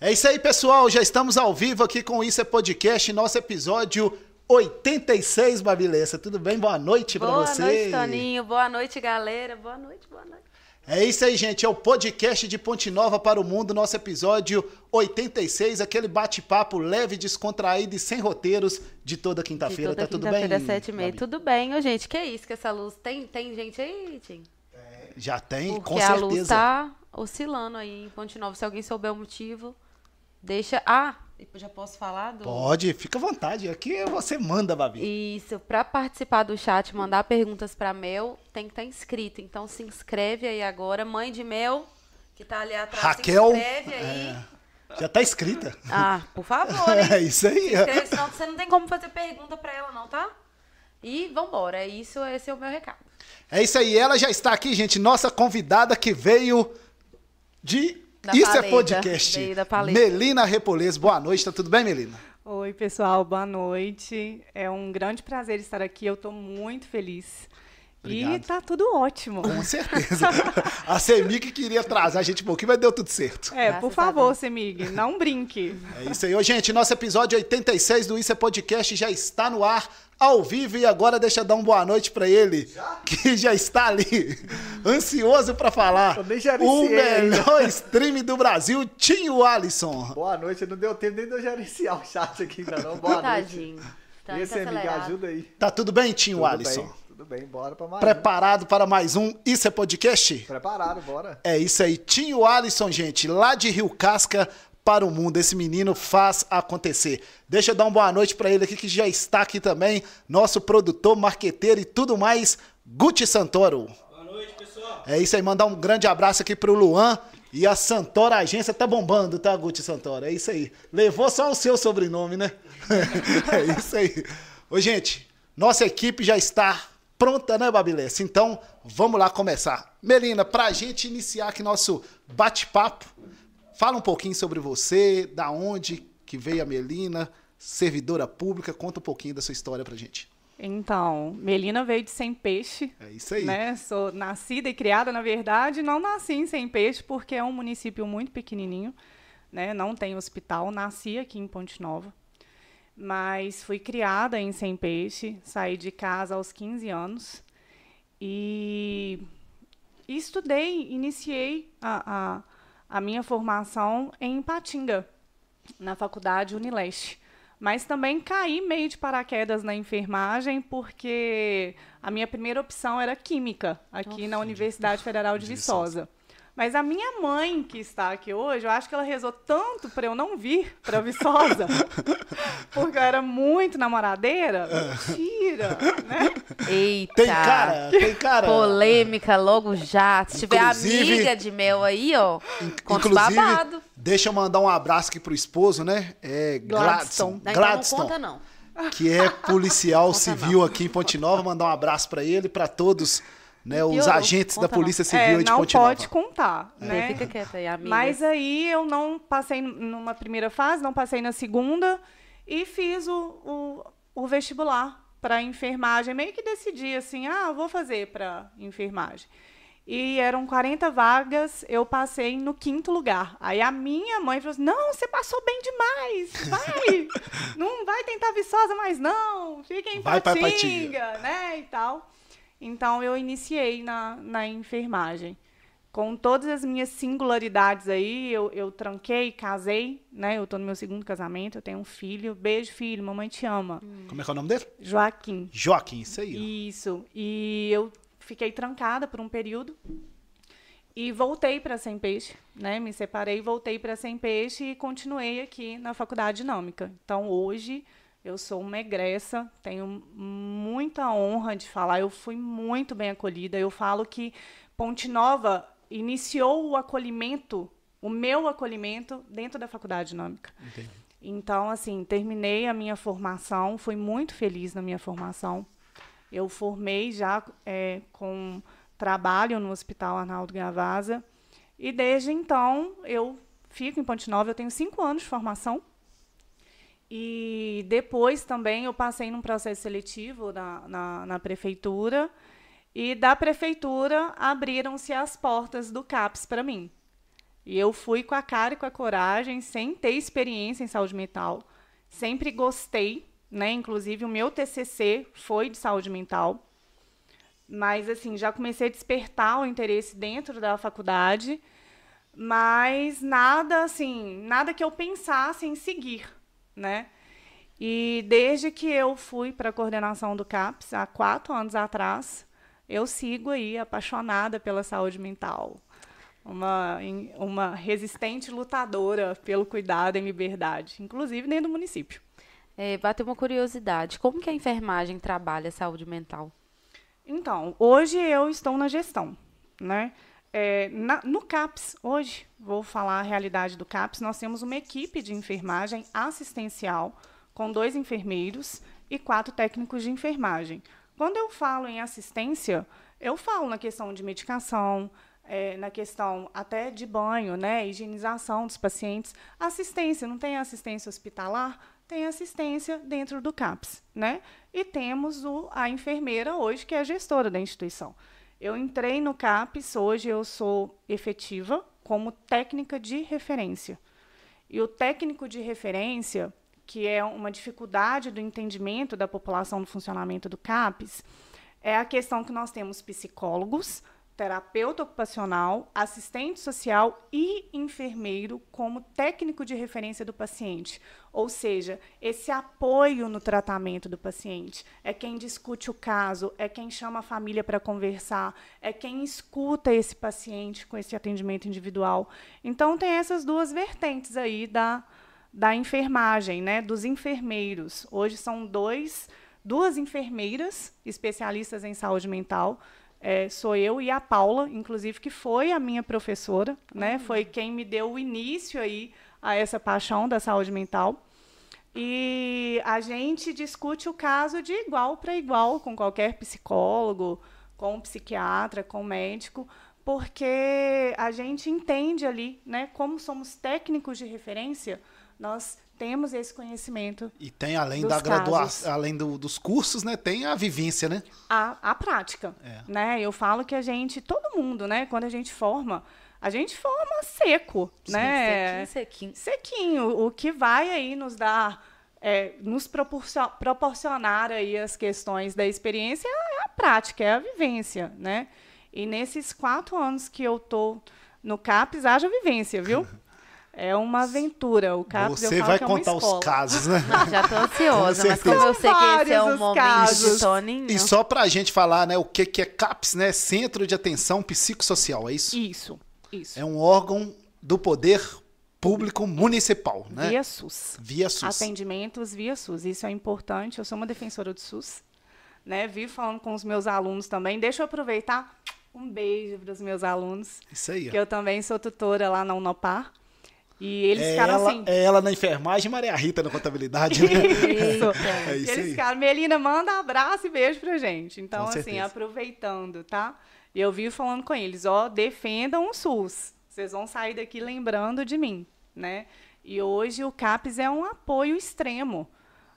É isso aí, pessoal. Já estamos ao vivo aqui com o Isso é Podcast, nosso episódio 86, Babilessa. Tudo bem? Boa noite para você. Boa noite, Toninho. Boa noite, galera. Boa noite, boa noite. É isso aí, gente. É o podcast de Ponte Nova para o Mundo, nosso episódio 86, aquele bate-papo leve, descontraído e sem roteiros de toda quinta-feira. Tá tudo bem? sete e meia. Tudo bem, ô, gente. Que isso, que essa luz. Tem, tem gente aí, Tim? É, já tem, Porque com certeza. a luz tá oscilando aí em Ponte Nova. Se alguém souber o motivo, deixa. Ah, já posso falar do. Pode, fica à vontade. Aqui você manda, Babi. Isso, para participar do chat, mandar perguntas para Mel, tem que estar tá inscrito. Então se inscreve aí agora, mãe de Mel, que tá ali atrás, Raquel, se inscreve aí. É, já tá inscrita. Ah, por favor. Hein? É isso aí. Se inscreve, senão você não tem como fazer pergunta para ela não, tá? E vambora, é isso, esse é o meu recado. É isso aí, ela já está aqui, gente, nossa convidada que veio de Da Isso é paleta, podcast. da paleta. Melina Repolês, boa noite, tá tudo bem, Melina? Oi, pessoal, boa noite. É um grande prazer estar aqui. Eu estou muito feliz. Obrigado. E tá tudo ótimo. Com certeza. a Semi que queria atrasar a gente um pouquinho, mas deu tudo certo. É, Graças por favor. Semig, não brinque. É isso aí. Ô, gente, nosso episódio 86 do Isso é Podcast já está no ar, ao vivo, e agora deixa eu dar uma boa noite pra ele, que já está ali, ansioso pra falar. O ainda. melhor stream do Brasil, Tinho Alisson. Boa noite, não deu tempo nem de eu gerenciar o chat aqui ainda não. Boa Tadinho. noite. Tá e esse amigo, acelerado. ajuda aí. Tá tudo bem, Tinho Tudo Alisson? bem, tudo bem, bora pra mais. um. Preparado para mais um Isso é Podcast? Preparado, bora. É isso aí. Tinho Alisson, gente, lá de Rio Casca para o mundo. Esse menino faz acontecer. Deixa eu dar uma boa noite para ele aqui, que já está aqui também, nosso produtor, marqueteiro e tudo mais, Guti Santoro. Boa noite, pessoal. É isso aí, mandar um grande abraço aqui pro Luan. E a Santoro Agência tá bombando, tá, Guti Santoro? É isso aí. Levou só o seu sobrenome, né? é isso aí. Ô, gente, nossa equipe já está pronta, né, Babilessa? Então, vamos lá começar. Melina, pra gente iniciar aqui nosso bate-papo, fala um pouquinho sobre você, da onde que veio a Melina, servidora pública, conta um pouquinho da sua história pra gente. Então, Melina veio de Sem Peixe. É isso aí. Né? Sou nascida e criada, na verdade, não nasci em Sem Peixe, porque é um município muito pequenininho, né? não tem hospital. Nasci aqui em Ponte Nova, mas fui criada em Sem Peixe, saí de casa aos 15 anos e, e estudei, iniciei a, a, a minha formação em Patinga, na faculdade Unileste. Mas também caí meio de paraquedas na enfermagem, porque a minha primeira opção era química, aqui na Universidade Federal de Viçosa. Mas a minha mãe, que está aqui hoje, eu acho que ela rezou tanto para eu não vir para Viçosa, porque eu era muito namoradeira. Mentira, né? Eita. Tem cara, tem cara. Polêmica logo já. Se tiver Inclusive- amiga de Mel aí, ó, conta babado. deixa eu mandar um abraço aqui pro esposo, né? É Gladstone. Gladstone. Não, então não Gladstone, conta, não. que é policial civil aqui em Ponte Nova. Mandar um abraço pra ele e pra todos né, os Piorou. agentes da. Polícia Civil É, de não pode contar, né? Você Fica quieta aí, amiga. Mas aí eu não passei numa primeira fase, não passei na segunda e fiz o, o, o vestibular para enfermagem. Meio que decidi assim, ah, vou fazer para enfermagem. E eram 40 vagas, eu passei no quinto lugar. Aí a minha mãe falou assim: não, você passou bem demais, vai, não vai tentar Viçosa mais não, fica em Vai Patinga. né, e tal. Então eu iniciei na, na enfermagem com todas as minhas singularidades aí, eu, eu tranquei, casei, né? Eu estou no meu segundo casamento, eu tenho um filho. Beijo, filho, mamãe te ama. Como é que é o nome dele? Joaquim. Joaquim, isso aí. Isso. E eu fiquei trancada por um período e voltei para Sem Peixe, né? Me separei, voltei para Sem Peixe e continuei aqui na Faculdade Dinâmica. Então, hoje eu sou uma egressa, tenho muita honra de falar, eu fui muito bem acolhida. Eu falo que Ponte Nova iniciou o acolhimento, o meu acolhimento dentro da Faculdade Dinâmica. Então, assim, terminei a minha formação, fui muito feliz na minha formação. Eu formei já é, com trabalho no Hospital Arnaldo Gavazza. E desde então eu fico em Ponte Nova, eu tenho cinco anos de formação. E depois também eu passei num processo seletivo na, na, na prefeitura. E da prefeitura abriram-se as portas do CAPS para mim. E eu fui com a cara e com a coragem, sem ter experiência em saúde mental. Sempre gostei, né? Inclusive o meu TCC foi de saúde mental. Mas assim, já comecei a despertar o interesse dentro da faculdade, mas nada assim, nada que eu pensasse em seguir, né? E desde que eu fui para a coordenação do CAPS, há quatro anos atrás, eu sigo aí apaixonada pela saúde mental. Uma, uma resistente lutadora pelo cuidado em liberdade, inclusive dentro do município. É, bateu uma curiosidade. Como que a enfermagem trabalha a saúde mental? Então, hoje eu estou na gestão, né? É, na, no CAPS, hoje, vou falar a realidade do CAPS, nós temos uma equipe de enfermagem assistencial com dois enfermeiros e quatro técnicos de enfermagem. Quando eu falo em assistência, eu falo na questão de medicação, é, na questão até de banho, né, higienização dos pacientes, assistência, não tem assistência hospitalar? Tem assistência dentro do CAPS, né? E temos o, a enfermeira hoje, que é gestora da instituição. Eu entrei no CAPS, hoje eu sou efetiva como técnica de referência. E o técnico de referência, que é uma dificuldade do entendimento da população do funcionamento do CAPS, é a questão que nós temos psicólogos, terapeuta ocupacional, assistente social e enfermeiro como técnico de referência do paciente. Ou seja, esse apoio no tratamento do paciente. É quem discute o caso, é quem chama a família para conversar, é quem escuta esse paciente com esse atendimento individual. Então, tem essas duas vertentes aí da, da enfermagem, né, dos enfermeiros. Hoje são dois, duas enfermeiras especialistas em saúde mental é, sou eu e a Paula, inclusive, que foi a minha professora, né? Uhum. Foi quem me deu o início aí a essa paixão da saúde mental. E a gente discute o caso de igual para igual com qualquer psicólogo, com psiquiatra, com médico, porque a gente entende ali, né, como somos técnicos de referência, nós temos esse conhecimento. E tem, além da graduação, além do, dos cursos, né, tem a vivência, né? A, a prática. É. Né? Eu falo que a gente, todo mundo, né, quando a gente forma, a gente forma seco, Sim, né? Sequinho, sequinho. Sequinho. O que vai aí nos dar, é, nos proporcionar aí as questões da experiência é a prática, é a vivência, né? E nesses quatro anos que eu tô no CAPES, haja vivência, viu? É uma aventura. O CAPS Você vai é contar os casos, né? já tô ansiosa, mas como eu sei que esse é o momento casos. de Toninho. E só pra gente falar, né, o que, que é CAPS, né? Centro de Atenção Psicossocial, é isso? Isso, isso. É um órgão do poder público municipal, né? Via SUS. Via SUS. Atendimentos via SUS. Isso é importante. Eu sou uma defensora do SUS. Né? Vivo falando com os meus alunos também. Deixa eu aproveitar. Um beijo para os meus alunos. Isso aí. Que eu também sou tutora lá na Unopar. E eles é ficaram ela, assim. É ela na enfermagem e Maria Rita na contabilidade, né? isso. é isso eles ficaram, Melina, manda abraço e beijo pra gente. Então, com assim, certeza. aproveitando, tá? Eu vivo falando com eles, ó, defendam o SUS. Vocês vão sair daqui lembrando de mim, né? E hoje o CAPES é um apoio extremo.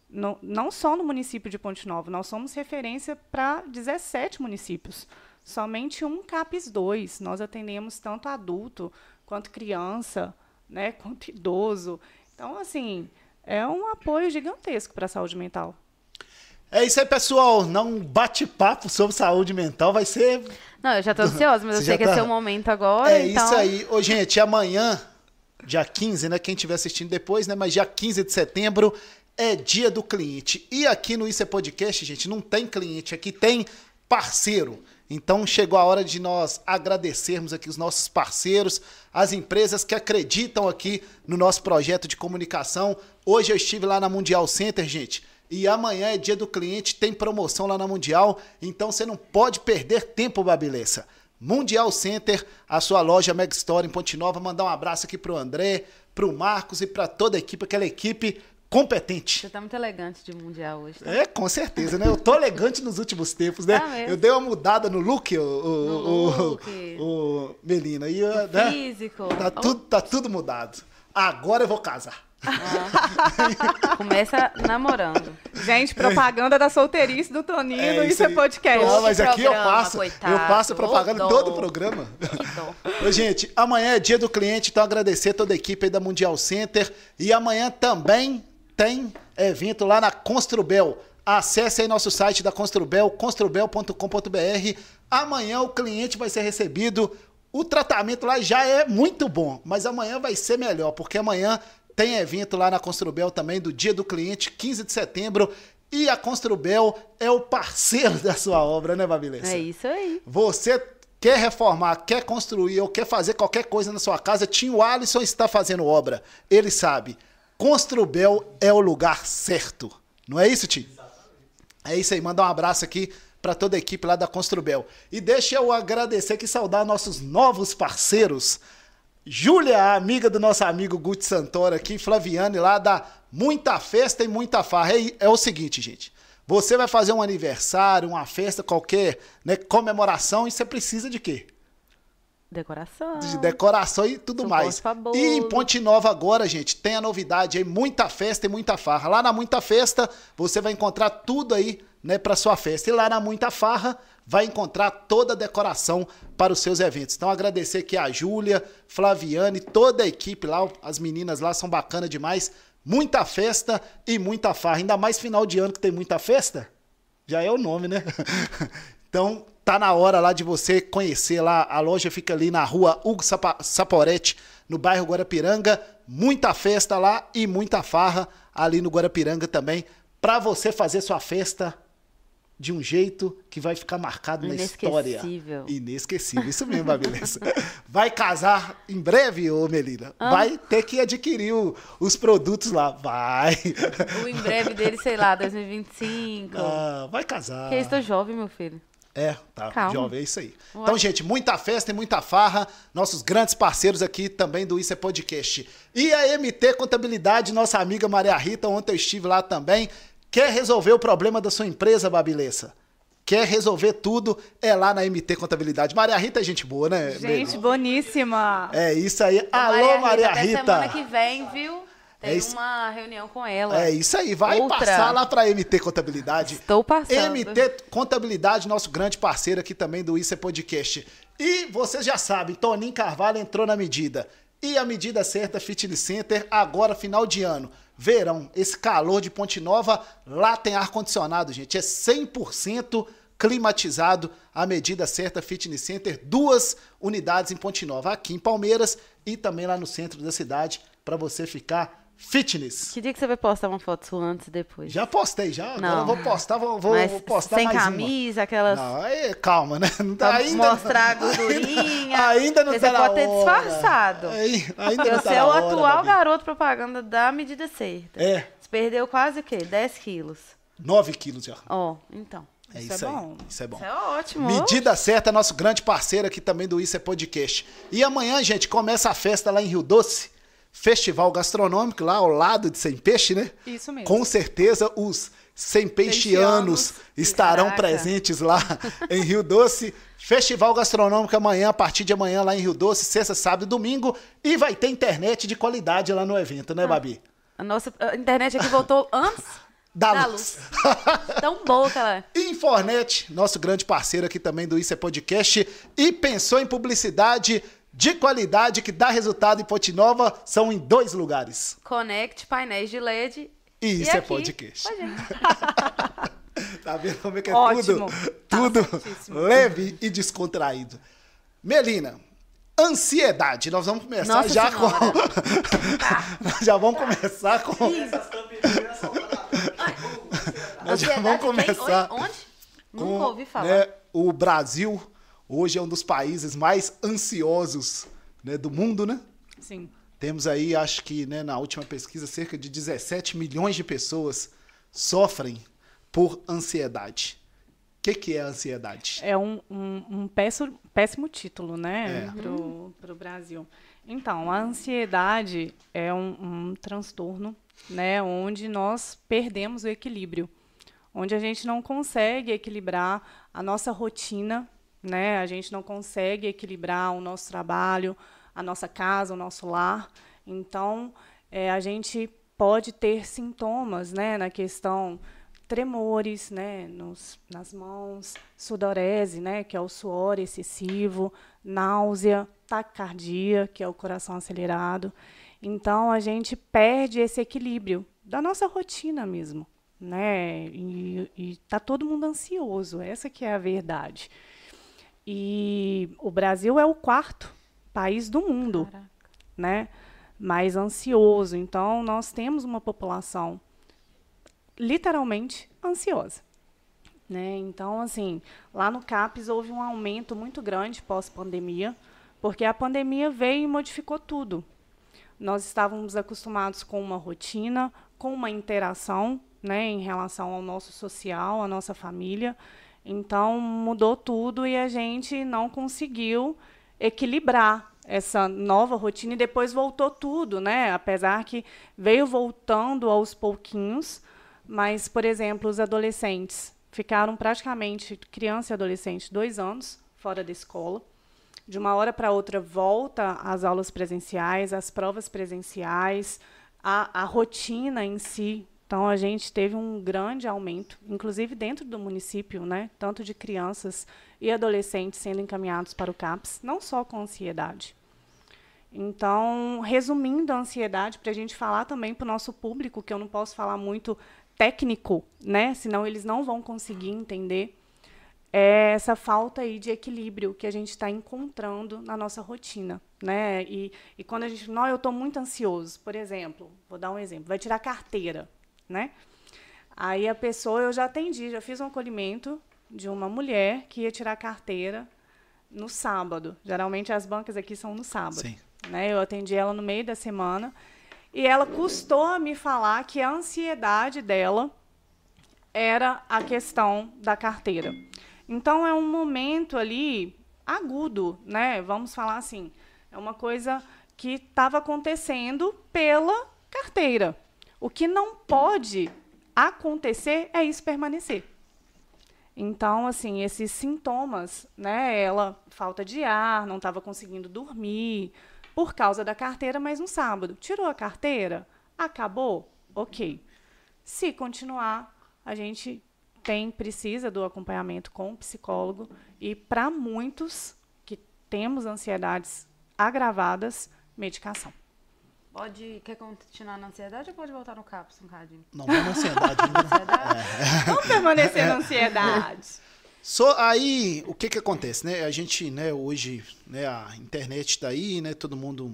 No, não só no município de Ponte Nova, nós somos referência para 17 municípios. Somente um CAPES 2. Nós atendemos tanto adulto quanto criança, né, quanto idoso. Então, assim, é um apoio gigantesco para a saúde mental. É isso aí, pessoal. Não bate-papo sobre saúde mental, vai ser. Não, eu já tô ansiosa, mas eu sei que tá... esse é o momento agora. É então... isso aí. Ô, gente, amanhã, dia 15, né? Quem estiver assistindo depois, né? Mas dia 15 de setembro é dia do cliente. E aqui no Isso é Podcast, gente, não tem cliente, aqui tem parceiro. Então chegou a hora de nós agradecermos aqui os nossos parceiros, as empresas que acreditam aqui no nosso projeto de comunicação. Hoje eu estive lá na Mundial Center, gente, e amanhã é dia do cliente, tem promoção lá na Mundial, então você não pode perder tempo, Babilessa. Mundial Center, a sua loja Mega Store em Ponte Nova. Mandar um abraço aqui pro André, pro Marcos e para toda a equipe, aquela equipe competente. Você tá muito elegante de mundial hoje. Tá? É, com certeza, né? Eu tô elegante nos últimos tempos, né? Tá eu dei uma mudada no look, o, o, look. o, o Melina. E, o né? físico. Tá tudo, tá tudo mudado. Agora eu vou casar. Ah. Começa namorando. Gente, propaganda da solteirice do Toninho é, no Isso é Podcast. Não, mas aqui programa, eu faço, coitado, eu faço propaganda em todo o programa. Ô, gente, amanhã é dia do cliente, então agradecer toda a equipe aí da Mundial Center. E amanhã também tem evento lá na Construbel. Acesse aí nosso site da Construbel, construbel.com.br. Amanhã o cliente vai ser recebido. O tratamento lá já é muito bom, mas amanhã vai ser melhor, porque amanhã tem evento lá na Construbel também do Dia do Cliente, 15 de setembro. E a Construbel é o parceiro da sua obra, né, Babilessa? É isso aí. Você quer reformar, quer construir ou quer fazer qualquer coisa na sua casa, Tinho Alisson está fazendo obra. Ele sabe. Construbel é o lugar certo. Não é isso, Tim? É isso aí. Manda um abraço aqui para toda a equipe lá da Construbel. E deixa eu agradecer e saudar nossos novos parceiros. Júlia, amiga do nosso amigo Guti Santoro aqui, Flaviane lá da Muita Festa e Muita Farra. É, é o seguinte, gente. Você vai fazer um aniversário, uma festa qualquer, né, comemoração, e você precisa de quê? Decoração. de decoração e tudo Suporte mais. E em Ponte Nova agora, gente, tem a novidade aí, muita festa e muita farra. Lá na Muita Festa, você vai encontrar tudo aí, né, para sua festa. E lá na Muita Farra, vai encontrar toda a decoração para os seus eventos. Então agradecer aqui a Júlia, Flaviane, toda a equipe lá, as meninas lá são bacanas demais. Muita festa e muita farra. Ainda mais final de ano que tem muita festa. Já é o nome, né? então, tá na hora lá de você conhecer lá. A loja fica ali na rua Hugo Saporete, no bairro Guarapiranga. Muita festa lá e muita farra ali no Guarapiranga também. Pra você fazer sua festa de um jeito que vai ficar marcado na história. Inesquecível. Isso mesmo, Babilessa. Vai casar em breve, ô Melina? Vai ter que adquirir o- os produtos lá. Vai. O em breve dele, sei lá, 2025. Ah, vai casar. Que eu estou jovem, meu filho. É, tá, Calma. jovem, é isso aí. Ué. Então, gente, muita festa e muita farra. Nossos grandes parceiros aqui também do Isso é Podcast. E a MT Contabilidade, nossa amiga Maria Rita, ontem eu estive lá também. Quer resolver o problema da sua empresa, Babilessa? Quer resolver tudo? É lá na MT Contabilidade. Maria Rita é gente boa, né? Gente, boníssima. É isso aí. Ô, Alô, Maria até Rita. semana que vem, viu? Tem É isso- uma reunião com ela. É isso aí, vai Outra. passar lá para MT Contabilidade. Estou passando. MT Contabilidade, nosso grande parceiro aqui também do Isso é Podcast. E vocês já sabem, Toninho Carvalho entrou na medida. E a medida certa Fitness Center, agora final de ano. Verão, esse calor de Ponte Nova, lá tem ar-condicionado, gente. É 100% climatizado a medida certa Fitness Center. Duas unidades em Ponte Nova, aqui em Palmeiras e também lá no centro da cidade, para você ficar fitness. Que dia que você vai postar uma foto sua antes e depois? Já postei, já. Agora Não. eu vou postar, vou, vou, Mas vou postar sem mais uma. camisa, aquelas... Não, aí, calma, né? Não Pra ainda- mostrar a gordurinha. Ainda não Porque tá você na pode ter hora. disfarçado. Aí- Ainda Porque não você tá é na o hora, atual Babi. garoto propaganda da medida certa. É, Você perdeu quase o quê? 10 quilos. 9 quilos já. Ó, então. É Isso isso, é aí. bom. Isso é bom. Isso é ótimo. Medida certa, nosso grande parceiro aqui também do Isso é Podcast. E amanhã, gente, começa a festa lá em Rio Doce. Festival gastronômico lá ao lado de Sem Peixe, né? Isso mesmo. Com certeza os sem peixianos estarão Caraca. presentes lá em Rio Doce. Festival gastronômico amanhã, a partir de amanhã lá em Rio Doce, sexta, sábado e domingo. E vai ter internet de qualidade lá no evento, Ah. né, Babi? A nossa a internet aqui voltou antes Da da luz. Tão boa ela é. Infornet, nosso grande parceiro aqui também do Isso é Podcast. E pensou em publicidade de qualidade que dá resultado em Ponte Nova, são em dois lugares. Conect, painéis de LED. E isso é aqui, podcast. Tá vendo como é que é Ótimo. tudo, Tá tudo leve e descontraído. Melina, ansiedade. Nós vamos começar Nossa já Senhora. com. Nós já vamos começar com. Nós já vamos quem? começar. Onde? com, Nunca ouvi falar. né, o Brasil hoje é um dos países mais ansiosos né, do mundo, né? Sim. Temos aí, acho que né, na última pesquisa, cerca de 17 milhões de pessoas sofrem por ansiedade. O que, que é a ansiedade? É um, um, um péssimo, péssimo título, né, É. pro, pro Brasil. Então, a ansiedade é um, um transtorno, né, onde nós perdemos o equilíbrio, onde a gente não consegue equilibrar a nossa rotina, né, a gente não consegue equilibrar o nosso trabalho, a nossa casa, o nosso lar. Então, é, a gente pode ter sintomas, né, na questão tremores, né, nos, nas mãos, sudorese, né, que é o suor excessivo, náusea, taquicardia, que é o coração acelerado. Então a gente perde esse equilíbrio da nossa rotina mesmo, né? E, está todo mundo ansioso, essa que é a verdade. E o Brasil é o quarto país do mundo, Caraca. né? Mais ansioso. Então nós temos uma população literalmente ansiosa. Né? Então, assim, lá no CAPES houve um aumento muito grande pós-pandemia, porque a pandemia veio e modificou tudo. Nós estávamos acostumados com uma rotina, com uma interação né, em relação ao nosso social, à nossa família. Então, mudou tudo e a gente não conseguiu equilibrar essa nova rotina e depois voltou tudo, né? Apesar que veio voltando aos pouquinhos, mas, por exemplo, os adolescentes ficaram praticamente, criança e adolescente, dois anos fora da escola. De uma hora para outra, volta às aulas presenciais, às provas presenciais, a, a rotina em si. Então, a gente teve um grande aumento, inclusive dentro do município, né? tanto de crianças e adolescentes sendo encaminhados para o CAPS, não só com ansiedade. Então, resumindo a ansiedade, para a gente falar também para o nosso público, que eu não posso falar muito técnico, né? Senão eles não vão conseguir entender é essa falta aí de equilíbrio que a gente está encontrando na nossa rotina, né? E, e quando a gente, não, eu estou muito ansioso, por exemplo, vou dar um exemplo, vai tirar carteira, né? Aí a pessoa, eu já atendi, já fiz um acolhimento de uma mulher que ia tirar carteira no sábado. Geralmente as bancas aqui são no sábado. Sim. Né? Eu atendi ela no meio da semana e ela custou a me falar que a ansiedade dela era a questão da carteira. Então é um momento ali agudo, né? Vamos falar assim, é uma coisa que estava acontecendo pela carteira. O que não pode acontecer é isso permanecer. Então, assim, esses sintomas, né? Ela falta de ar, não estava conseguindo dormir, por causa da carteira, mas no sábado. Tirou a carteira? Acabou? Ok. Se continuar, a gente tem precisa do acompanhamento com o psicólogo e para muitos que temos ansiedades agravadas, medicação. Pode quer continuar na ansiedade ou pode voltar no CAPS um cadinho? Não, vamos na ansiedade. ansiedade? É. Vamos permanecer na ansiedade. So, aí, o que que acontece, né? A gente, né, hoje, né, a internet está aí, né, todo mundo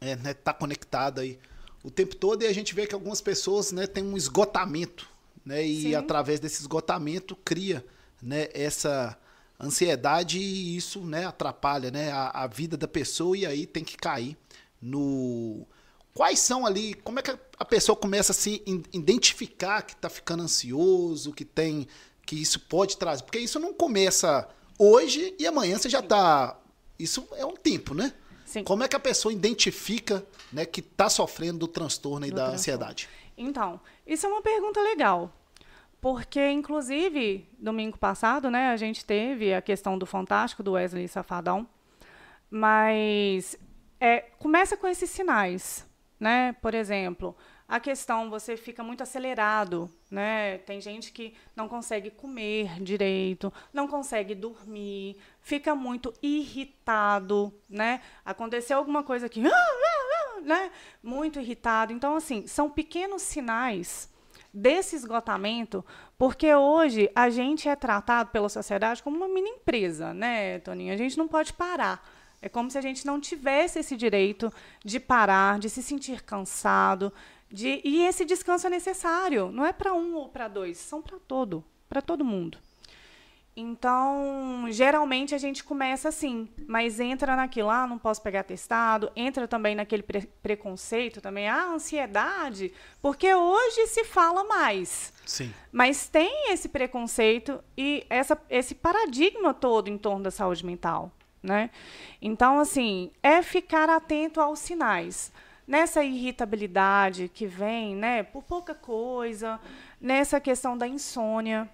é, né, tá conectado aí o tempo todo e a gente vê que algumas pessoas, né, têm um esgotamento, né, e Sim. através desse esgotamento cria, né, essa ansiedade e isso, né, atrapalha, né, a, a vida da pessoa e aí tem que cair no quais são ali, como é que a pessoa começa a se identificar que está ficando ansioso, que tem que isso pode trazer. Porque isso não começa hoje e amanhã você já está. Isso é um tempo, né? Sim. Como é que a pessoa identifica né, que está sofrendo do transtorno e do da transtorno. ansiedade? Então, isso é uma pergunta legal. Porque, inclusive, domingo passado, né, a gente teve a questão do Fantástico, do Wesley Safadão. Mas é, começa com esses sinais. Né? Por exemplo, a questão, você fica muito acelerado, né? Tem gente que não consegue comer direito, não consegue dormir, fica muito irritado, né? Aconteceu alguma coisa aqui, né? Muito irritado. Então, assim, são pequenos sinais desse esgotamento, porque hoje a gente é tratado pela sociedade como uma mini empresa, né, Toninho? A gente não pode parar. É como se a gente não tivesse esse direito de parar, de se sentir cansado, de, e esse descanso é necessário, não é para um ou para dois, são para todo, para todo mundo. Então, geralmente a gente começa assim, mas entra naquilo, ah, não posso pegar testado, entra também naquele pre preconceito também, ah, ansiedade, porque hoje se fala mais. Sim. Mas tem esse preconceito e essa, esse paradigma todo em torno da saúde mental, né? Então, assim, é ficar atento aos sinais nessa irritabilidade que vem, né, por pouca coisa, nessa questão da insônia,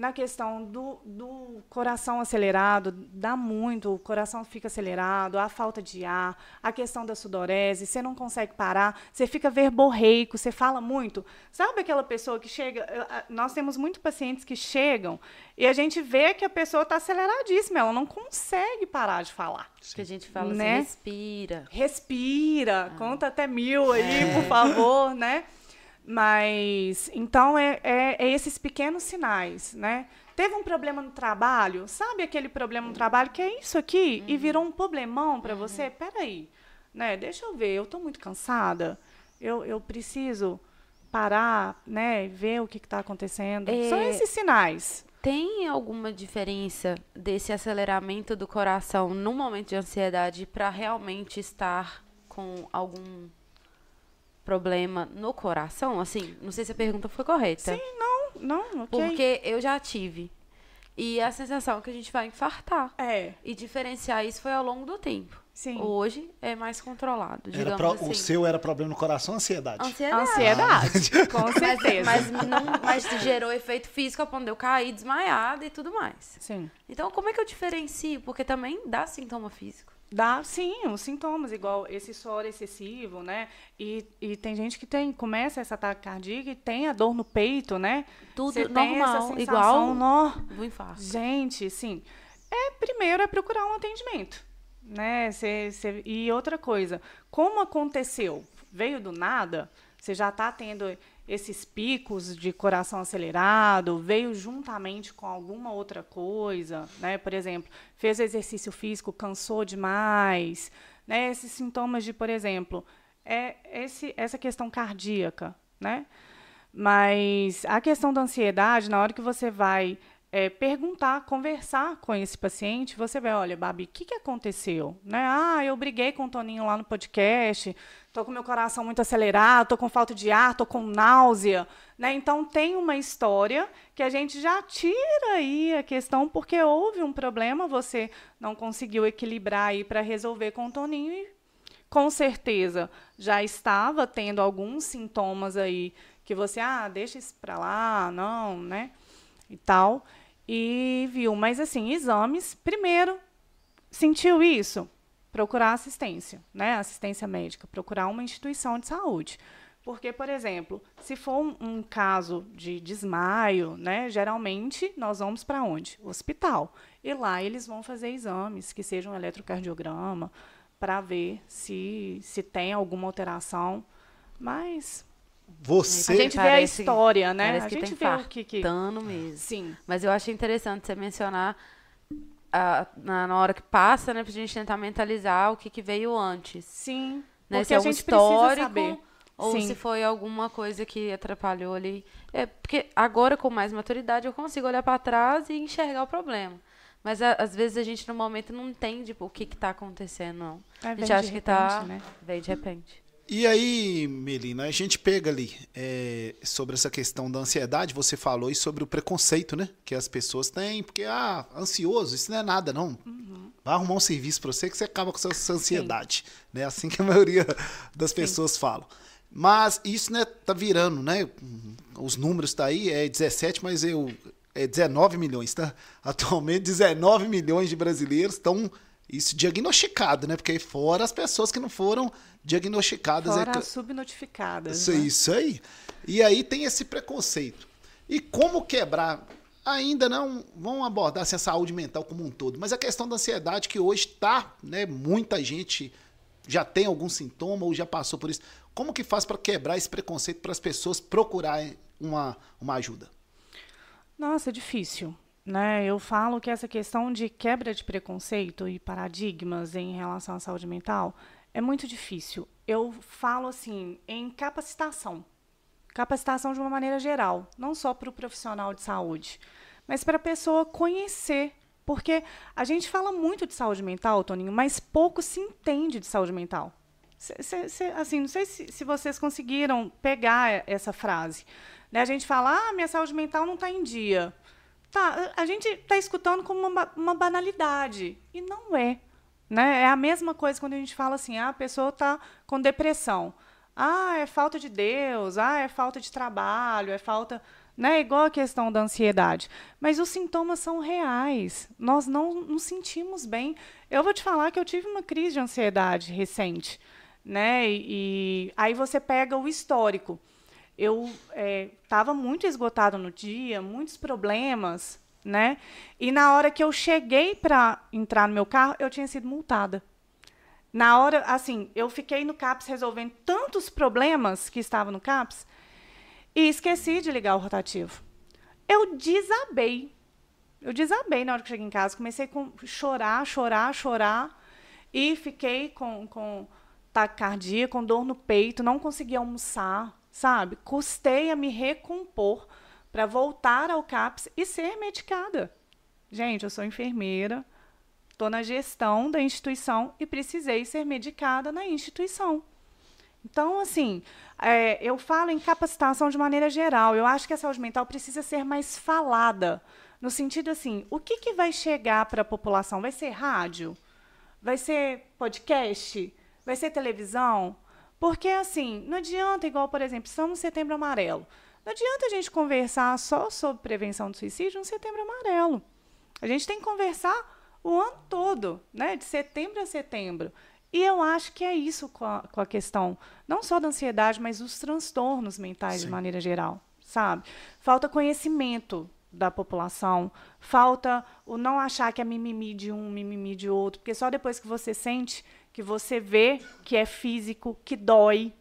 na questão do, do coração acelerado, dá muito, o coração fica acelerado, a falta de ar, a questão da sudorese, você não consegue parar, você fica verborreico, você fala muito. Sabe aquela pessoa que chega? Nós temos muitos pacientes que chegam e a gente vê que a pessoa está aceleradíssima, ela não consegue parar de falar. Sim. Que a gente fala né? assim, respira. Respira, ah. conta até mil aí, é. por favor, né? Mas, então, é, é, é, esses pequenos sinais, né? Teve um problema no trabalho, sabe aquele problema no trabalho que é isso aqui uhum. e virou um problemão para uhum. você? Peraí, né? Deixa eu ver, eu estou muito cansada, eu, eu preciso parar, né? Ver o que está acontecendo. É... São esses sinais. Tem alguma diferença desse aceleramento do coração no momento de ansiedade para realmente estar com algum problema no coração? Assim, não sei se a pergunta foi correta. Sim, não, não, okay. Porque eu já tive. E a sensação é que a gente vai infartar. É. E diferenciar isso foi ao longo do tempo. Sim. Hoje é mais controlado, digamos pro, assim. O seu era problema no coração ansiedade? Ansiedade. Ansiedade, ah. com certeza. Mas, mas, não, mas gerou efeito físico quando eu caí desmaiada e tudo mais. Sim. Então, como é que eu diferencio? Porque também dá sintoma físico. Dá, sim, os sintomas, igual esse suor excessivo, né? E, e tem gente que tem, começa essa ataque cardíaco e tem a dor no peito, né? Tudo Você normal, igual no... do infarto. Gente, sim. É, primeiro é procurar um atendimento, né? Cê, cê, e outra coisa, como aconteceu? Veio do nada? Você já está tendo esses picos de coração acelerado, veio juntamente com alguma outra coisa, né? Por exemplo, fez exercício físico, cansou demais, né? Esses sintomas de, por exemplo, é esse, essa questão cardíaca, né? Mas a questão da ansiedade, na hora que você vai é, perguntar, conversar com esse paciente, você vai, olha, Babi, o que, que aconteceu? Né? Ah, eu briguei com o Toninho lá no podcast, estou com meu coração muito acelerado, estou com falta de ar, estou com náusea. Né? Então, tem uma história que a gente já tira aí a questão, porque houve um problema, você não conseguiu equilibrar aí para resolver com o Toninho e, com certeza, já estava tendo alguns sintomas aí que você, ah, deixa isso para lá, não, né? E tal e viu. Mas, assim, exames, primeiro, sentiu isso? Procurar assistência, né? Assistência médica, procurar uma instituição de saúde. Porque, por exemplo, se for um, um caso de desmaio, né, geralmente nós vamos para onde? Hospital. E lá eles vão fazer exames, que sejam um eletrocardiograma, para ver se, se tem alguma alteração. Mas você. A gente vê a história, né? a gente vê o que, que. mesmo. Sim. Mas eu achei interessante você mencionar a, na, na, hora que passa, né, pra gente tentar mentalizar o que, que veio antes. Sim. Né, porque se é um histórico ou Sim. se foi alguma coisa que atrapalhou ali. É porque agora com mais maturidade eu consigo olhar para trás e enxergar o problema. Mas a, às vezes a gente no momento não entende tipo, o que está acontecendo, não. É, a gente acha que está né? veio de repente. E aí, Melina, a gente pega ali é, sobre essa questão da ansiedade, você falou, e sobre o preconceito, né? Que as pessoas têm, porque, ah, ansioso, isso não é nada, não. Uhum. Vai arrumar um serviço para você que você acaba com essa ansiedade. Sim. Né? Assim que a maioria das pessoas Sim. falam. Mas isso né, tá virando, né? Os números tá aí, é 17, mas eu. É 19 milhões, tá? Atualmente, 19 milhões de brasileiros estão isso diagnosticado, né? Porque fora as pessoas que não foram diagnosticadas. Fora é, subnotificadas. Isso, né? isso aí. E aí tem esse preconceito. E como quebrar? Ainda não vão abordar assim, a saúde mental como um todo, mas a questão da ansiedade que hoje está, né? Muita gente já tem algum sintoma ou já passou por isso. Como que faz para quebrar esse preconceito para as pessoas procurarem uma, uma ajuda? Nossa, é difícil. Né? Eu falo que essa questão de quebra de preconceito e paradigmas em relação à saúde mental é muito difícil. Eu falo assim em capacitação. Capacitação de uma maneira geral, não só para o profissional de saúde, mas para a pessoa conhecer. Porque a gente fala muito de saúde mental, Toninho, mas pouco se entende de saúde mental. Assim, não sei se, se, vocês conseguiram pegar essa frase. Né? A gente fala, ah, minha saúde mental não está em dia. Tá, a gente está escutando como uma, uma banalidade. E não é. Né? É a mesma coisa quando a gente fala assim, ah, a pessoa está com depressão. Ah, é falta de Deus, ah, é falta de trabalho, é falta. né? Igual a questão da ansiedade. Mas os sintomas são reais. Nós não nos sentimos bem. Eu vou te falar que eu tive uma crise de ansiedade recente, né? E, e aí você pega o histórico. Eu estava é, muito esgotado no dia, muitos problemas, né? E na hora que eu cheguei para entrar no meu carro, eu tinha sido multada. Na hora, assim, eu fiquei no CAPS resolvendo tantos problemas que estavam no CAPS e esqueci de ligar o rotativo. Eu desabei. Eu desabei na hora que cheguei em casa. Comecei a chorar, chorar, chorar. E fiquei com, com taquicardia, com dor no peito, não consegui almoçar, sabe? Custei a me recompor para voltar ao CAPS e ser medicada. Gente, eu sou enfermeira, estou na gestão da instituição e precisei ser medicada na instituição. Então, assim, é, eu falo em capacitação de maneira geral. Eu acho que a saúde mental precisa ser mais falada. No sentido assim, o que, que vai chegar para a população? Vai ser rádio? Vai ser podcast? Vai ser televisão? Porque, assim, não adianta, igual, por exemplo, estamos no setembro amarelo. Não adianta a gente conversar só sobre prevenção do suicídio no setembro amarelo. A gente tem que conversar o ano todo, né? De setembro a setembro. E eu acho que é isso com a, com a questão, não só da ansiedade, mas dos transtornos mentais Sim. de maneira geral, sabe? Falta conhecimento da população, falta o não achar que é mimimi de um, mimimi de outro, porque só depois que você sente, que você vê que é físico, que dói,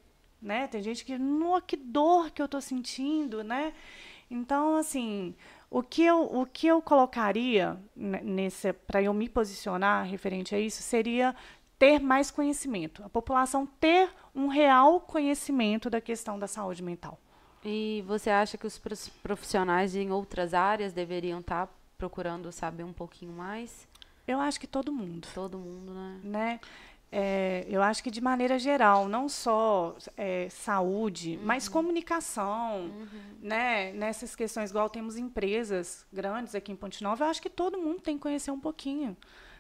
né? Tem gente que, nossa, que dor que eu estou sentindo, né? Então, assim, o que eu, o que eu colocaria nesse para eu me posicionar referente a isso seria ter mais conhecimento, a população ter um real conhecimento da questão da saúde mental. E você acha que os profissionais em outras áreas deveriam estar tá procurando saber um pouquinho mais? Eu acho que todo mundo. Todo mundo, né? né? É, eu acho que de maneira geral, não só é, saúde, uhum. mas comunicação, uhum. né? Nessas questões, igual temos empresas grandes aqui em Ponte Nova, eu acho que todo mundo tem que conhecer um pouquinho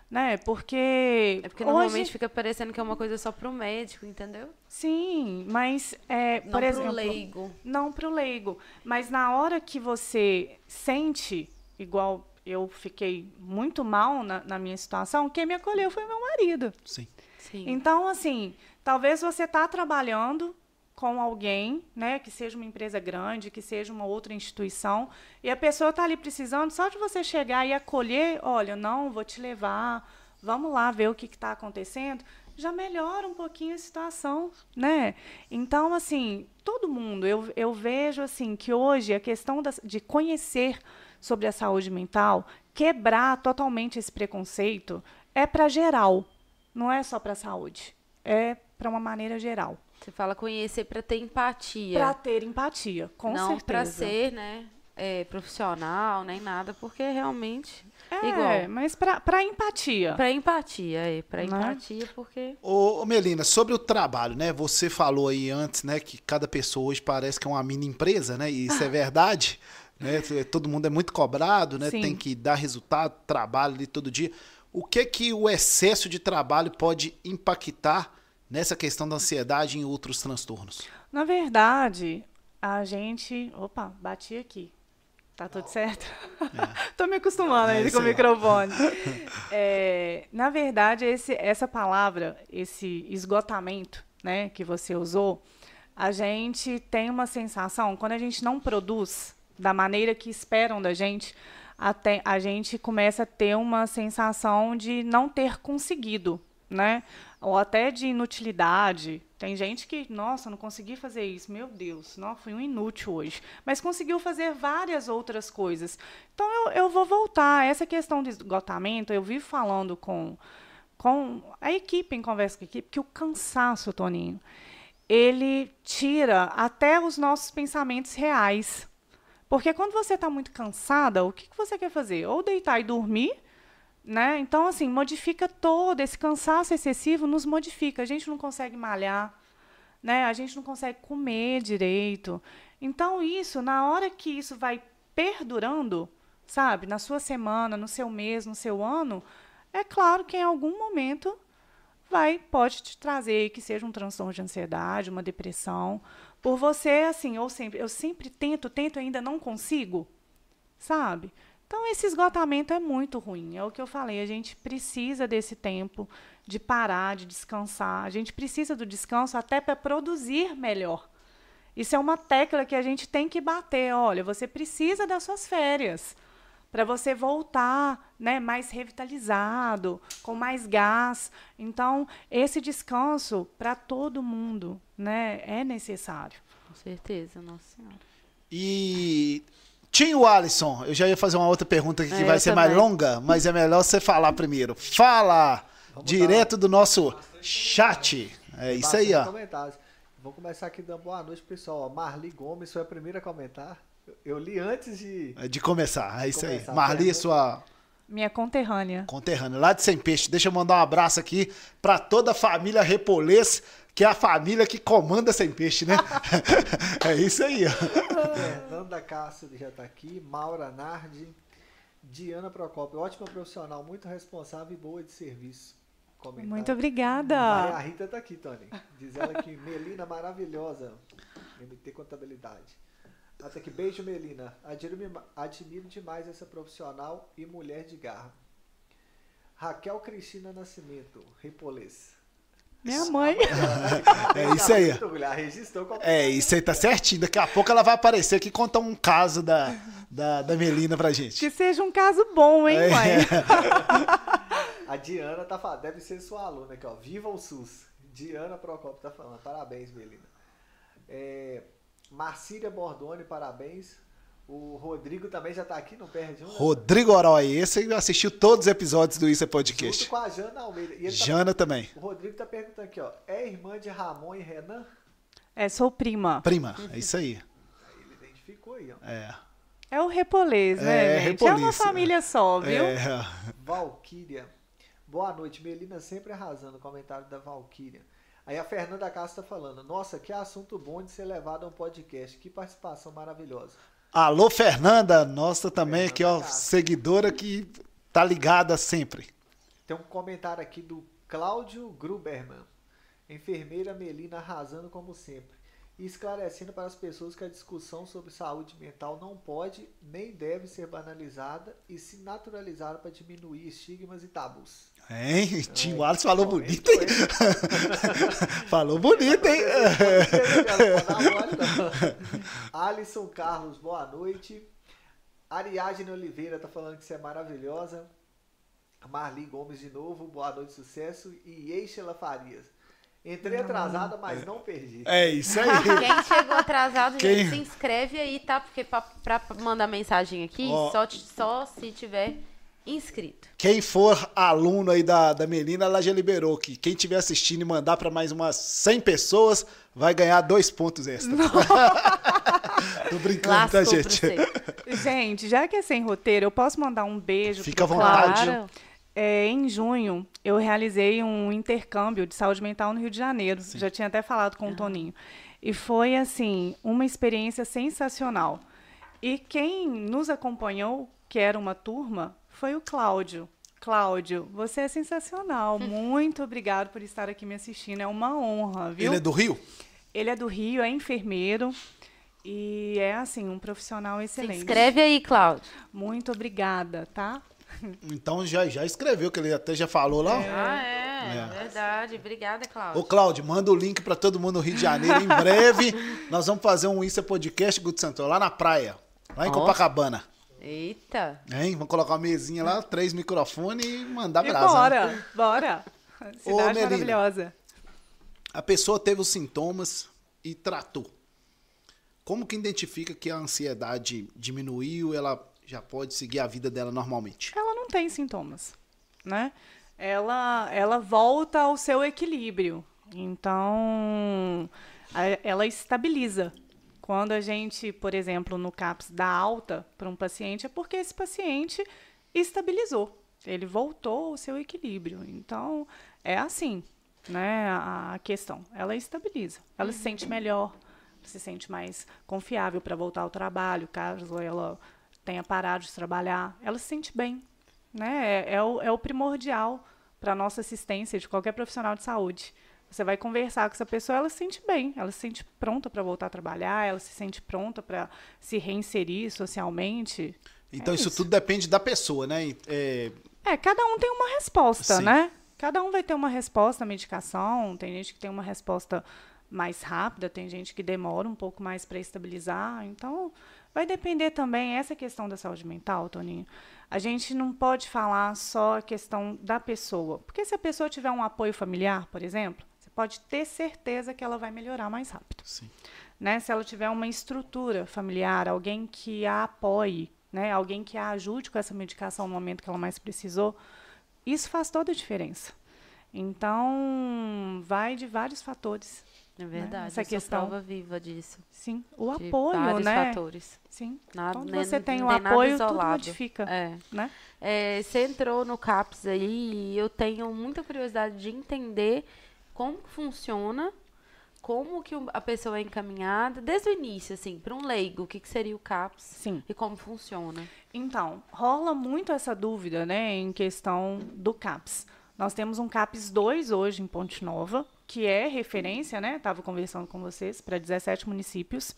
né? Porque. É porque hoje... normalmente fica parecendo que é uma coisa só para o médico, entendeu? Sim, mas. É, não por exemplo, leigo. Não para o leigo. Mas na hora que você sente, igual eu fiquei muito mal na, na minha situação, quem me acolheu foi meu marido. Sim. Sim. Então, assim, talvez você está trabalhando com alguém, né, que seja uma empresa grande, que seja uma outra instituição, e a pessoa está ali precisando só de você chegar e acolher, olha, não, vou te levar, vamos lá ver o que está acontecendo, já melhora um pouquinho a situação, né? Então, assim, todo mundo, eu, eu vejo assim que hoje a questão de conhecer sobre a saúde mental, quebrar totalmente esse preconceito, é para geral, não é só para a saúde, é para uma maneira geral. Você fala conhecer para ter empatia. Para ter empatia, com Não certeza. Não para ser, né, é, profissional nem nada, porque realmente é, igual. mas para empatia. Para empatia, é, para né? empatia, porque Ô, ô, Melina, sobre o trabalho, né? Você falou aí antes, né, que cada pessoa hoje parece que é uma mini empresa, né? E isso é verdade, né? Todo mundo é muito cobrado, né? Sim. Tem que dar resultado, trabalho ali todo dia. O que que o excesso de trabalho pode impactar nessa questão da ansiedade e em outros transtornos? Na verdade, a gente. Opa, bati aqui. Tá tudo certo? É. Tô me acostumando é ainda com o microfone. É, na verdade, esse, essa palavra, esse esgotamento né, que você usou, a gente tem uma sensação, quando a gente não produz da maneira que esperam da gente, até, a gente começa a ter uma sensação de não ter conseguido. Né? ou até de inutilidade. Tem gente que, nossa, não consegui fazer isso, meu Deus, não, fui um inútil hoje. Mas conseguiu fazer várias outras coisas. Então eu, eu vou voltar. Essa questão do esgotamento, eu vivo falando com, com a equipe, em conversa com a equipe, que o cansaço, Toninho, ele tira até os nossos pensamentos reais. Porque quando você está muito cansada, o que, que você quer fazer? Ou deitar e dormir né? Então, assim, modifica todo. Esse cansaço excessivo nos modifica. A gente não consegue malhar, né? a gente não consegue comer direito. Então, isso, na hora que isso vai perdurando, sabe, na sua semana, no seu mês, no seu ano, é claro que em algum momento vai pode te trazer que seja um transtorno de ansiedade, uma depressão, por você, assim, ou sempre, eu sempre tento, tento, ainda não consigo, sabe? Então, esse esgotamento é muito ruim. É o que eu falei, a gente precisa desse tempo de parar, de descansar. A gente precisa do descanso até para produzir melhor. Isso é uma tecla que a gente tem que bater. Olha, você precisa das suas férias para você voltar né, mais revitalizado, com mais gás. Então, esse descanso para todo mundo né, é necessário. Com certeza, Nossa Senhora. E Tinho Alisson, eu já ia fazer uma outra pergunta aqui que é, vai ser também. mais longa, mas é melhor você falar primeiro. Fala! Vamos direto dar... do nosso chat. É isso aí, ó. Comentários. Vou começar aqui dando boa noite, pessoal. Marli Gomes foi a primeira a comentar. Eu li antes de. É de começar, é isso começar. aí. Marli, sua. Minha conterrânea. Conterrânea, lá de Sem Peixe. Deixa eu mandar um abraço aqui para toda a família Repolês, que é a família que comanda Sem Peixe, né? é isso aí. Fernanda Castro já está aqui, Maura Nardi, Diana Procópio, ótima profissional, muito responsável e boa de serviço. Comentário. Muito obrigada. a Rita está aqui, Tony. Diz ela que Melina maravilhosa. MT Contabilidade. Até que beijo, Melina. Admiro, admiro demais essa profissional e mulher de garra. Raquel Cristina Nascimento, Repolês. Minha mãe. É isso aí. É isso aí, tá certinho. Daqui a pouco ela vai aparecer aqui e contar um caso da, da, da Melina pra gente. Que seja um caso bom, hein, é. mãe? A Diana tá falando, deve ser sua aluna aqui, ó. Viva o SUS. Diana Procopio tá falando. Parabéns, Melina. É, Marcília Bordoni, parabéns. O Rodrigo também já está aqui, não perde um. Né? Rodrigo Orói, esse assistiu todos os episódios do Isso é Podcast. Junto com a Jana Almeida. Tá Jana tá, também. O Rodrigo está perguntando aqui, ó. É irmã de Ramon e Renan? É, sou prima. Prima, é isso aí. aí ele identificou aí, ó. É. É o Repolês, né, é, gente? É uma família só, viu? É. Valquíria. Boa noite, Melina sempre arrasando. Comentário da Valquíria. Aí a Fernanda Castro está falando: Nossa, que assunto bom de ser levado a um podcast. Que participação maravilhosa. Alô, Fernanda, nossa também Fernanda aqui, ó, Castro. seguidora que tá ligada sempre. Tem um comentário aqui do Cláudio Gruberman. Enfermeira Melina arrasando como sempre e esclarecendo para as pessoas que a discussão sobre saúde mental não pode nem deve ser banalizada e se naturalizada para diminuir estigmas e tabus. Hein? Tim Wallace falou então, bonito, hein? falou bonito, hein? Alisson Carlos, boa noite. Ariadne Oliveira tá falando que você é maravilhosa. Marli Gomes de novo, boa noite, sucesso. E Eixela Farias. Entrei atrasada, mas não perdi. É isso aí. Quem chegou atrasado, Quem... se inscreve aí, tá? Porque pra, pra mandar mensagem aqui, oh. só, só se tiver inscrito. Quem for aluno aí da, da Melina, ela já liberou que quem estiver assistindo e mandar para mais umas 100 pessoas vai ganhar dois pontos extra. Tô brincando, tá, Lascou tá, gente? Gente, já que é sem roteiro, eu posso mandar um beijo Fica à vontade. Claro. É, em junho, eu realizei um intercâmbio de saúde mental no Rio de Janeiro. Sim. Já tinha até falado com o Toninho. E foi, assim, uma experiência sensacional. E quem nos acompanhou, que era uma turma, foi o Cláudio. Cláudio, você é sensacional. Muito obrigado por estar aqui me assistindo. É uma honra, viu? Ele é do Rio? Ele é do Rio, é enfermeiro. E é, assim, um profissional excelente. Se inscreve aí, Cláudio. Muito obrigada, tá? Então já, já escreveu, que ele até já falou lá. É. Ah, é, é. verdade. Obrigada, Cláudio. Ô, Cláudio, manda o link para todo mundo no Rio de Janeiro. Em breve, nós vamos fazer um Isso é Podcast, Guto Santos, lá na praia, lá em oh. Copacabana. Eita. Hein? Vamos colocar uma mesinha lá, três microfones e mandar e brasa. Bora, né? bora. Cidade Ô, maravilhosa. A pessoa teve os sintomas e tratou. Como que identifica que a ansiedade diminuiu, ela já pode seguir a vida dela normalmente? Ela não tem sintomas, né? Ela, ela volta ao seu equilíbrio. Então, ela estabiliza. Quando a gente, por exemplo, no CAPS dá alta para um paciente, é porque esse paciente estabilizou. Ele voltou ao seu equilíbrio. Então, é assim, né, a, questão. Ela estabiliza. Ela se sente melhor, se sente mais confiável para voltar ao trabalho, caso ela tenha parado de trabalhar, ela se sente bem. Né? É, é, o, é o primordial para a nossa assistência de qualquer profissional de saúde. Você vai conversar com essa pessoa, ela se sente bem, ela se sente pronta para voltar a trabalhar, ela se sente pronta para se reinserir socialmente. Então é isso, isso, tudo depende da pessoa, né? É... é, cada um tem uma resposta, Sim. né? Cada um vai ter uma resposta à medicação. Tem gente que tem uma resposta mais rápida, tem gente que demora um pouco mais para estabilizar. Então, vai depender também essa questão da saúde mental, Toninho. A gente não pode falar só a questão da pessoa, porque se a pessoa tiver um apoio familiar, por exemplo, pode ter certeza que ela vai melhorar mais rápido. Sim. Né? Se ela tiver uma estrutura familiar, alguém que a apoie, né? alguém que a ajude com essa medicação no momento que ela mais precisou, isso faz toda a diferença. Então, vai de vários fatores. É né? verdade. Né? Essa questão prova viva disso. Sim, o apoio, vários né? fatores. Sim. Nada, Quando você tem o apoio, tudo modifica. É. Né? É, você entrou no CAPS aí e eu tenho muita curiosidade de entender como funciona, como que a pessoa é encaminhada, desde o início, assim, para um leigo, o que, que seria o CAPS Sim. e como funciona. Então, rola muito essa dúvida, né, em questão do CAPS. Nós temos um CAPES 2 hoje em Ponte Nova, que é referência, né? Estava conversando com vocês, para 17 municípios.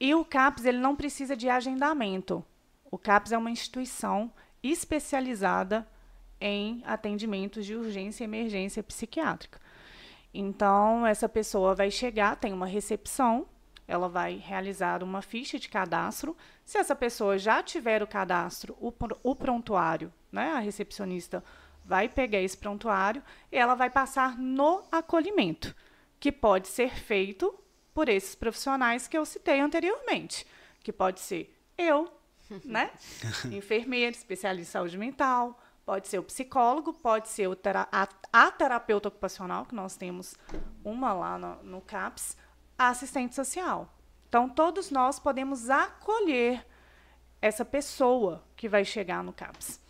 E o CAPES ele não precisa de agendamento. O CAPES é uma instituição especializada em atendimentos de urgência e emergência psiquiátrica. Então, essa pessoa vai chegar, tem uma recepção, ela vai realizar uma ficha de cadastro. Se essa pessoa já tiver o cadastro, o, o prontuário, né, a recepcionista vai pegar esse prontuário e ela vai passar no acolhimento, que pode ser feito por esses profissionais que eu citei anteriormente, que pode ser eu, né? Enfermeira, especialista em saúde mental, pode ser o psicólogo, pode ser tera a, a, terapeuta ocupacional, que nós temos uma lá no, no CAPS, a assistente social. Então, todos nós podemos acolher essa pessoa que vai chegar no CAPS.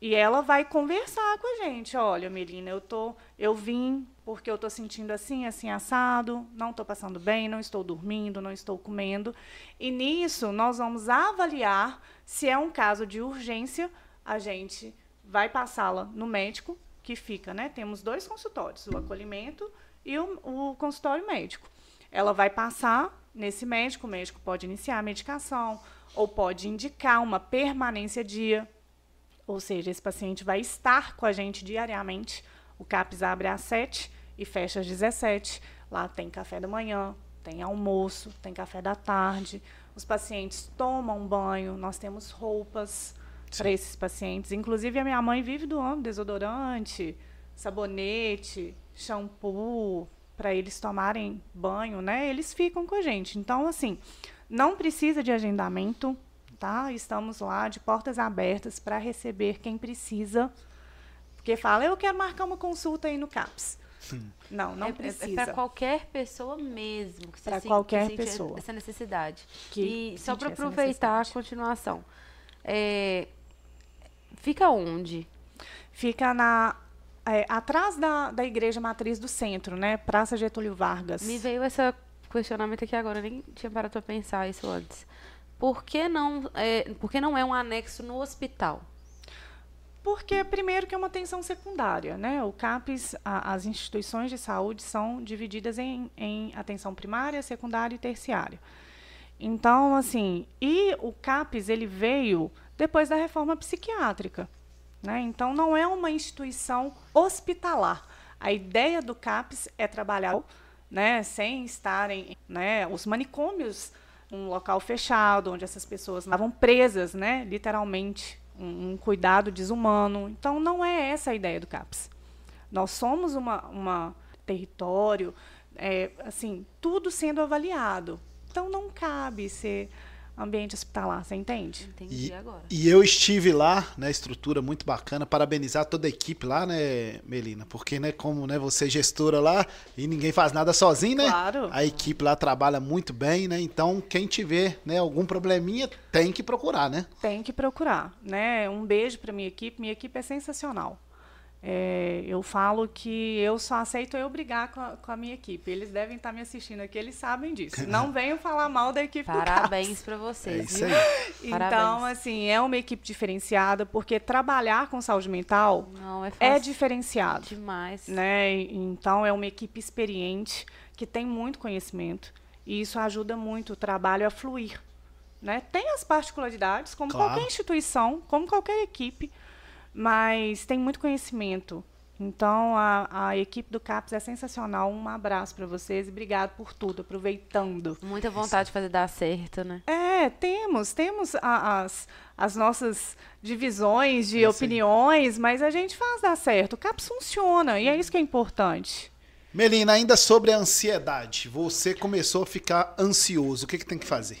E ela vai conversar com a gente. Olha, Melina, eu tô, eu vim porque eu estou sentindo assim, assim assado, não estou passando bem, não estou dormindo, não estou comendo. E nisso nós vamos avaliar se é um caso de urgência, a gente vai passá-la no médico que fica, né? Temos dois consultórios, o acolhimento e o, o consultório médico. Ela vai passar nesse médico, o médico pode iniciar a medicação ou pode indicar uma permanência dia ou seja, esse paciente vai estar com a gente diariamente. O CAPS abre às 7 e fecha às 17. Lá tem café da manhã, tem almoço, tem café da tarde. Os pacientes tomam banho, nós temos roupas para esses pacientes. Inclusive, a minha mãe vive doando desodorante, sabonete, shampoo, para eles tomarem banho, né? Eles ficam com a gente. Então, assim, não precisa de agendamento, tá? Estamos lá de portas abertas para receber quem precisa. Porque fala, eu quero marcar uma consulta aí no CAPS. Não, não é, é precisa. É para qualquer pessoa mesmo. Para qualquer que pessoa. Essa necessidade. Que e só para aproveitar a continuação. É, fica onde? Fica na é, atrás da, da igreja matriz do centro, né? Praça Getúlio Vargas. Me veio esse questionamento aqui agora, eu nem tinha parado para pensar isso antes por que não é, por que não é um anexo no hospital? Porque, primeiro, que é uma atenção secundária. Né? O CAPES, a, as instituições de saúde são divididas em, em atenção primária, secundária e terciária. Então, assim, e o CAPES ele veio depois da reforma psiquiátrica. Né? Então, não é uma instituição hospitalar. A ideia do CAPES é trabalhar né, sem estarem. Né, os manicômios um local fechado, onde essas pessoas estavam presas, né, literalmente, um, um, cuidado desumano. Então, não é essa a ideia do CAPS. Nós somos uma, uma território, é, assim, tudo sendo avaliado. Então, não cabe ser ambiente hospitalar, você entende? Entendi e, agora. E eu estive lá, né, estrutura muito bacana, parabenizar toda a equipe lá, né, Melina? Porque, né, como né, você é gestora lá e ninguém faz nada sozinho, né? Claro. A equipe lá trabalha muito bem, né? Então, quem tiver, né, algum probleminha, tem que procurar, né? Tem que procurar, né? Um beijo para minha equipe, minha equipe é sensacional. É, eu falo que eu só aceito eu brigar com a, com a, minha equipe. Eles devem estar me assistindo aqui, eles sabem disso. Não venham falar mal da equipe Parabéns para vocês. É. Então, assim, é uma equipe diferenciada, porque trabalhar com saúde mental Não, é, é, diferenciado. Demais. Né? Então, é uma equipe experiente, que tem muito conhecimento. E isso ajuda muito o trabalho a fluir. Né? Tem as particularidades, como claro. qualquer instituição, como qualquer equipe mas tem muito conhecimento. Então, a, a equipe do CAPS é sensacional. Um abraço para vocês e obrigado por tudo, aproveitando. Muita vontade de fazer dar certo, né? É, temos. Temos a, as, as nossas divisões de é opiniões, mas a gente faz dar certo. O CAPS funciona e é isso que é importante. Melina, ainda sobre a ansiedade. Você começou a ficar ansioso. O que, que tem que fazer?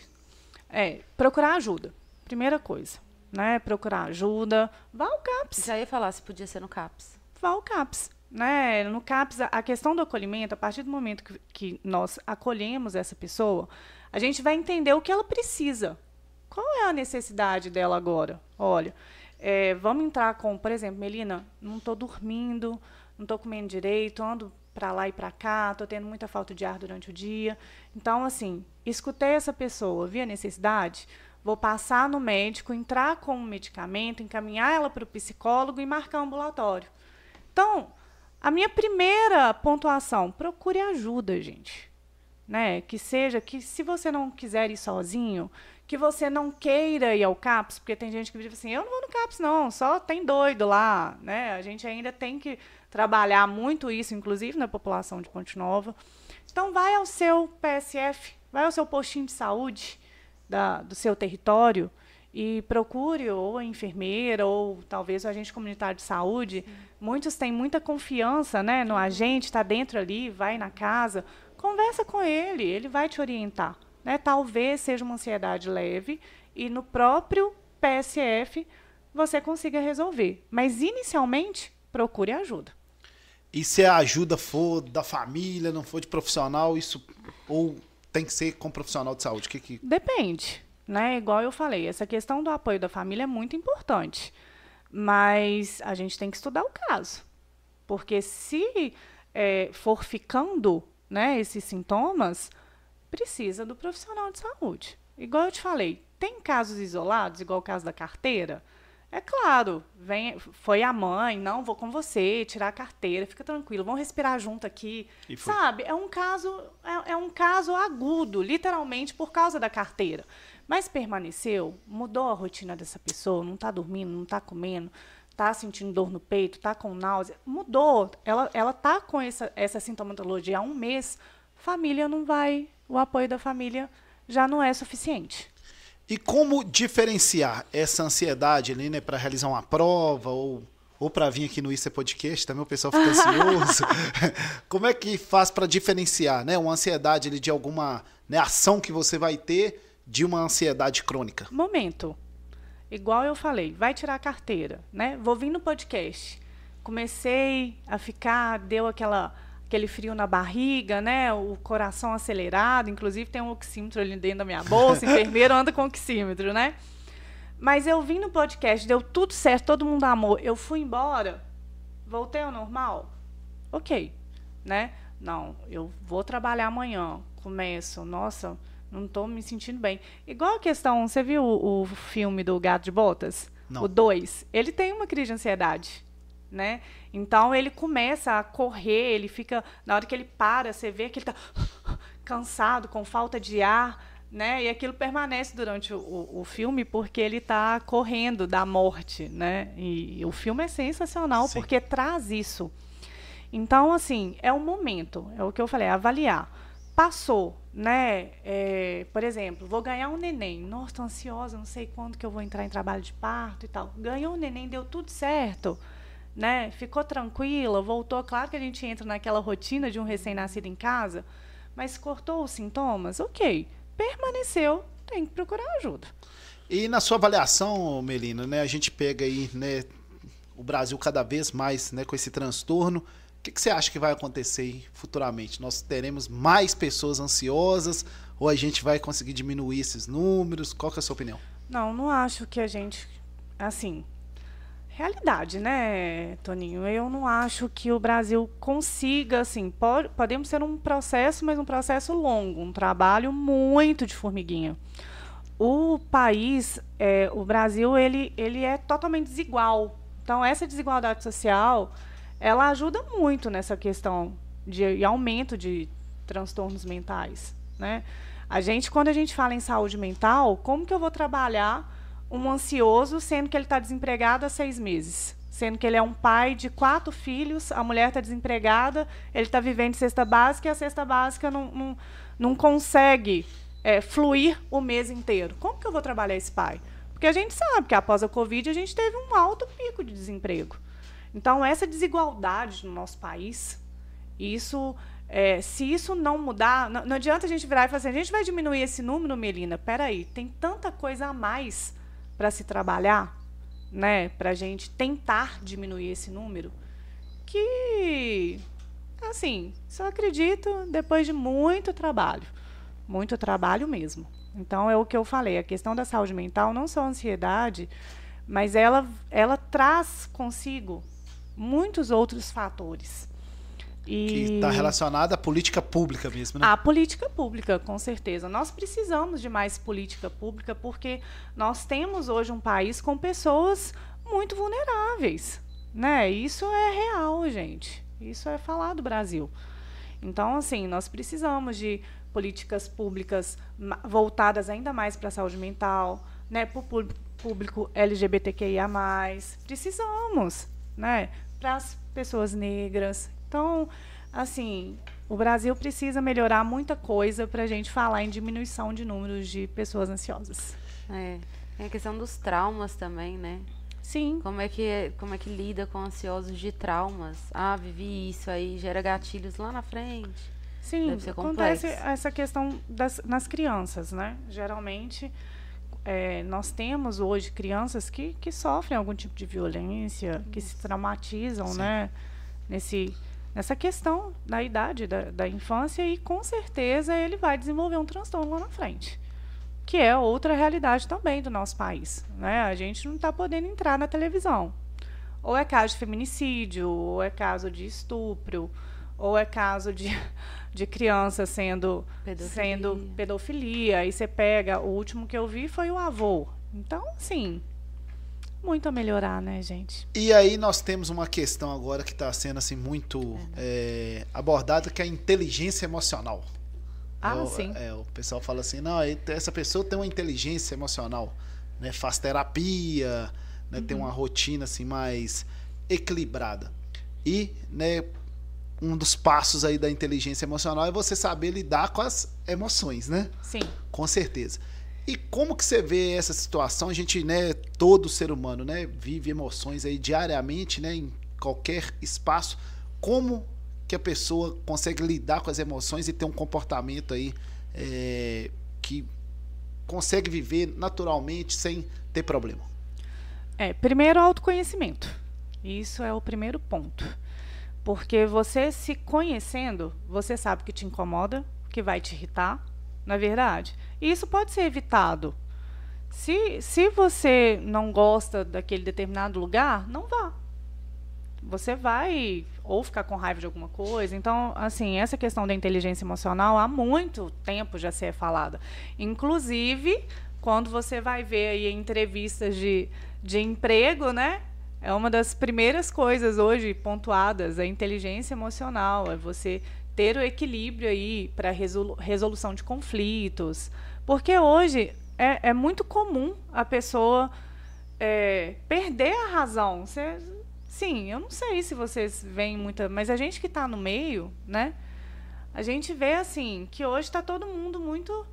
É, procurar ajuda. Primeira coisa né? Procurar ajuda, vá ao CAPS. Já ia falar se podia ser no CAPS. Vá ao CAPS. Né? No CAPS, a questão do acolhimento, a partir do momento que, que nós acolhemos essa pessoa, a gente vai entender o que ela precisa. Qual é a necessidade dela agora? Olha, é, vamos entrar com, por exemplo, Melina, não estou dormindo, não estou comendo direito, ando para lá e para cá, estou tendo muita falta de ar durante o dia. Então, assim, escutei essa pessoa, vi a necessidade, Vou passar no médico, entrar com o medicamento, encaminhar ela para o psicólogo e marcar ambulatório. Então, a minha primeira pontuação, procure ajuda, gente. Né? Que seja que se você não quiser ir sozinho, que você não queira ir ao CAPS, porque tem gente que diz assim, eu não vou no CAPS não, só tem doido lá, né? A gente ainda tem que trabalhar muito isso, inclusive na população de Ponte Nova. Então vai ao seu PSF, vai ao seu postinho de saúde, da, do seu território e procure ou a enfermeira ou talvez o agente comunitário de saúde. Sim. Muitos têm muita confiança né, no agente, está dentro ali, vai na casa, conversa com ele, ele vai te orientar. Né? Talvez seja uma ansiedade leve e no próprio PSF você consiga resolver. Mas inicialmente, procure ajuda. E se a ajuda for da família, não for de profissional, isso ou tem que ser com profissional de saúde? Que, que... Depende. Né? Igual eu falei, essa questão do apoio da família é muito importante. Mas a gente tem que estudar o caso. Porque se é, for ficando né, esses sintomas, precisa do profissional de saúde. Igual eu te falei, tem casos isolados, igual o caso da carteira, é claro, vem, foi a mãe, não, vou com você, tirar a carteira, fica tranquilo, vamos respirar junto aqui. Sabe, é um caso, é, é, um caso agudo, literalmente por causa da carteira. Mas permaneceu, mudou a rotina dessa pessoa, não está dormindo, não está comendo, está sentindo dor no peito, está com náusea, mudou. Ela ela tá com essa, essa sintomatologia há um mês, família não vai, o apoio da família já não é suficiente. E como diferenciar essa ansiedade ali, né, para realizar uma prova ou, ou para vir aqui no Isso é Podcast, também o pessoal fica ansioso. como é que faz para diferenciar, né, uma ansiedade ali de alguma né, ação que você vai ter de uma ansiedade crônica? Momento. Igual eu falei, vai tirar a carteira, né? Vou vir no podcast. Comecei a ficar, deu aquela aquele frio na barriga, né? O coração acelerado, inclusive tem um oxímetro ali dentro da minha bolsa, enfermeiro anda com oxímetro, né? Mas eu vim no podcast, deu tudo certo, todo mundo amou. Eu fui embora, voltei ao normal. OK, né? Não, eu vou trabalhar amanhã. Começo, nossa, não estou me sentindo bem. Igual a questão, você viu o, o filme do Gato de Botas? Não. O 2. Ele tem uma crise de ansiedade né? Então ele começa a correr, ele fica, na hora que ele para, você vê que ele está cansado, com falta de ar, né? E aquilo permanece durante o, o, o filme porque ele está correndo da morte, né? E, e, o filme é sensacional Sim. porque traz isso. Então, assim, é o momento, é o que eu falei, é avaliar. Passou, né? É, por exemplo, vou ganhar um neném. Nossa, estou ansiosa, não sei quando que eu vou entrar em trabalho de parto e tal. Ganhou um neném, deu tudo certo né? Ficou tranquila, voltou. Claro que a gente entra naquela rotina de um recém-nascido em casa, mas cortou os sintomas, ok. Permaneceu, tem que procurar ajuda. E na sua avaliação, Melina, né? A gente pega aí, né? O Brasil cada vez mais, né? Com esse transtorno. O que, que você acha que vai acontecer futuramente? Nós teremos mais pessoas ansiosas ou a gente vai conseguir diminuir esses números? Qual é a sua opinião? Não, não acho que a gente, assim, realidade, né, Toninho? Eu não acho que o Brasil consiga, assim, pode, podemos ser um processo, mas um processo longo, um trabalho muito de formiguinha. O país, é, o Brasil, ele, ele é totalmente desigual. Então, essa desigualdade social, ela ajuda muito nessa questão de, de aumento de transtornos mentais, né? A gente, quando a gente fala em saúde mental, como que eu vou trabalhar um ansioso, sendo que ele está desempregado há seis meses. Sendo que ele é um pai de quatro filhos, a mulher está desempregada, ele está vivendo cesta básica e a cesta básica não, não, não consegue é, fluir o mês inteiro. Como que eu vou trabalhar esse pai? Porque a gente sabe que após a Covid a gente teve um alto pico de desemprego. Então, essa desigualdade no nosso país, isso, é, se isso não mudar, não, não, adianta a gente virar e falar assim, a gente vai diminuir esse número, Melina. Peraí, tem tanta coisa a mais para se trabalhar, né, para a gente tentar diminuir esse número, que, assim, só acredito depois de muito trabalho, muito trabalho mesmo. Então é o que eu falei, a questão da saúde mental não só a ansiedade, mas ela, ela traz consigo muitos outros fatores. E... Que está relacionada à política pública mesmo, né? À política pública, com certeza. Nós precisamos de mais política pública porque nós temos hoje um país com pessoas muito vulneráveis. Né? Isso é real, gente. Isso é falar do Brasil. Então, assim, nós precisamos de políticas públicas voltadas ainda mais para a saúde mental, né? para o público LGBTQIA. Precisamos, né? Para as pessoas negras. Então, assim, o Brasil precisa melhorar muita coisa para a gente falar em diminuição de números de pessoas ansiosas. É. Tem a questão dos traumas também, né? Sim. Como é que como é que lida com ansiosos de traumas? Ah, vivi isso aí, gera gatilhos lá na frente. Sim, Deve ser acontece essa questão das, nas crianças, né? Geralmente é, nós temos hoje crianças que, que sofrem algum tipo de violência, que se traumatizam, Sim. né? Nesse nessa questão da idade da, da infância e com certeza ele vai desenvolver um transtorno lá na frente que é outra realidade também do nosso país. Né? A gente não está podendo entrar na televisão. Ou é caso de feminicídio, ou é caso de estupro, ou é caso de, de criança sendo pedofilia. sendo pedofilia. Aí você pega, o último que eu vi foi o avô. Então, assim, muito a melhorar, né, gente? E aí nós temos uma questão agora que está sendo assim muito é, é, abordada, que é a inteligência emocional. Ah, o, sim. É, o pessoal fala assim, não, essa pessoa tem uma inteligência emocional, né? Faz terapia, né? Uhum. tem uma rotina assim mais equilibrada. E, né, um dos passos aí da inteligência emocional é você saber lidar com as emoções, né? Sim. Com certeza. E como que você vê essa situação? A gente, né, todo ser humano, né, vive emoções aí diariamente, né, em qualquer espaço. Como que a pessoa consegue lidar com as emoções e ter um comportamento aí é, que consegue viver naturalmente sem ter problema? É, primeiro autoconhecimento. Isso é o primeiro ponto. Porque você se conhecendo, você sabe o que te incomoda, o que vai te irritar, na verdade. E isso pode ser evitado. Se, se você não gosta daquele determinado lugar, não vá. Você vai ou ficar com raiva de alguma coisa. Então, assim, essa questão da inteligência emocional há muito tempo já se é falada. Inclusive, quando você vai ver aí entrevistas de, de emprego, né? É uma das primeiras coisas hoje pontuadas, a inteligência emocional, é você ter o equilíbrio aí para resolu resolução de conflitos. Porque hoje é, é muito comum a pessoa é, perder a razão. Sim, eu não sei se vocês veem muita, mas a gente que está no meio, né? A gente vê assim que hoje está todo mundo muito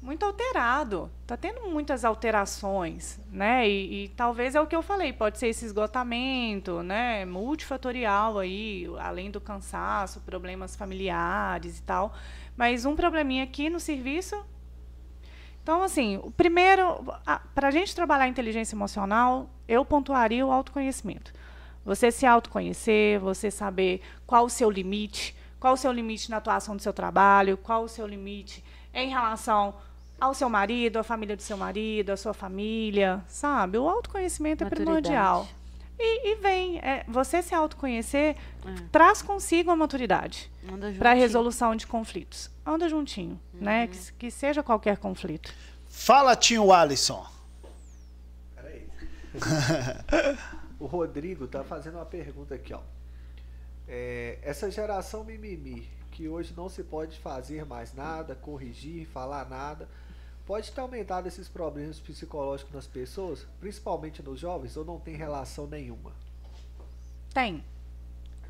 muito alterado. Está tendo muitas alterações, né? E, e, talvez é o que eu falei, pode ser esse esgotamento, né? Multifatorial aí, além do cansaço, problemas familiares e tal. Mas um probleminha aqui no serviço. Então, assim, o primeiro, para a gente trabalhar a inteligência emocional, eu pontuaria o autoconhecimento. Você se autoconhecer, você saber qual o seu limite, qual o seu limite na atuação do seu trabalho, qual o seu limite em relação ao seu marido, à família do seu marido, à sua família, sabe? O autoconhecimento é primordial. E, e vem. É, você se autoconhecer é. traz consigo a maturidade para a resolução de conflitos. Anda juntinho, uhum. né? Que, que, seja qualquer conflito. Fala, Tinho Alisson. Peraí. o Rodrigo tá fazendo uma pergunta aqui, ó. É, essa geração mimimi, que hoje não se pode fazer mais nada, corrigir, falar nada Pode ter aumentado esses problemas psicológicos nas pessoas, principalmente nos jovens, ou não tem relação nenhuma? Tem.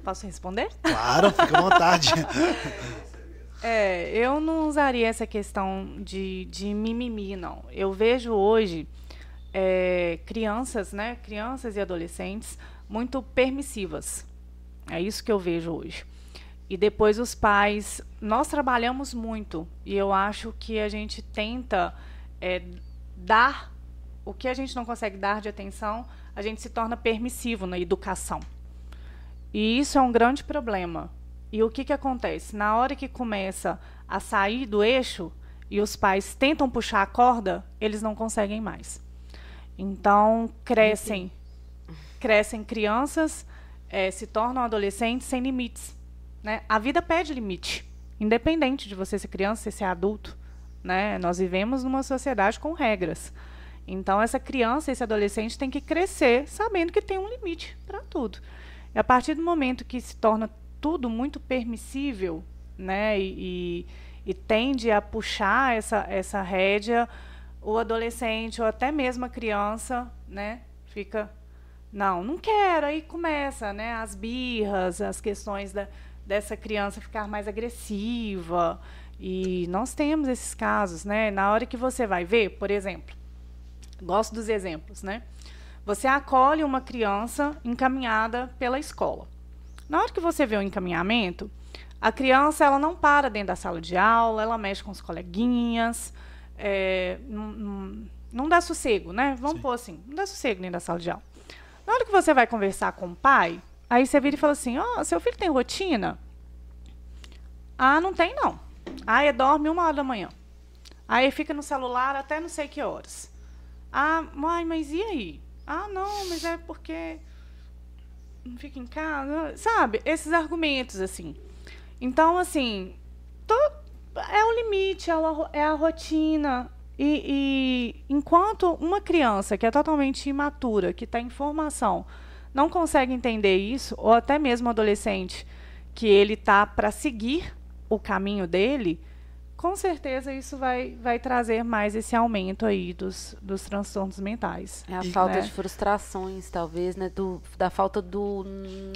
Posso responder? Claro, fica à vontade. é, eu não usaria essa questão de, de mimimi, não. Eu vejo hoje é, crianças, né, crianças e adolescentes muito permissivas. É isso que eu vejo hoje. E depois os pais. Nós trabalhamos muito e eu acho que a gente tenta é, dar o que a gente não consegue dar de atenção, a gente se torna permissivo na educação. E isso é um grande problema. E o que, que acontece? Na hora que começa a sair do eixo e os pais tentam puxar a corda, eles não conseguem mais. Então, crescem, crescem crianças, é, se tornam adolescentes sem limites. Né? A vida pede limite, independente de você ser criança, ser adulto. Né? Nós vivemos numa sociedade com regras. Então, essa criança, esse adolescente tem que crescer sabendo que tem um limite para tudo. E a partir do momento que se torna tudo muito permissível né? e, e, e tende a puxar essa, essa rédea, o adolescente ou até mesmo a criança né? fica não, não quero. Aí começa, né? As birras, as questões da, dessa criança ficar mais agressiva. E nós temos esses casos, né? Na hora que você vai ver, por exemplo, gosto dos exemplos, né? Você acolhe uma criança encaminhada pela escola. Na hora que você vê o encaminhamento, a criança ela não para dentro da sala de aula, ela mexe com os coleguinhas, é, não, não, não, dá sossego, né? Vamos Sim. pôr assim, não dá sossego dentro da sala de aula. Na hora que você vai conversar com o pai, Aí você vira e fala assim: Ó, oh, seu filho tem rotina? Ah, não tem não. Ah, ele dorme uma hora da manhã. Aí fica no celular até não sei que horas. Ah, mãe, mas e aí? Ah, não, mas é porque não fica em casa, sabe? Esses argumentos assim. Então, assim, tô, é o limite, é, a, é a rotina. E, e enquanto uma criança que é totalmente imatura, que está em formação, não consegue entender isso, ou até mesmo adolescente, que ele tá para seguir o caminho dele, com certeza isso vai, vai trazer mais esse aumento aí dos, dos transtornos mentais. É a e, falta né? de frustrações, talvez, né? Do, da falta do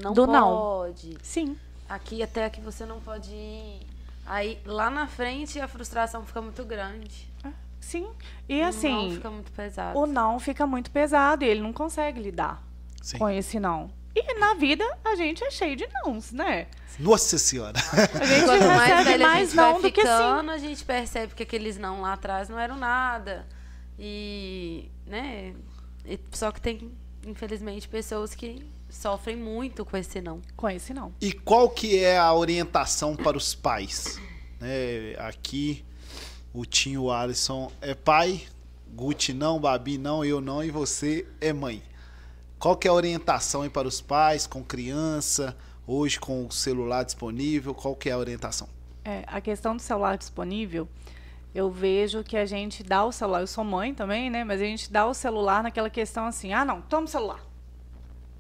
não do pode. Não. Sim. Aqui até que você não pode ir. Aí lá na frente a frustração fica muito grande. É, sim. E assim. O não fica muito pesado. O não fica muito pesado e ele não consegue lidar. Sim. com esse não. E na vida a gente é cheio de nãos, né? Nossa senhora. A gente Quanto mais velho mais a gente não vai ficando, a gente percebe que aqueles não lá atrás não eram nada. E, né? E, só que tem, infelizmente, pessoas que sofrem muito com esse não. Com esse não. E qual que é a orientação para os pais? É, aqui, o Tinho Alisson é pai, Guti não, Babi não, eu não, e você é mãe. Qual que é a orientação para os pais com criança, hoje com o celular disponível? Qual que é a orientação? É, a questão do celular disponível, eu vejo que a gente dá o celular, eu sou mãe também, né? Mas a gente dá o celular naquela questão assim, ah não, toma o celular.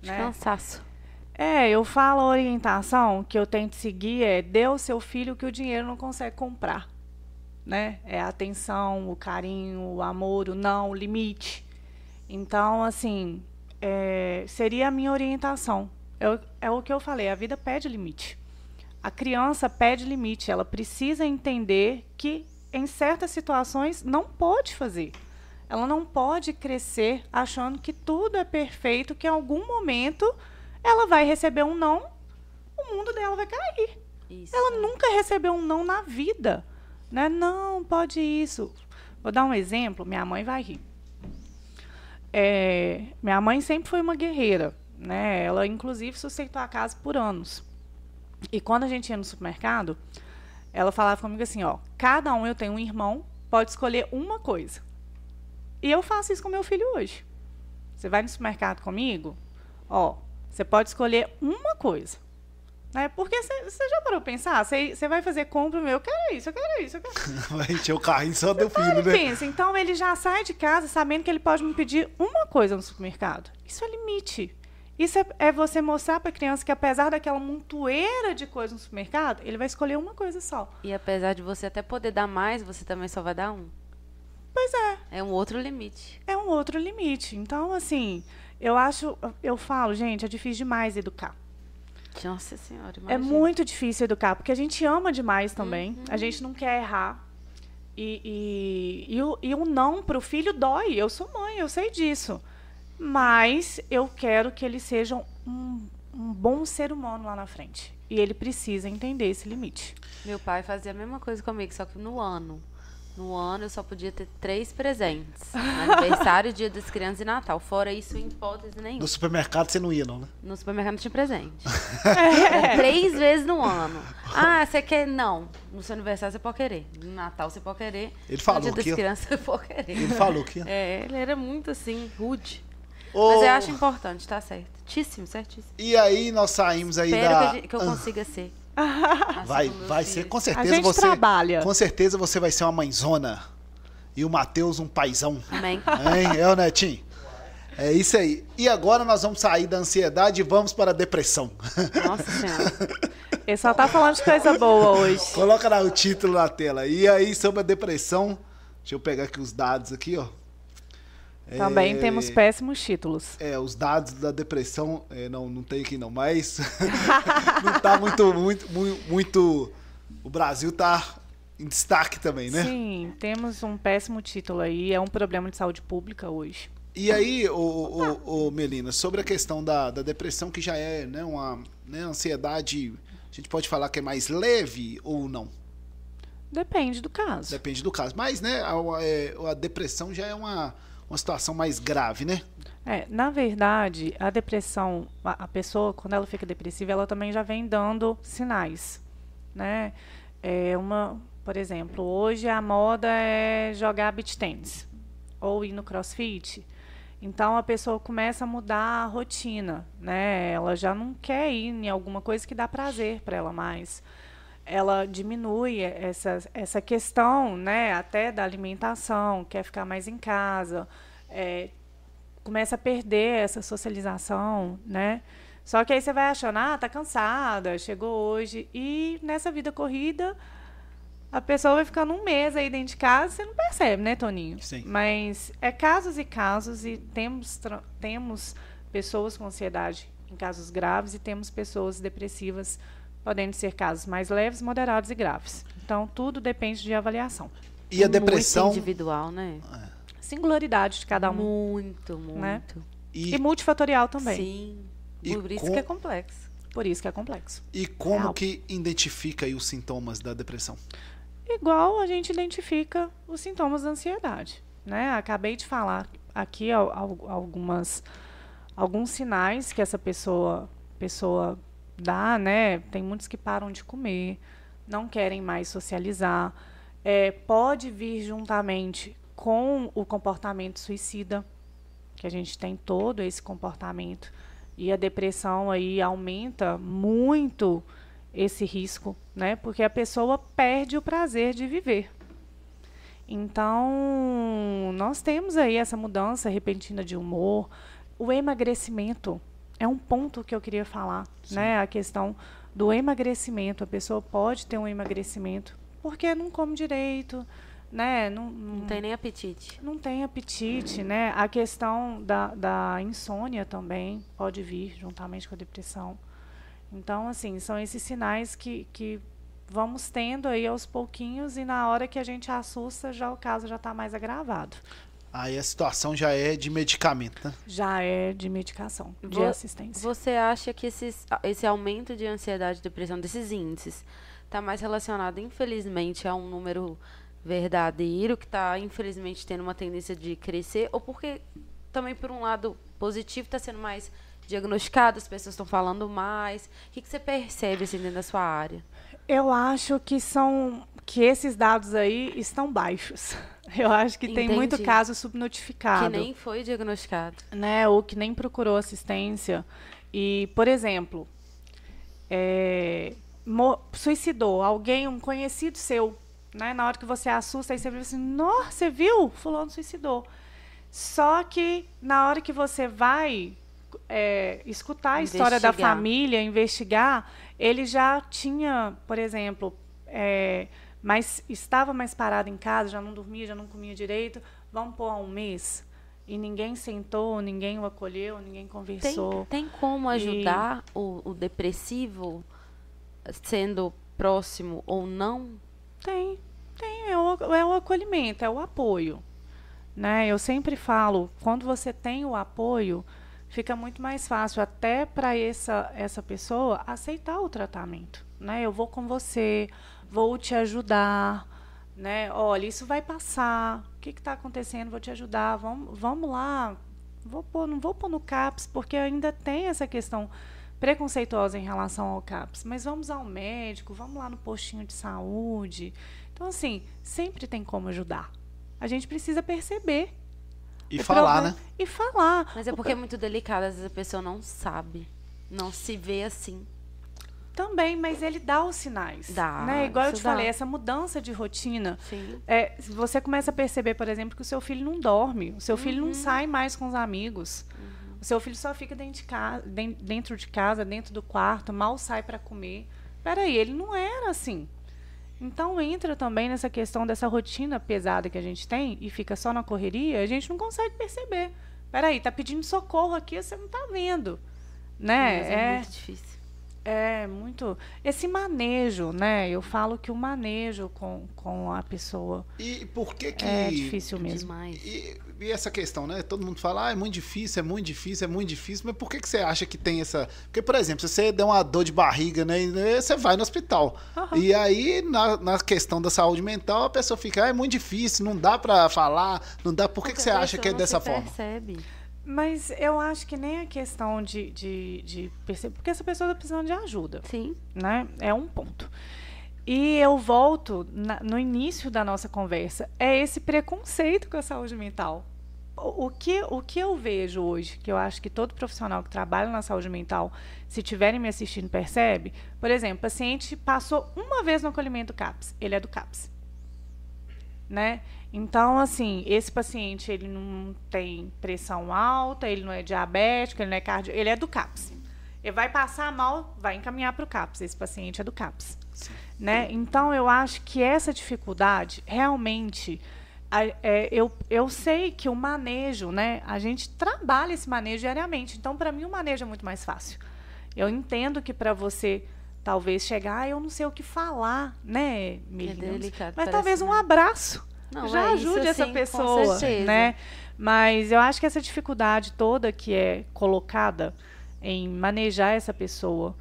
Né? Cansaço. É, eu falo a orientação que eu tento seguir é dê ao seu filho que o dinheiro não consegue comprar. Né? É a atenção, o carinho, o amor, o não, o limite. Então, assim, é, seria a minha orientação. É, é o que eu falei, a vida pede limite. A criança pede limite, ela precisa entender que em certas situações não pode fazer. Ela não pode crescer achando que tudo é perfeito, que em algum momento ela vai receber um não, o mundo dela vai cair. Isso. Ela nunca recebeu um não na vida. Né? Não, pode isso. Vou dar um exemplo, minha mãe vai rir. É, minha mãe sempre foi uma guerreira, né? Ela inclusive sustentou a casa por anos. E quando a gente ia no supermercado, ela falava comigo assim, ó, cada um eu tenho um irmão, pode escolher uma coisa. E eu faço isso com meu filho hoje. Você vai no supermercado comigo? Ó, você pode escolher uma coisa. Né? Porque você já parou pra pensar? Você vai fazer compra, meu, eu quero isso, eu quero isso, eu quero Vai encher o carrinho só do filho, né? Pensa, então ele já sai de casa sabendo que ele pode me pedir uma coisa no supermercado. Isso é limite. Isso é, é você mostrar para a criança que apesar daquela montoeira de coisas no supermercado, ele vai escolher uma coisa só. E apesar de você até poder dar mais, você também só vai dar um. Pois é. É um outro limite. É um outro limite. Então, assim, eu acho, eu falo, gente, é difícil demais educar. Nossa Senhora, imagina. É muito difícil educar, porque a gente ama demais também. Uhum. A gente não quer errar. E, e, e, o, e o não para o filho dói. Eu sou mãe, eu sei disso. Mas eu quero que ele seja um, um bom ser humano lá na frente. E ele precisa entender esse limite. Meu pai fazia a mesma coisa comigo, só que no ano. No ano eu só podia ter três presentes. Aniversário, Dia das Crianças e Natal. Fora isso, em hipótese nenhuma. No supermercado você não ia, não, né? No supermercado não tinha presente. é. Três vezes no ano. Ah, você quer? Não. No seu aniversário você pode querer. No Natal você pode querer. Ele falou no Dia das Crianças você pode querer. Ele falou que. É, ele era muito assim, rude. Oh. Mas eu acho importante, tá certo. Certíssimo, certíssimo. E aí nós saímos aí Espero da... que eu consiga ser. vai, vai ser, com certeza a gente você. trabalha. Com certeza você vai ser uma mãezona. E o Matheus um paizão. Amém. Hein? É o Netinho? É isso aí. E agora nós vamos sair da ansiedade e vamos para a depressão. Nossa Senhora. Ele só tá falando de coisa boa hoje. Coloca lá o título na tela. E aí, sobre a depressão, deixa eu pegar aqui os dados aqui, ó. Também é, temos péssimos títulos. É, os dados da depressão, é, não, não tem aqui não, mas não tá muito, muito, muito, muito, o Brasil tá em destaque também, né? Sim, temos um péssimo título aí, é um problema de saúde pública hoje. E aí, o, o, o Melina, sobre a questão da, da depressão, que já é né, uma né, ansiedade, a gente pode falar que é mais leve ou não? Depende do caso. Depende do caso. Mas, né, a, a, é, a depressão já é uma uma situação mais grave, né? É, na verdade, a depressão, a, a, pessoa, quando ela fica depressiva, ela também já vem dando sinais, né? É uma, por exemplo, hoje a moda é jogar beach tennis ou ir no crossfit. Então a pessoa começa a mudar a rotina, né? Ela já não quer ir em alguma coisa que dá prazer para ela mais. Ela diminui essa, essa questão, né? Até da alimentação, quer ficar mais em casa é, começa a perder essa socialização, né? Só que aí você vai achando, ah, tá cansada, chegou hoje. E nessa vida corrida, a pessoa vai ficando um mês aí dentro de casa, você não percebe, né, Toninho? Sim. Mas é casos e casos, e temos, temos pessoas com ansiedade em casos graves e temos pessoas depressivas, podendo ser casos mais leves, moderados e graves. Então, tudo depende de avaliação. E a depressão. Muito individual, né? É singularidade de cada um. Muito, muito. Né? E, e, multifatorial também. Sim. E Por isso com... que é complexo. Por isso que é complexo. E como é que identifica os sintomas da depressão? Igual a gente identifica os sintomas da ansiedade. Né? Acabei de falar aqui algumas, alguns sinais que essa pessoa, pessoa dá, né? Tem muitos que param de comer, não querem mais socializar. É, pode vir juntamente com o comportamento suicida, que a gente tem todo esse comportamento. E a depressão aí aumenta muito esse risco, né? Porque a pessoa perde o prazer de viver. Então, nós temos aí essa mudança repentina de humor, o emagrecimento é um ponto que eu queria falar, Sim. né? A questão do emagrecimento, a pessoa pode ter um emagrecimento porque não come direito, né? Não, não, não, tem nem apetite. Não tem apetite, né? A questão da, da insônia também pode vir juntamente com a depressão. Então, assim, são esses sinais que, que vamos tendo aí aos pouquinhos e na hora que a gente assusta, já o caso já está mais agravado. Aí a situação já é de medicamento, né? Já é de medicação, de Vo assistência. Você acha que esses, esse aumento de ansiedade e depressão, desses índices, está mais relacionado, infelizmente, a um número verdadeiro, que está, infelizmente, tendo uma tendência de crescer, ou porque também, por um lado positivo, está sendo mais diagnosticado, as pessoas estão falando mais. O que, que você percebe assim, dentro da sua área? Eu acho que são que esses dados aí estão baixos. Eu acho que Entendi. tem muito caso subnotificado. Que nem foi diagnosticado. Né? Ou que nem procurou assistência. E, por exemplo, é, suicidou alguém, um conhecido seu, né? Na hora que você assusta, aí você vê assim, nossa, você viu? Fulano suicidou. Só que na hora que você vai é, escutar a história da família, investigar, ele já tinha, por exemplo, é, mas estava mais parado em casa, já não dormia, já não comia direito. Vamos pôr um mês. E ninguém sentou, ninguém o acolheu, ninguém conversou. Tem, tem como ajudar e... o, o depressivo sendo próximo ou não? Tem, tem. É o, é o acolhimento, é o apoio. Né? Eu sempre falo, quando você tem o apoio, fica muito mais fácil até para essa, essa pessoa aceitar o tratamento. Né? Eu vou com você, vou te ajudar. Né? Olha, isso vai passar. O que está acontecendo? Vou te ajudar. Vamos, vamos lá. Vou pôr, não vou pôr no CAPS, porque ainda tem essa questão preconceituosa em relação ao CAPS. Mas vamos ao médico, vamos lá no postinho de saúde. Então, assim, sempre tem como ajudar. A gente precisa perceber e falar, problema. né? E falar. Mas é porque é muito delicado, às vezes a pessoa não sabe, não se vê assim. Também, mas ele dá os sinais. Dá. Né? Igual eu te dá. falei, essa mudança de rotina. Sim. É, você começa a perceber, por exemplo, que o seu filho não dorme, o seu filho não uhum. sai mais com os amigos. Uhum. O seu filho só fica dentro de, casa, dentro de casa, dentro do quarto, mal sai para comer. Peraí, ele não era assim. Então entra também nessa questão dessa rotina pesada que a gente tem e fica só na correria, a gente não consegue perceber. Peraí, tá pedindo socorro aqui, você não tá vendo. Né? Mas é, é muito difícil. É, muito. Esse manejo, né? Eu falo que o manejo com, com a pessoa. E por que que. É difícil mesmo. Demais. E, e essa questão, né? Todo mundo fala, ah, é muito difícil, é muito difícil, é muito difícil. Mas por que, que você acha que tem essa. Porque, por exemplo, se você der uma dor de barriga, né? Você vai no hospital. Uhum. E aí, na, na questão da saúde mental, a pessoa fica, ah, é muito difícil, não dá para falar, não dá. Por que, que você acha que é dessa forma? Percebe. Mas eu acho que nem a questão de, de, de perceber, porque essa pessoa está precisando de ajuda. Sim. Né? É um ponto. E eu volto na, no início da nossa conversa, é esse preconceito com a saúde mental. O, o, que, o que eu vejo hoje, que eu acho que todo profissional que trabalha na saúde mental, se estiverem me assistindo, percebe, por exemplo, o paciente passou uma vez no acolhimento CAPS, ele é do CAPS. Né? Então, assim, esse paciente ele não tem pressão alta, ele não é diabético, ele não é cardio, ele é do CAPS. Ele vai passar mal, vai encaminhar para o CAPS. Esse paciente é do CAPS. Né? Então, eu acho que essa dificuldade, realmente, é, eu, eu sei que o manejo, né? A gente trabalha esse manejo diariamente. Então, para mim, o manejo é muito mais fácil. Eu entendo que para você talvez chegar, eu não sei o que falar, né, Melina? É delicado, Mas talvez um abraço não, já é ajude isso, essa assim, pessoa, né? Mas eu acho que essa dificuldade toda que é colocada em manejar essa pessoa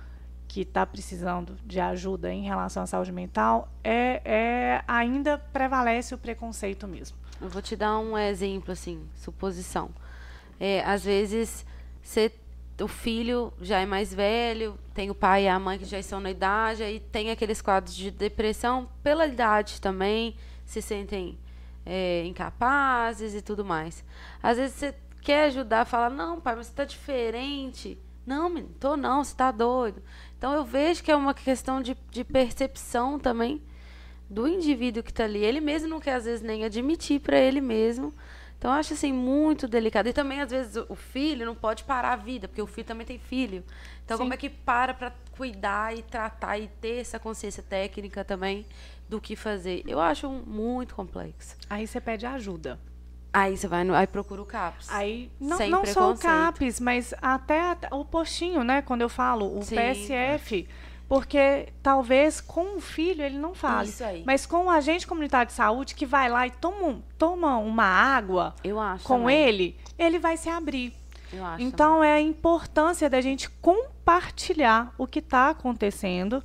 que está precisando de ajuda em relação à saúde mental é, é ainda prevalece o preconceito mesmo. Eu vou te dar um exemplo assim, suposição. É, às vezes você o filho já é mais velho, tem o pai e a mãe que já estão na idade, e tem aqueles quadros de depressão pela idade também, se sentem é, incapazes e tudo mais. Às vezes você quer ajudar, fala, não, pai, mas você está diferente. Não, menino, tô não, você está doido. Então eu vejo que é uma questão de, de percepção também do indivíduo que está ali. Ele mesmo não quer, às vezes, nem admitir para ele mesmo. Então eu acho assim muito delicado. E também, às vezes, o filho não pode parar a vida, porque o filho também tem filho. Então, Sim. como é que para para cuidar e tratar e ter essa consciência técnica também do que fazer. Eu acho muito complexo. Aí você pede ajuda. Aí você vai no, aí procura o CAPS. Aí não, não só o CAPS, mas até, o postinho, né? Quando eu falo o Sim. PSF, porque talvez com o filho ele não fale, Isso aí. mas com o agente comunitário de saúde que vai lá e toma, toma uma água eu acho com também. ele, ele vai se abrir. Eu acho então também. é a importância da gente compartilhar o que está acontecendo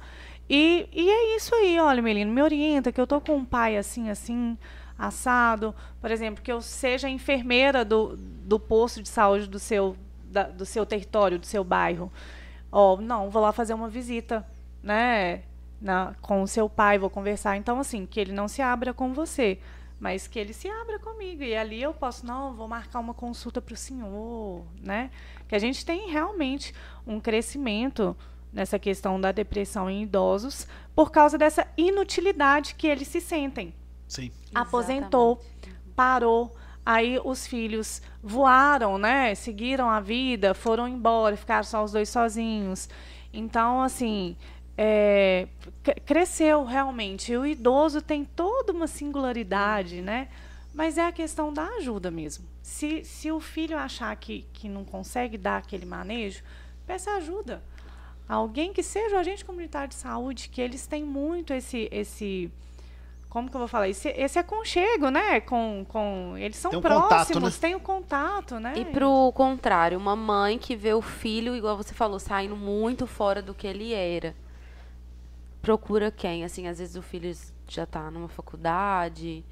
e, e é isso aí, olha, Melino, me orienta que eu tô com um pai assim, assim, assado, por exemplo, que eu seja enfermeira do, do posto de saúde do seu, da, do seu território, do seu bairro. Ó, oh, não, vou lá fazer uma visita, né, na, com o seu pai, vou conversar. Então, assim, que ele não se abra com você, mas que ele se abra comigo. E ali eu posso, não, vou marcar uma consulta para o senhor, né? Que a gente tem realmente um crescimento nessa questão da depressão em idosos por causa dessa inutilidade que eles se sentem. Sim. Aposentou, Exatamente. parou, aí os filhos voaram, né? Seguiram a vida, foram embora, ficaram só os dois sozinhos. Então, assim, é, cresceu realmente. E o idoso tem toda uma singularidade, né? Mas é a questão da ajuda mesmo. Se, se o filho achar que, que não consegue dar aquele manejo, peça ajuda. Alguém que seja o agente comunitário de saúde, que eles têm muito esse, esse como que eu vou falar? Esse, esse aconchego, né? Com, com, eles são um próximos, contato, né? têm o um contato, né? E pro contrário, uma mãe que vê o filho, igual você falou, saindo muito fora do que ele era procura quem? Assim, às vezes o filho já está numa faculdade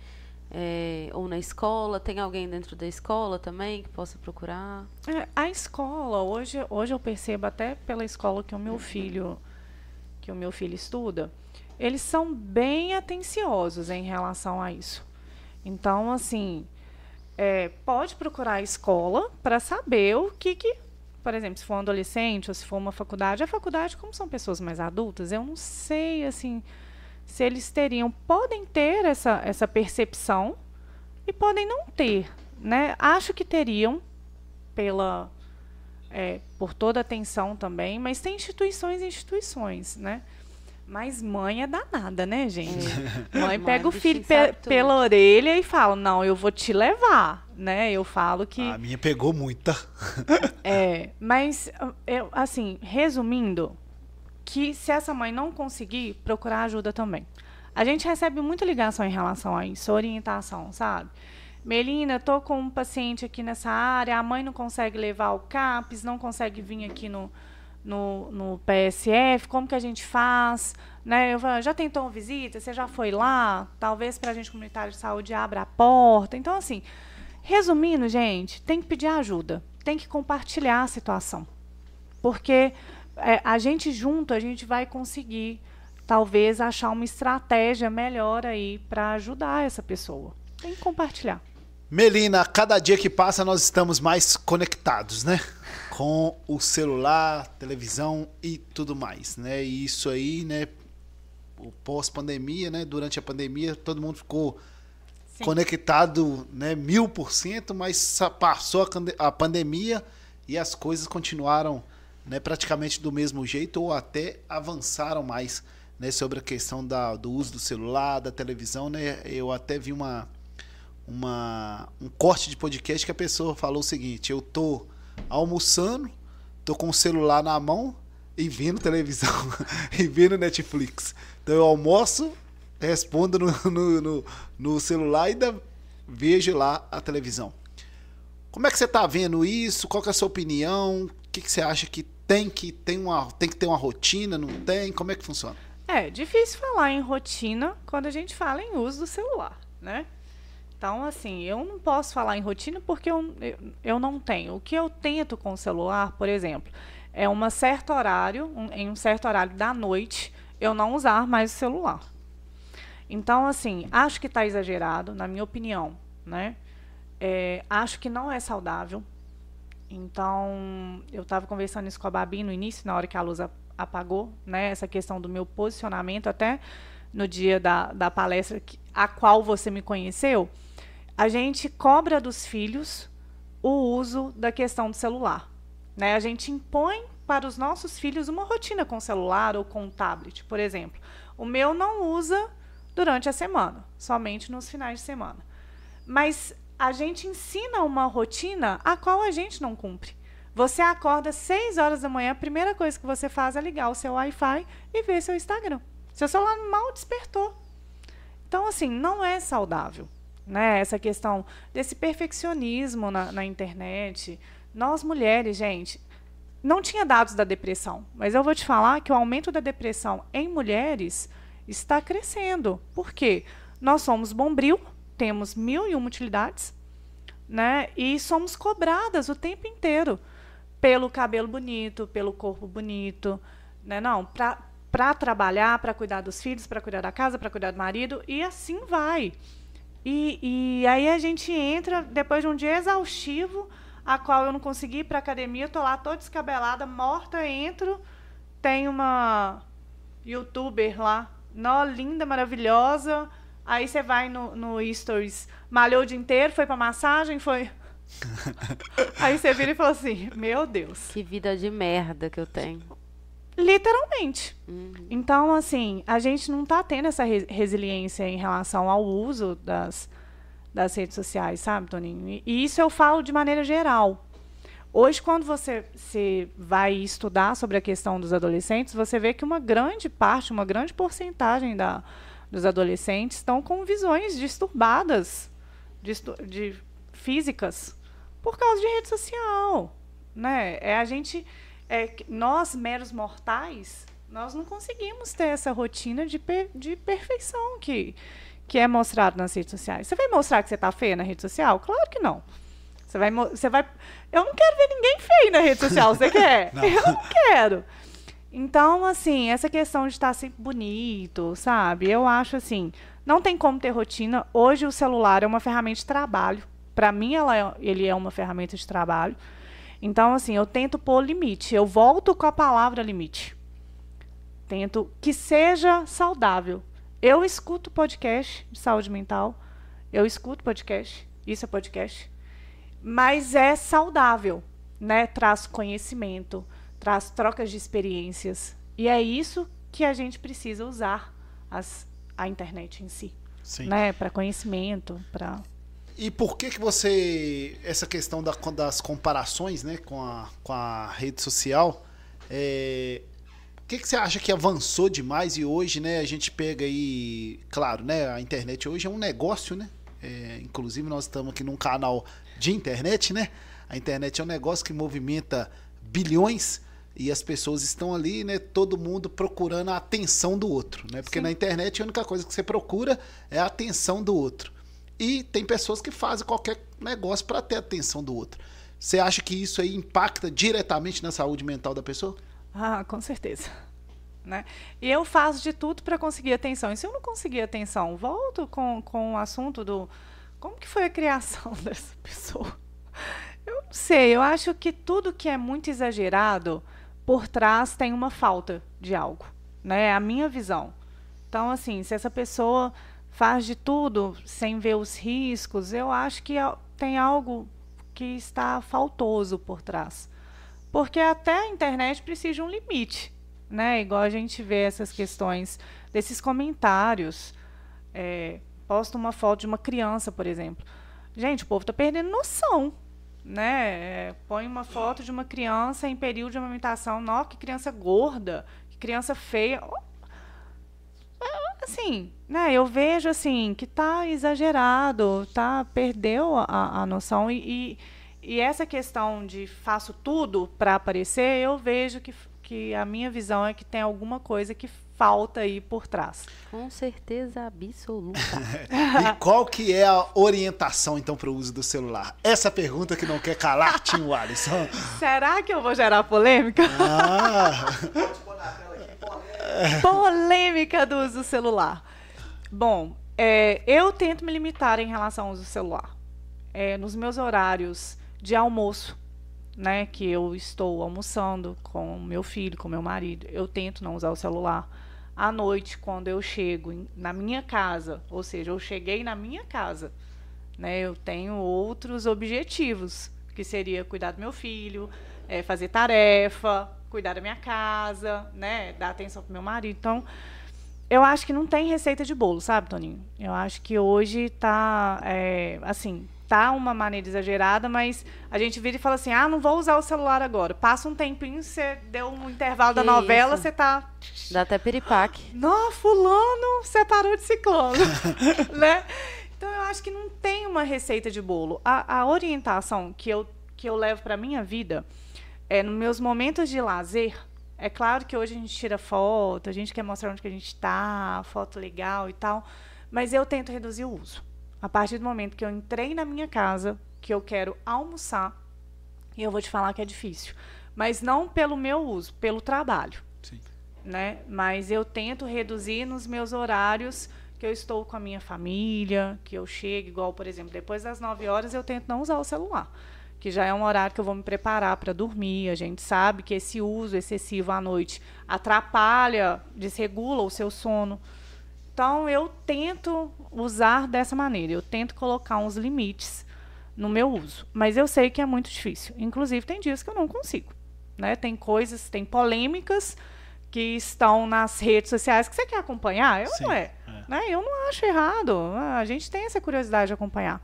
é, ou na escola. Tem alguém dentro da escola também que possa procurar? É, a escola hoje, hoje eu percebo até pela escola que o meu filho que o meu filho estuda, eles são bem atenciosos em relação a isso. Então, assim, é, pode procurar a escola para saber o que, que por exemplo, se for um adolescente ou se for uma faculdade, a faculdade, como são pessoas mais adultas, eu não sei, assim, se eles teriam, podem ter essa, essa percepção e podem não ter, né? Acho que teriam, pela, é, por toda a atenção também, mas tem instituições e instituições, né? Mas mãe é danada, né, gente? É. Mãe pega o filho pe pela orelha e fala: Não, eu vou te levar, né? Eu falo que. A minha pegou muita. é, mas, eu, assim, resumindo, que se essa mãe não conseguir, procurar ajuda também. A gente recebe muita ligação em relação a isso, orientação, sabe? Melina, tô com um paciente aqui nessa área, a mãe não consegue levar o CAPS, não consegue vir aqui no no, no PSF, como que a gente faz? Né? Eu, já tentou uma visita? Você já foi lá? Talvez para a gente comunitário de saúde abra a porta. Então, assim, resumindo, gente, tem que pedir ajuda, tem que compartilhar a situação. Porque é, a gente junto, a gente vai conseguir, talvez, achar uma estratégia melhor aí para ajudar essa pessoa. Tem que compartilhar. Melina, cada dia que passa nós estamos mais conectados, né? Com o celular, televisão e tudo mais, né? E isso aí, né? O pós-pandemia, né? Durante a pandemia, todo mundo ficou Sim. conectado, né? Mil por cento, mas passou a, pandemia e as coisas continuaram, né? Praticamente do mesmo jeito ou até avançaram mais, né? Sobre a questão da, do uso do celular, da televisão, né? Eu até vi uma uma, um corte de podcast que a pessoa falou o seguinte: eu tô almoçando, tô com o celular na mão e vendo televisão e vendo Netflix. Então eu almoço, respondo no, no, no, no celular e ainda vejo lá a televisão. Como é que você está vendo isso? Qual é a sua opinião? O que, que você acha que tem que tem uma tem que ter uma rotina? Não tem? Como é que funciona? É difícil falar em rotina quando a gente fala em uso do celular, né? Então, assim, eu não posso falar em rotina porque eu, eu, não tenho. O que eu tento com o celular, por exemplo, é um certo horário, um, em um certo horário da noite, eu não usar mais o celular. Então, assim, acho que está exagerado, na minha opinião, né? É, acho que não é saudável. Então, eu estava conversando isso com a Babi no início, na hora que a luz apagou, né? Essa questão do meu posicionamento, até no dia da, da palestra que, a qual você me conheceu a gente cobra dos filhos o uso da questão do celular. Né? A gente impõe para os nossos filhos uma rotina com celular ou com tablet, por exemplo. O meu não usa durante a semana, somente nos finais de semana. Mas a gente ensina uma rotina a qual a gente não cumpre. Você acorda às 6 horas da manhã, a primeira coisa que você faz é ligar o seu Wi-Fi e ver seu Instagram. Seu celular mal despertou. Então, assim, não é saudável né? Essa questão desse perfeccionismo na, na internet. Nós mulheres, gente, não tinha dados da depressão, mas eu vou te falar que o aumento da depressão em mulheres está crescendo. Por quê? Nós somos bombril, temos mil e uma utilidades, né? E somos cobradas o tempo inteiro pelo cabelo bonito, pelo corpo bonito, né? Não, para trabalhar, para cuidar dos filhos, para cuidar da casa, para cuidar do marido e assim vai. E, e aí a gente entra, depois de um dia exaustivo, a qual eu não consegui ir para academia, estou lá toda descabelada, morta, entro, tem uma youtuber lá, nó, linda, maravilhosa. Aí você vai no, no Stories, malhou o dia inteiro, foi para massagem, foi. Aí você vira e fala assim: Meu Deus. Que vida de merda que eu tenho. Literalmente. Uhum. Então, assim, a gente não está tendo essa re resiliência em relação ao uso das, das redes sociais, sabe, Toninho? E isso eu falo de maneira geral. Hoje, quando você se vai estudar sobre a questão dos adolescentes, você vê que uma grande parte, uma grande porcentagem da, dos adolescentes estão com visões disturbadas, de, de físicas, por causa de rede social. Né? É a gente é, nós, meros mortais, nós não conseguimos ter essa rotina de, per, de perfeição que, que é mostrado nas redes sociais. Você vai mostrar que você está feia na rede social? Claro que não. Você vai, você vai. Eu não quero ver ninguém feio na rede social. Você quer? Não. Eu não quero. Então, assim, essa questão de estar sempre bonito, sabe? Eu acho assim, não tem como ter rotina. Hoje o celular é uma ferramenta de trabalho. Para mim, ela é, ele é uma ferramenta de trabalho. Então, assim, eu tento pôr limite. Eu volto com a palavra limite. Tento que seja saudável. Eu escuto podcast de saúde mental. Eu escuto podcast. Isso é podcast. Mas é saudável, né? Traz conhecimento, traz trocas de experiências. E é isso que a gente precisa usar as, a internet em si. Sim. Né? Para conhecimento, para e por que que você essa questão da, das comparações, né, com a, com a rede social, é, o que que você acha que avançou demais e hoje, né, a gente pega aí, claro, né, a internet hoje é um negócio, né? É, inclusive nós estamos aqui num canal de internet, né? A internet é um negócio que movimenta bilhões e as pessoas estão ali, né? Todo mundo procurando a atenção do outro, né? Porque Sim. na internet a única coisa que você procura é a atenção do outro. E tem pessoas que fazem qualquer negócio para ter a atenção do outro. Você acha que isso aí impacta diretamente na saúde mental da pessoa? Ah, com certeza. Né? E eu faço de tudo para conseguir atenção. E se eu não conseguir atenção, volto com, com o assunto do como que foi a criação dessa pessoa. Eu não sei, eu acho que tudo que é muito exagerado, por trás tem uma falta de algo. Né? É a minha visão. Então, assim, se essa pessoa faz de tudo sem ver os riscos, eu acho que tem algo que está faltoso por trás. Porque até a internet precisa de um limite, né? Igual a gente vê essas questões desses comentários. É, posta uma foto de uma criança, por exemplo. Gente, o povo está perdendo noção, né? Põe uma foto de uma criança em período de amamentação. Nossa, que criança gorda, que criança feia assim, né, eu vejo assim que está exagerado, tá perdeu a, a noção e, e, e, essa questão de faço tudo para aparecer, eu vejo que, que a minha visão é que tem alguma coisa que falta aí por trás. Com certeza absoluta. e qual que é a orientação então para o uso do celular? Essa pergunta que não quer calar, Tim Alisson. Será que eu vou gerar polêmica? Ah. Polêmica do uso do celular. Bom, é, eu tento me limitar em relação ao uso do celular. É, nos meus horários de almoço, né, que eu estou almoçando com meu filho, com meu marido, eu tento não usar o celular. À noite, quando eu chego na minha casa, ou seja, eu cheguei na minha casa, né, eu tenho outros objetivos, que seria cuidar do meu filho, é, fazer tarefa, cuidar da minha casa, né? Dar atenção pro meu marido. Então, eu acho que não tem receita de bolo, sabe, Toninho? Eu acho que hoje tá, é, assim, tá uma maneira exagerada, mas a gente vira e fala assim, ah, não vou usar o celular agora. Passa um tempinho, você deu um intervalo que da novela, você tá... Dá até piripaque. Não, fulano separou de ciclone, né? Então, eu acho que não tem uma receita de bolo. A, a orientação que eu, que eu levo para minha vida é, nos meus momentos de lazer, é claro que hoje a gente tira foto, a gente quer mostrar onde que a gente está, foto legal e tal, mas eu tento reduzir o uso. A partir do momento que eu entrei na minha casa, que eu quero almoçar, e eu vou te falar que é difícil, mas não pelo meu uso, pelo trabalho. Sim. Né? Mas eu tento reduzir nos meus horários que eu estou com a minha família, que eu chego, igual, por exemplo, depois das 9 horas eu tento não usar o celular, que já é um horário que eu vou me preparar para dormir. A gente sabe que esse uso excessivo à noite atrapalha, desregula o seu sono. Então eu tento usar dessa maneira, eu tento colocar uns limites no meu uso, mas eu sei que é muito difícil. Inclusive tem dias que eu não consigo, né? Tem coisas, tem polêmicas que estão nas redes sociais que você quer acompanhar, eu Sim, não é, é. Né? Eu não acho errado. A gente tem essa curiosidade de acompanhar.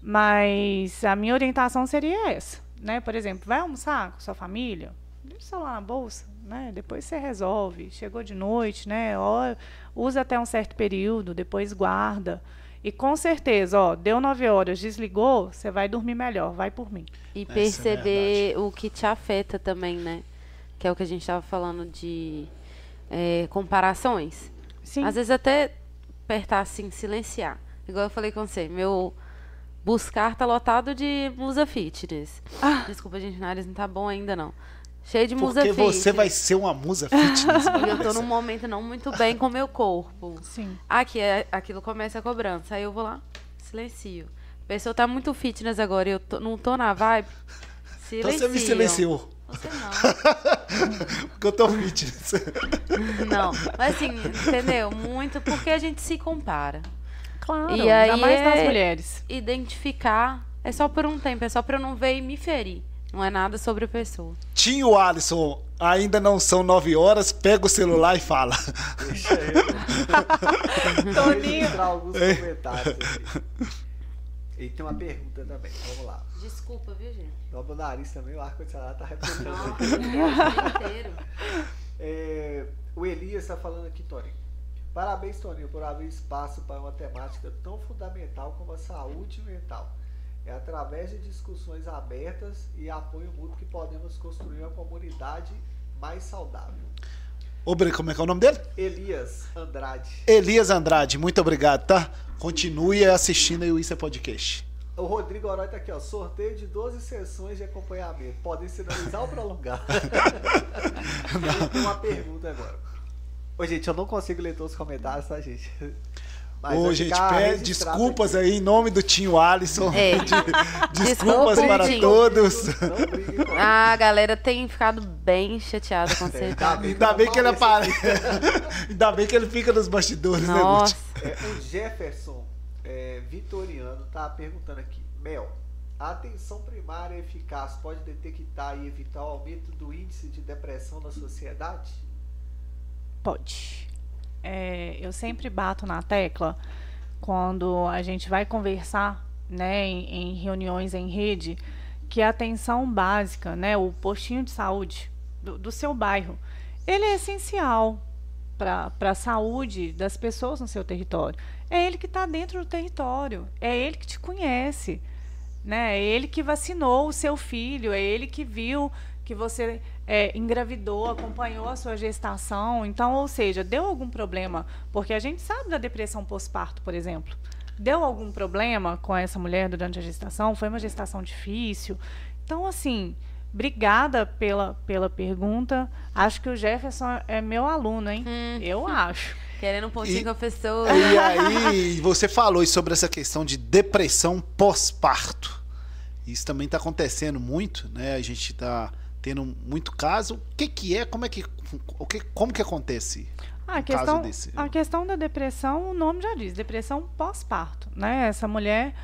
Mas a minha orientação seria essa, né? Por exemplo, vai almoçar com sua família, deixa o celular na bolsa, né? Depois você resolve. Chegou de noite, né? usa até um certo período, depois guarda. E com certeza, ó, deu nove horas, desligou, você vai dormir melhor, vai por mim. E Essa é perceber é o que te afeta também, né? Que é o que a gente estava falando de é, comparações. Sim. Às vezes até apertar assim, silenciar. Igual eu falei com você, meu buscar tá lotado de musa fitness. Ah. Desculpa, gente, nariz não tá bom ainda não. Cheio de musa Porque fitness. você vai ser uma musa fitness. e eu tô num momento não muito bem com o meu corpo. Sim. Aqui, é, aquilo começa a cobrança. Aí eu vou lá, silencio. A pessoa tá muito fitness agora e eu tô, não tô na vibe. Silencio. Então você me silenciou. Você não. porque eu tô fitness. não, mas assim, entendeu? Muito porque a gente se compara. Claro, e aí mais nas é mulheres. Identificar é só por um tempo, é só pra eu não ver e me ferir. Não é nada sobre a pessoa. Tio Alisson, ainda não são nove horas, pega o celular e fala. Deixa eu. Toninho. alguns comentários aqui. E tem uma pergunta também, vamos lá. Desculpa, viu, gente? No nariz também, o ar-condicionado tá. Nossa, inteiro. É, o Elias está falando aqui, Toninho. Parabéns, Toninho, por abrir espaço para uma temática tão fundamental como a saúde mental. É através de discussões abertas e apoio mútuo que podemos construir uma comunidade mais saudável. Obrigado. Como é que é o nome dele? Elias Andrade. Elias Andrade, muito obrigado, tá? Continue assistindo aí o Isso é Podcast. O Rodrigo Orói tá aqui, ó. Sorteio de 12 sessões de acompanhamento. Podem sinalizar ou prolongar? Tem uma pergunta agora. Ô, gente, eu não consigo ler todos os comentários, tá, gente? Mas Ô, gente, pede desculpas aqui. aí em nome do Tinho Alisson. É. De, desculpas Desculpa, para todos. Ah, a galera tem ficado bem chateada com você. Ainda, ainda bem que ele aparece. ainda bem que ele fica nos bastidores, né, Nossa. né, é, O Jefferson é, Vitoriano tá perguntando aqui. Mel, a atenção primária eficaz pode detectar e evitar o aumento do índice de depressão na sociedade? Pode é, eu sempre bato na tecla quando a gente vai conversar né, em, em reuniões em rede que a atenção básica, né, o postinho de saúde do, do seu bairro, ele é essencial para a saúde das pessoas no seu território. É ele que está dentro do território, é ele que te conhece, né? É ele que vacinou o seu filho, é ele que viu que você é, engravidou, acompanhou a sua gestação. Então, ou seja, deu algum problema, porque a gente sabe da depressão pós-parto, por exemplo. Deu algum problema com essa mulher durante a gestação? Foi uma gestação difícil? Então, assim, obrigada pela, pela pergunta. Acho que o Jefferson é meu aluno, hein? Hum. Eu acho. Querendo um pontinho e, com a pessoa. E aí, você falou sobre essa questão de depressão pós-parto. Isso também está acontecendo muito, né? A gente está tendo muito caso. O que, que é? Como é que, o que, como que acontece? Ah, a, questão, desse... a questão da depressão, o nome já diz, depressão pós-parto, né? Essa mulher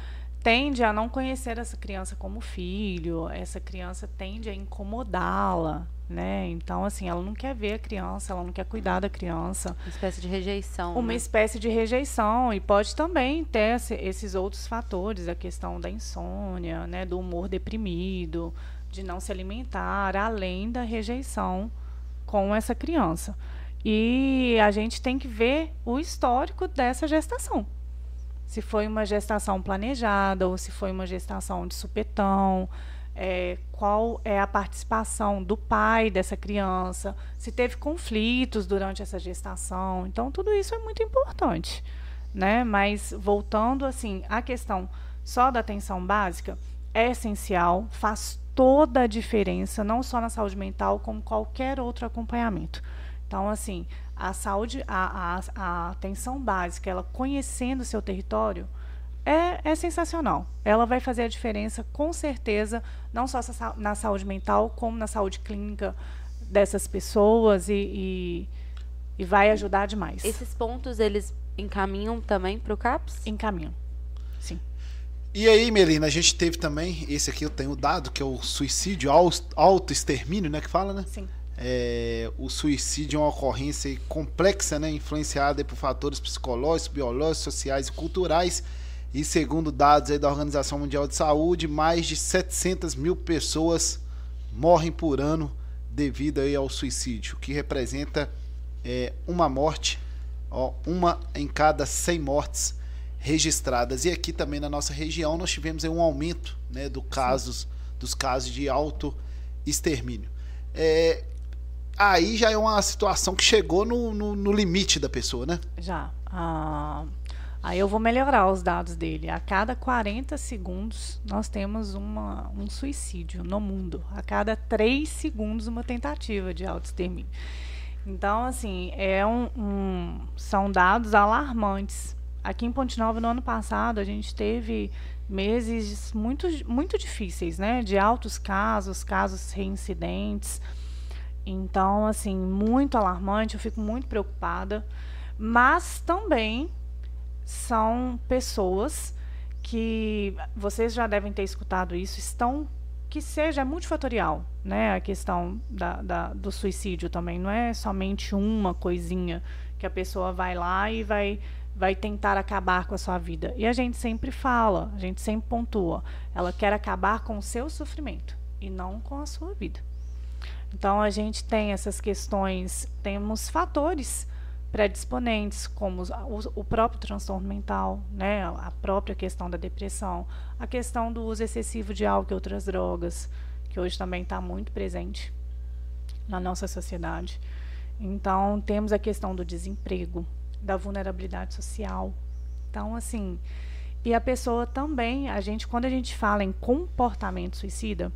tende a não conhecer essa criança como filho, essa criança tende a incomodá-la, né? Então, assim, ela não quer ver a criança, ela não quer cuidar da criança. Uma espécie de rejeição. Uma né? espécie de rejeição. E pode também ter esses outros fatores, a questão da insônia, né? Do humor deprimido, de não se alimentar, além da rejeição com essa criança. E a gente tem que ver o histórico dessa gestação. Se foi uma gestação planejada ou se foi uma gestação de supetão, é, qual é a participação do pai dessa criança, se teve conflitos durante essa gestação. Então, tudo isso é muito importante. Né? Mas, voltando assim, à questão só da atenção básica, é essencial, faz toda a diferença, não só na saúde mental, como qualquer outro acompanhamento. Então, assim, a saúde, a, a, a atenção básica, ela conhecendo o seu território, é, é, sensacional. Ela vai fazer a diferença, com certeza, não só na saúde mental, como na saúde clínica dessas pessoas e, e, e vai ajudar demais. Esses pontos, eles encaminham também para o CAPS? Encaminham. E aí, Melina, a gente teve também, esse aqui eu tenho dado, que é o suicídio auto-extermínio, né, que fala, né? Sim. É, o suicídio é uma ocorrência complexa, né, influenciada por fatores psicológicos, biológicos, sociais e culturais. E segundo dados aí da Organização Mundial de Saúde, mais de 700 mil pessoas morrem por ano devido aí ao suicídio, que representa é, uma morte, ó, uma em cada 100 mortes registradas. E aqui também na nossa região nós tivemos um aumento né, do casos, dos casos de alto extermínio. É, aí já é uma situação que chegou no, no, no limite da pessoa, né? Já. Ah, aí eu vou melhorar os dados dele. A cada 40 segundos nós temos uma, um suicídio no mundo. A cada 3 segundos uma tentativa de autoextermínio. Então, assim, é um, um, são dados alarmantes. Aqui em Ponte Nova, no ano passado, a gente teve meses muito, muito difíceis, né? De altos casos, casos reincidentes. Então, assim, muito alarmante, eu fico muito preocupada. Mas também são pessoas que vocês já devem ter escutado isso, estão que seja multifatorial, né? A questão da, da, do suicídio também não é somente uma coisinha que a pessoa vai lá e vai vai tentar acabar com a sua vida. E a gente sempre fala, a gente sempre pontua, ela quer acabar com o seu sofrimento e não com a sua vida. Então a gente tem essas questões, temos fatores predisponentes, como o próprio transtorno mental, né, a própria questão da depressão, a questão do uso excessivo de álcool e outras drogas, que hoje também está muito presente na nossa sociedade. Então, temos a questão do desemprego, da vulnerabilidade social. Então, assim, e a pessoa também, a gente, quando a gente fala em comportamento suicida,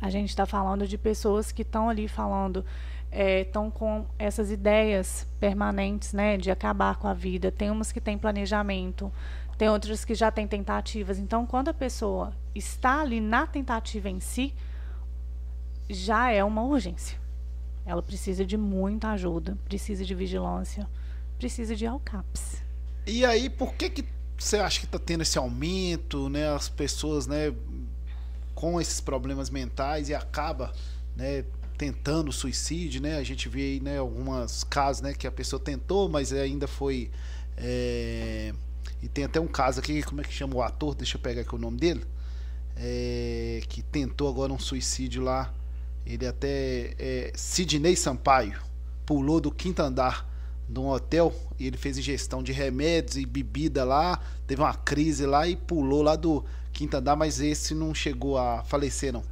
a gente está falando de pessoas que estão ali falando, estão é, com essas ideias permanentes, né, de acabar com a vida. Tem umas que têm planejamento, tem outras que já têm tentativas. Então, quando a pessoa está ali na tentativa em si, já é uma urgência. Ela precisa de muita ajuda, precisa de vigilância, precisa de ALCAPS. E aí, por que que você acha que está tendo esse aumento, né? As pessoas, né, com esses problemas mentais e acaba, né, tentando suicídio, né? A gente vê aí, né, alguns casos, né, que a pessoa tentou, mas ainda foi é... e tem até um caso aqui, como é que chama o ator? Deixa eu pegar aqui o nome dele, é... que tentou agora um suicídio lá. Ele até é Sidney Sampaio pulou do quinto andar de um hotel e ele fez ingestão de remédios e bebida lá, teve uma crise lá e pulou lá do quinto andar, mas esse não chegou a falecer, não.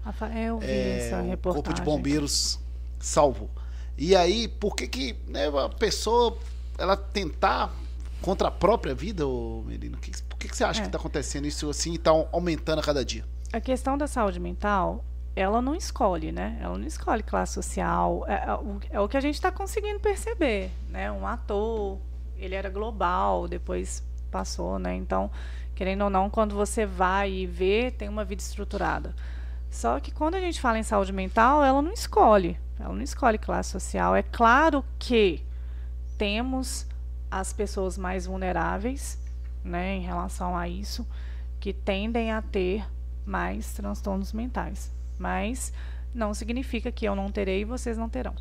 Vi é, essa reportagem. O Corpo de Bombeiros salvou. E aí, por que que né, a pessoa, ela tentar contra a própria vida, ô Melina? Por que, que você acha é. que está acontecendo isso assim e está aumentando a cada dia? A questão da saúde mental, ela não escolhe, né? Ela não escolhe classe social. É, é, o, é que a gente está conseguindo perceber, né? Um ator, ele era global, depois passou, né? Então, Querendo ou não, quando você vai e vê, tem uma vida estruturada. Só que quando a gente fala em saúde mental, ela não escolhe. Ela não escolhe classe social. É claro que temos as pessoas mais vulneráveis, né, em relação a isso, que tendem a ter mais transtornos mentais. Mas não significa que eu não terei e vocês não terão.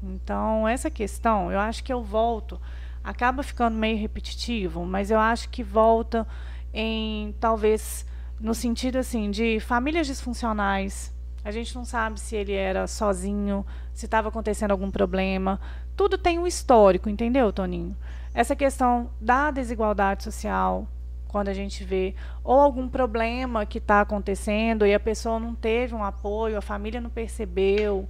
Então, essa questão, eu acho que eu volto, acaba ficando meio repetitivo, mas eu acho que volta em talvez no sentido assim de famílias disfuncionais. A gente não sabe se ele era sozinho, se estava acontecendo algum problema. Tudo tem um histórico, entendeu, Toninho? Essa questão da desigualdade social, quando a gente vê, ou algum problema que está acontecendo e a pessoa não teve um apoio, a família não percebeu.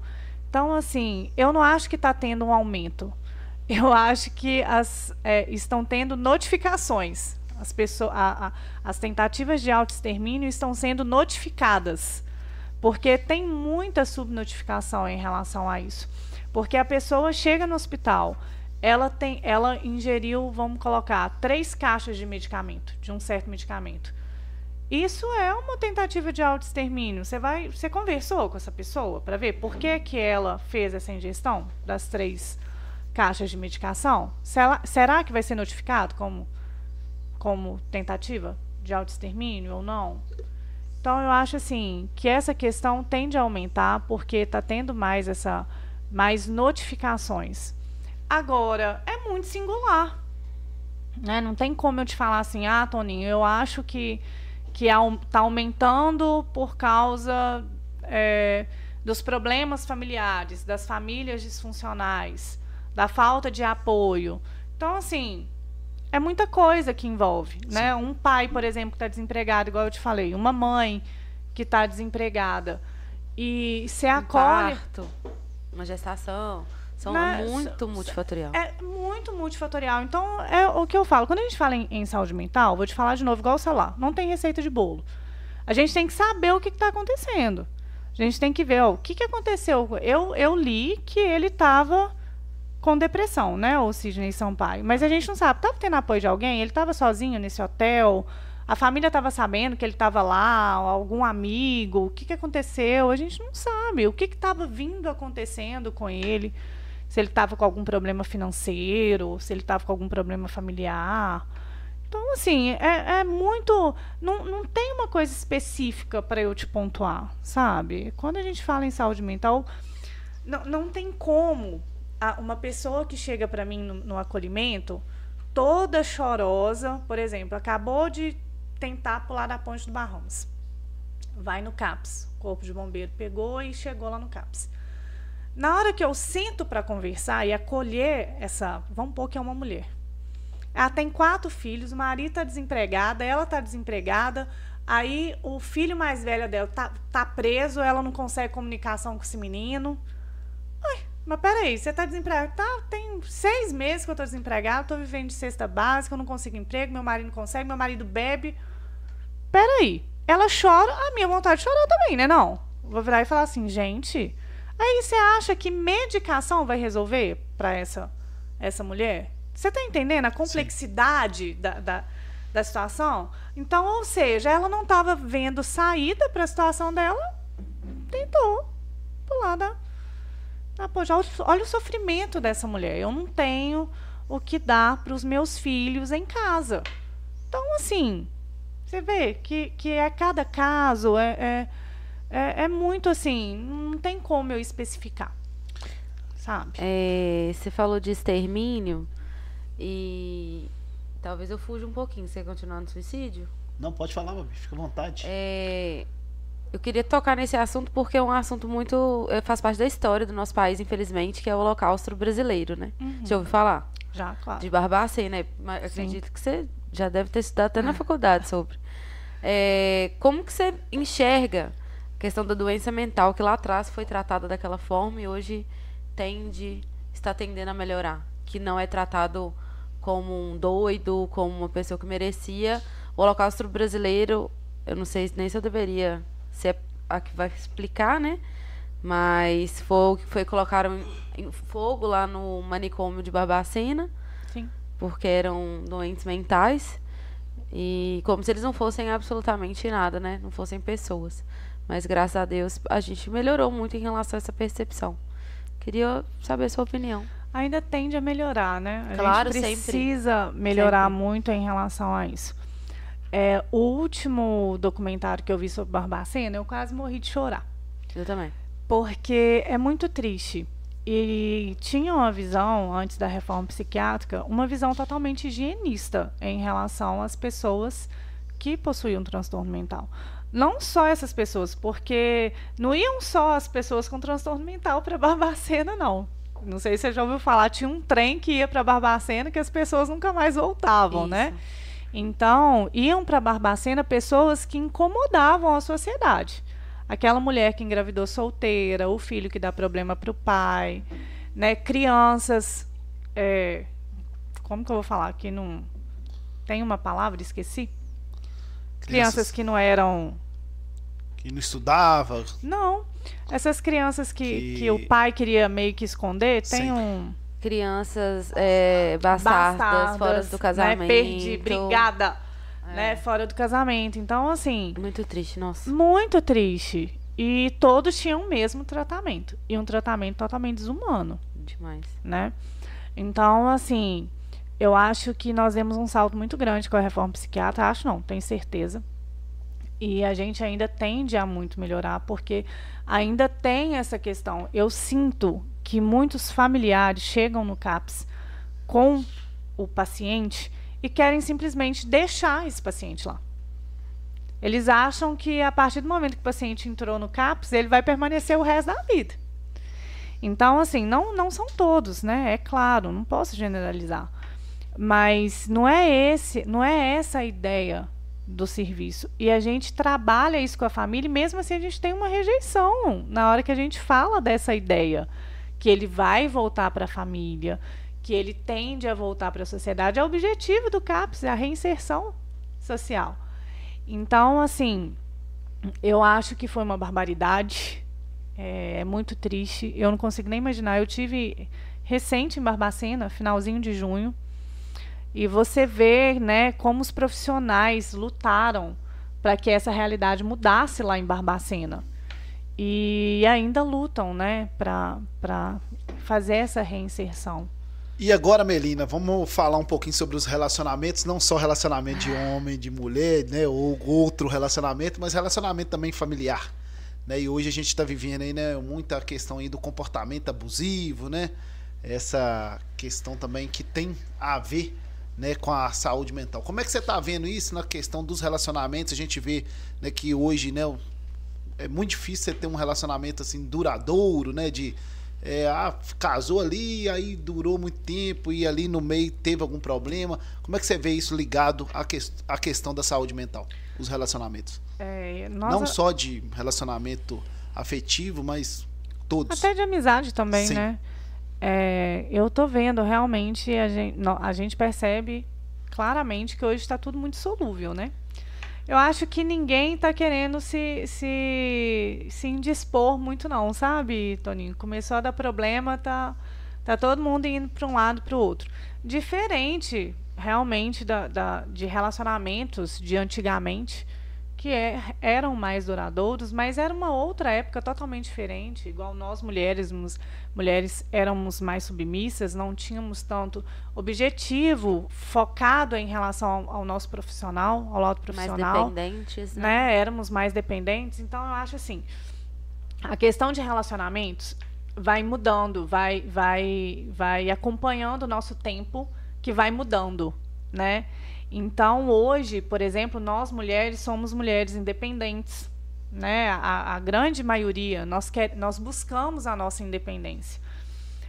Então, assim, eu não acho que está tendo um aumento. Eu acho que as, é, estão tendo notificações. As, pessoas, a, a, as tentativas de autoextermínio estão sendo notificadas, porque tem muita subnotificação em relação a isso. Porque a pessoa chega no hospital, ela tem, ela ingeriu, vamos colocar, três caixas de medicamento, de um certo medicamento. Isso é uma tentativa de autoextermínio. Você vai, você conversou com essa pessoa para ver por que, que ela fez essa ingestão das três caixas de medicação? Será, será que vai ser notificado como, como tentativa de autoextermínio ou não? Então eu acho assim que essa questão tende a aumentar porque está tendo mais essa mais notificações. Agora é muito singular, né? Não tem como eu te falar assim, ah, Toninho, eu acho que que está aumentando por causa é, dos problemas familiares, das famílias disfuncionais, da falta de apoio. Então, assim, é muita coisa que envolve, né? Um pai, por exemplo, que está desempregado, igual eu te falei, uma mãe que está desempregada e se acolhe, um parto, uma gestação, são né? muito multifatorial. É muito multifatorial. Então, é o que eu falo. Quando a gente fala em, em saúde mental, vou te falar de novo, igual o celular. Não tem receita de bolo. A gente tem que saber o que está acontecendo. A gente tem que ver ó, o que, que aconteceu. Eu, eu li que ele estava com depressão, né? O Sidney Sampaio. Mas a gente não sabe. Estava tendo apoio de alguém? Ele estava sozinho nesse hotel? A família estava sabendo que ele estava lá? Algum amigo? O que, que aconteceu? A gente não sabe. O que estava vindo acontecendo com ele? Se ele estava com algum problema financeiro, se ele estava com algum problema familiar. Então, assim, é, é muito. Não, não tem uma coisa específica para eu te pontuar, sabe? Quando a gente fala em saúde mental, não, não tem como uma pessoa que chega para mim no, no acolhimento, toda chorosa, por exemplo, acabou de tentar pular da ponte do Barramos. Vai no CAPS, Corpo de Bombeiro pegou e chegou lá no CAPS. Na hora que eu sinto para conversar e acolher essa, vamos pôr que é uma mulher. Ela tem quatro filhos, o marido está desempregado, ela está desempregada, aí o filho mais velho dela tá, tá preso, ela não consegue comunicação com esse menino. Ai, mas peraí, você está desempregado? Tá, tem seis meses que eu estou desempregado, estou vivendo de cesta básica, eu não consigo emprego, meu marido não consegue, meu marido bebe. Peraí, ela chora, a minha vontade de chorar também, né não? Vou virar e falar assim, gente, Aí você acha que medicação vai resolver para essa, essa mulher? Você está entendendo a complexidade da, da, da, situação? Então, ou seja, ela não estava vendo saída para a situação dela, tentou pular da. Ah, pô, já, olha o sofrimento dessa mulher. Eu não tenho o que dar para os meus filhos em casa. Então, assim, você vê que, que é cada caso, é, é é, é muito assim, não tem como eu especificar. Sabe? É, você falou de extermínio e talvez eu fuja um pouquinho. Você continuar no suicídio? Não, pode falar, Babi, fica à vontade. É, eu queria tocar nesse assunto porque é um assunto muito. É, faz parte da história do nosso país, infelizmente, que é o Holocausto brasileiro, né? Uhum. Já ouviu falar? Já, claro. De Barbacena, né? Acredito Sim. que você já deve ter estudado até na faculdade sobre. É, como que você enxerga questão da doença mental que lá atrás foi tratada daquela forma e hoje tende está tendendo a melhorar, que não é tratado como um doido, como uma pessoa que merecia. O Holocausto brasileiro, eu não sei nem se eu deveria ser a que vai explicar, né? Mas foi foi colocaram em fogo lá no manicômio de Barbacena. Sim. Porque eram doentes mentais. E como se eles não fossem absolutamente nada, né? Não fossem pessoas. Mas graças a Deus a gente melhorou muito em relação a essa percepção. Queria saber a sua opinião. Ainda tende a melhorar, né? A claro, gente precisa sempre. melhorar sempre. muito em relação a isso. É, o último documentário que eu vi sobre Barbacena, eu quase morri de chorar. Eu também. Porque é muito triste. E tinha uma visão, antes da reforma psiquiátrica, uma visão totalmente higienista em relação às pessoas que possuíam um transtorno mental não só essas pessoas, porque não iam só as pessoas com transtorno mental para Barbacena, não. Não sei se você já ouviu falar, tinha um trem que ia para Barbacena que as pessoas nunca mais voltavam, né? Isso. né? Então, iam para Barbacena pessoas que incomodavam a sociedade. Aquela mulher que engravidou solteira, o filho que dá problema para o pai, né? Crianças. É, como que eu vou falar aqui? Não tem uma palavra, esqueci. Crianças, Crianças que não eram que não estudava? Não. Essas crianças que, que... que o pai queria meio que esconder, tem Sim. um crianças é, bastardas, bastardas, fora do casamento. Né? Perdi, brigada, é. né? Fora do casamento. Então, assim. Muito triste, nossa. Muito triste. E todos tinham o mesmo tratamento. E um tratamento totalmente desumano. Demais. Né? Então, assim, eu acho que nós demos um salto muito grande com a reforma psiquiátrica. Acho não, tenho certeza. E a gente ainda tende a muito melhorar, porque ainda tem essa questão. Eu sinto que muitos familiares chegam no CAPS com o paciente e querem simplesmente deixar esse paciente lá. Eles acham que a partir do momento que o paciente entrou no CAPS, ele vai permanecer o resto da vida. Então, assim, não, não são todos, né? É claro, não posso generalizar. Mas não é esse, não é essa a ideia do serviço. E a gente trabalha isso com a família, e mesmo assim a gente tem uma rejeição na hora que a gente fala dessa ideia que ele vai voltar para a família, que ele tende a voltar para a sociedade. É o objetivo do CAPS, é a reinserção social. Então, assim, eu acho que foi uma barbaridade. É, é muito triste. Eu não consigo nem imaginar. Eu tive recente em Barbacena, finalzinho de junho, e você vê, né, como os profissionais lutaram para que essa realidade mudasse lá em Barbacena e ainda lutam, né, para fazer essa reinserção. E agora, Melina, vamos falar um pouquinho sobre os relacionamentos, não só relacionamento de homem, de mulher, né, ou outro relacionamento, mas relacionamento também familiar, né? E hoje a gente está vivendo aí, né, muita questão aí do comportamento abusivo, né? Essa questão também que tem a ver né, com a saúde mental. Como é que você está vendo isso na questão dos relacionamentos? A gente vê né, que hoje, né, é muito difícil você ter um relacionamento assim duradouro, né? De é, ah, casou ali, aí durou muito tempo e ali no meio teve algum problema. Como é que você vê isso ligado à, que, à questão da saúde mental, os relacionamentos? É, Não só de relacionamento afetivo, mas todos. Até de amizade também, Sim. né? É, eu tô vendo realmente, a gente, a gente percebe claramente que hoje está tudo muito solúvel, né? Eu acho que ninguém está querendo se, se, se indispor muito, não, sabe, Toninho? Começou a dar problema, tá, tá todo mundo indo para um lado para o outro. Diferente, realmente, da, da, de relacionamentos de antigamente, que é, eram mais duradouros, mas era uma outra época totalmente diferente. Igual nós mulheres, mulheres éramos mais submissas, não tínhamos tanto objetivo focado em relação ao, ao nosso profissional, ao lado profissional. Mais dependentes, né? né? Éramos mais dependentes. Então eu acho assim, a questão de relacionamentos vai mudando, vai, vai, vai acompanhando o nosso tempo que vai mudando, né? Então, hoje, por exemplo, nós mulheres somos mulheres independentes. Né? A, a grande maioria, nós, quer, nós buscamos a nossa independência.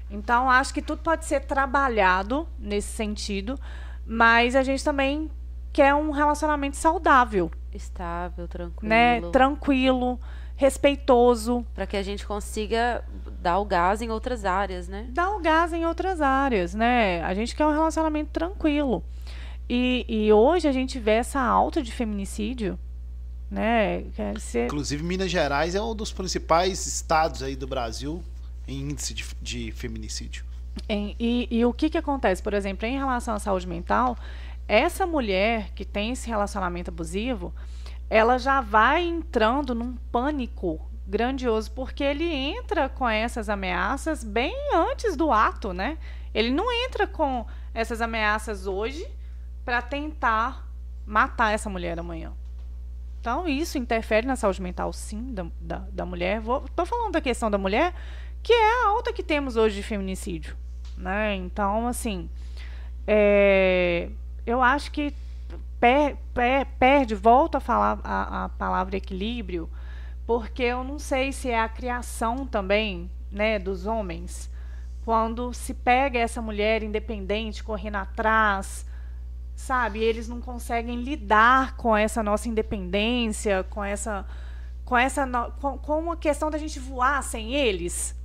Então, acho que tudo pode ser trabalhado nesse sentido, mas a gente também quer um relacionamento saudável. Estável, tranquilo. Né? Tranquilo, respeitoso. Para que a gente consiga dar o gás em outras áreas, né? Dar o gás em outras áreas, né? A gente quer um relacionamento tranquilo. E, e hoje a gente vê essa alta de feminicídio. Né? Ser... Inclusive, Minas Gerais é um dos principais estados aí do Brasil em índice de, de feminicídio. Em, e, e o que, que acontece, por exemplo, em relação à saúde mental, essa mulher que tem esse relacionamento abusivo, ela já vai entrando num pânico grandioso, porque ele entra com essas ameaças bem antes do ato, né? Ele não entra com essas ameaças hoje para tentar matar essa mulher amanhã. Então, isso interfere na saúde mental, sim, da, da, da mulher. Estou falando da questão da mulher, que é a alta que temos hoje de feminicídio. Né? Então, assim, é, eu acho que per, per, perde, volto a falar a, a palavra equilíbrio, porque eu não sei se é a criação também né, dos homens, quando se pega essa mulher independente, correndo atrás, sabe? Eles não conseguem lidar com essa nossa independência, com essa com essa com, com a questão da gente voar sem eles.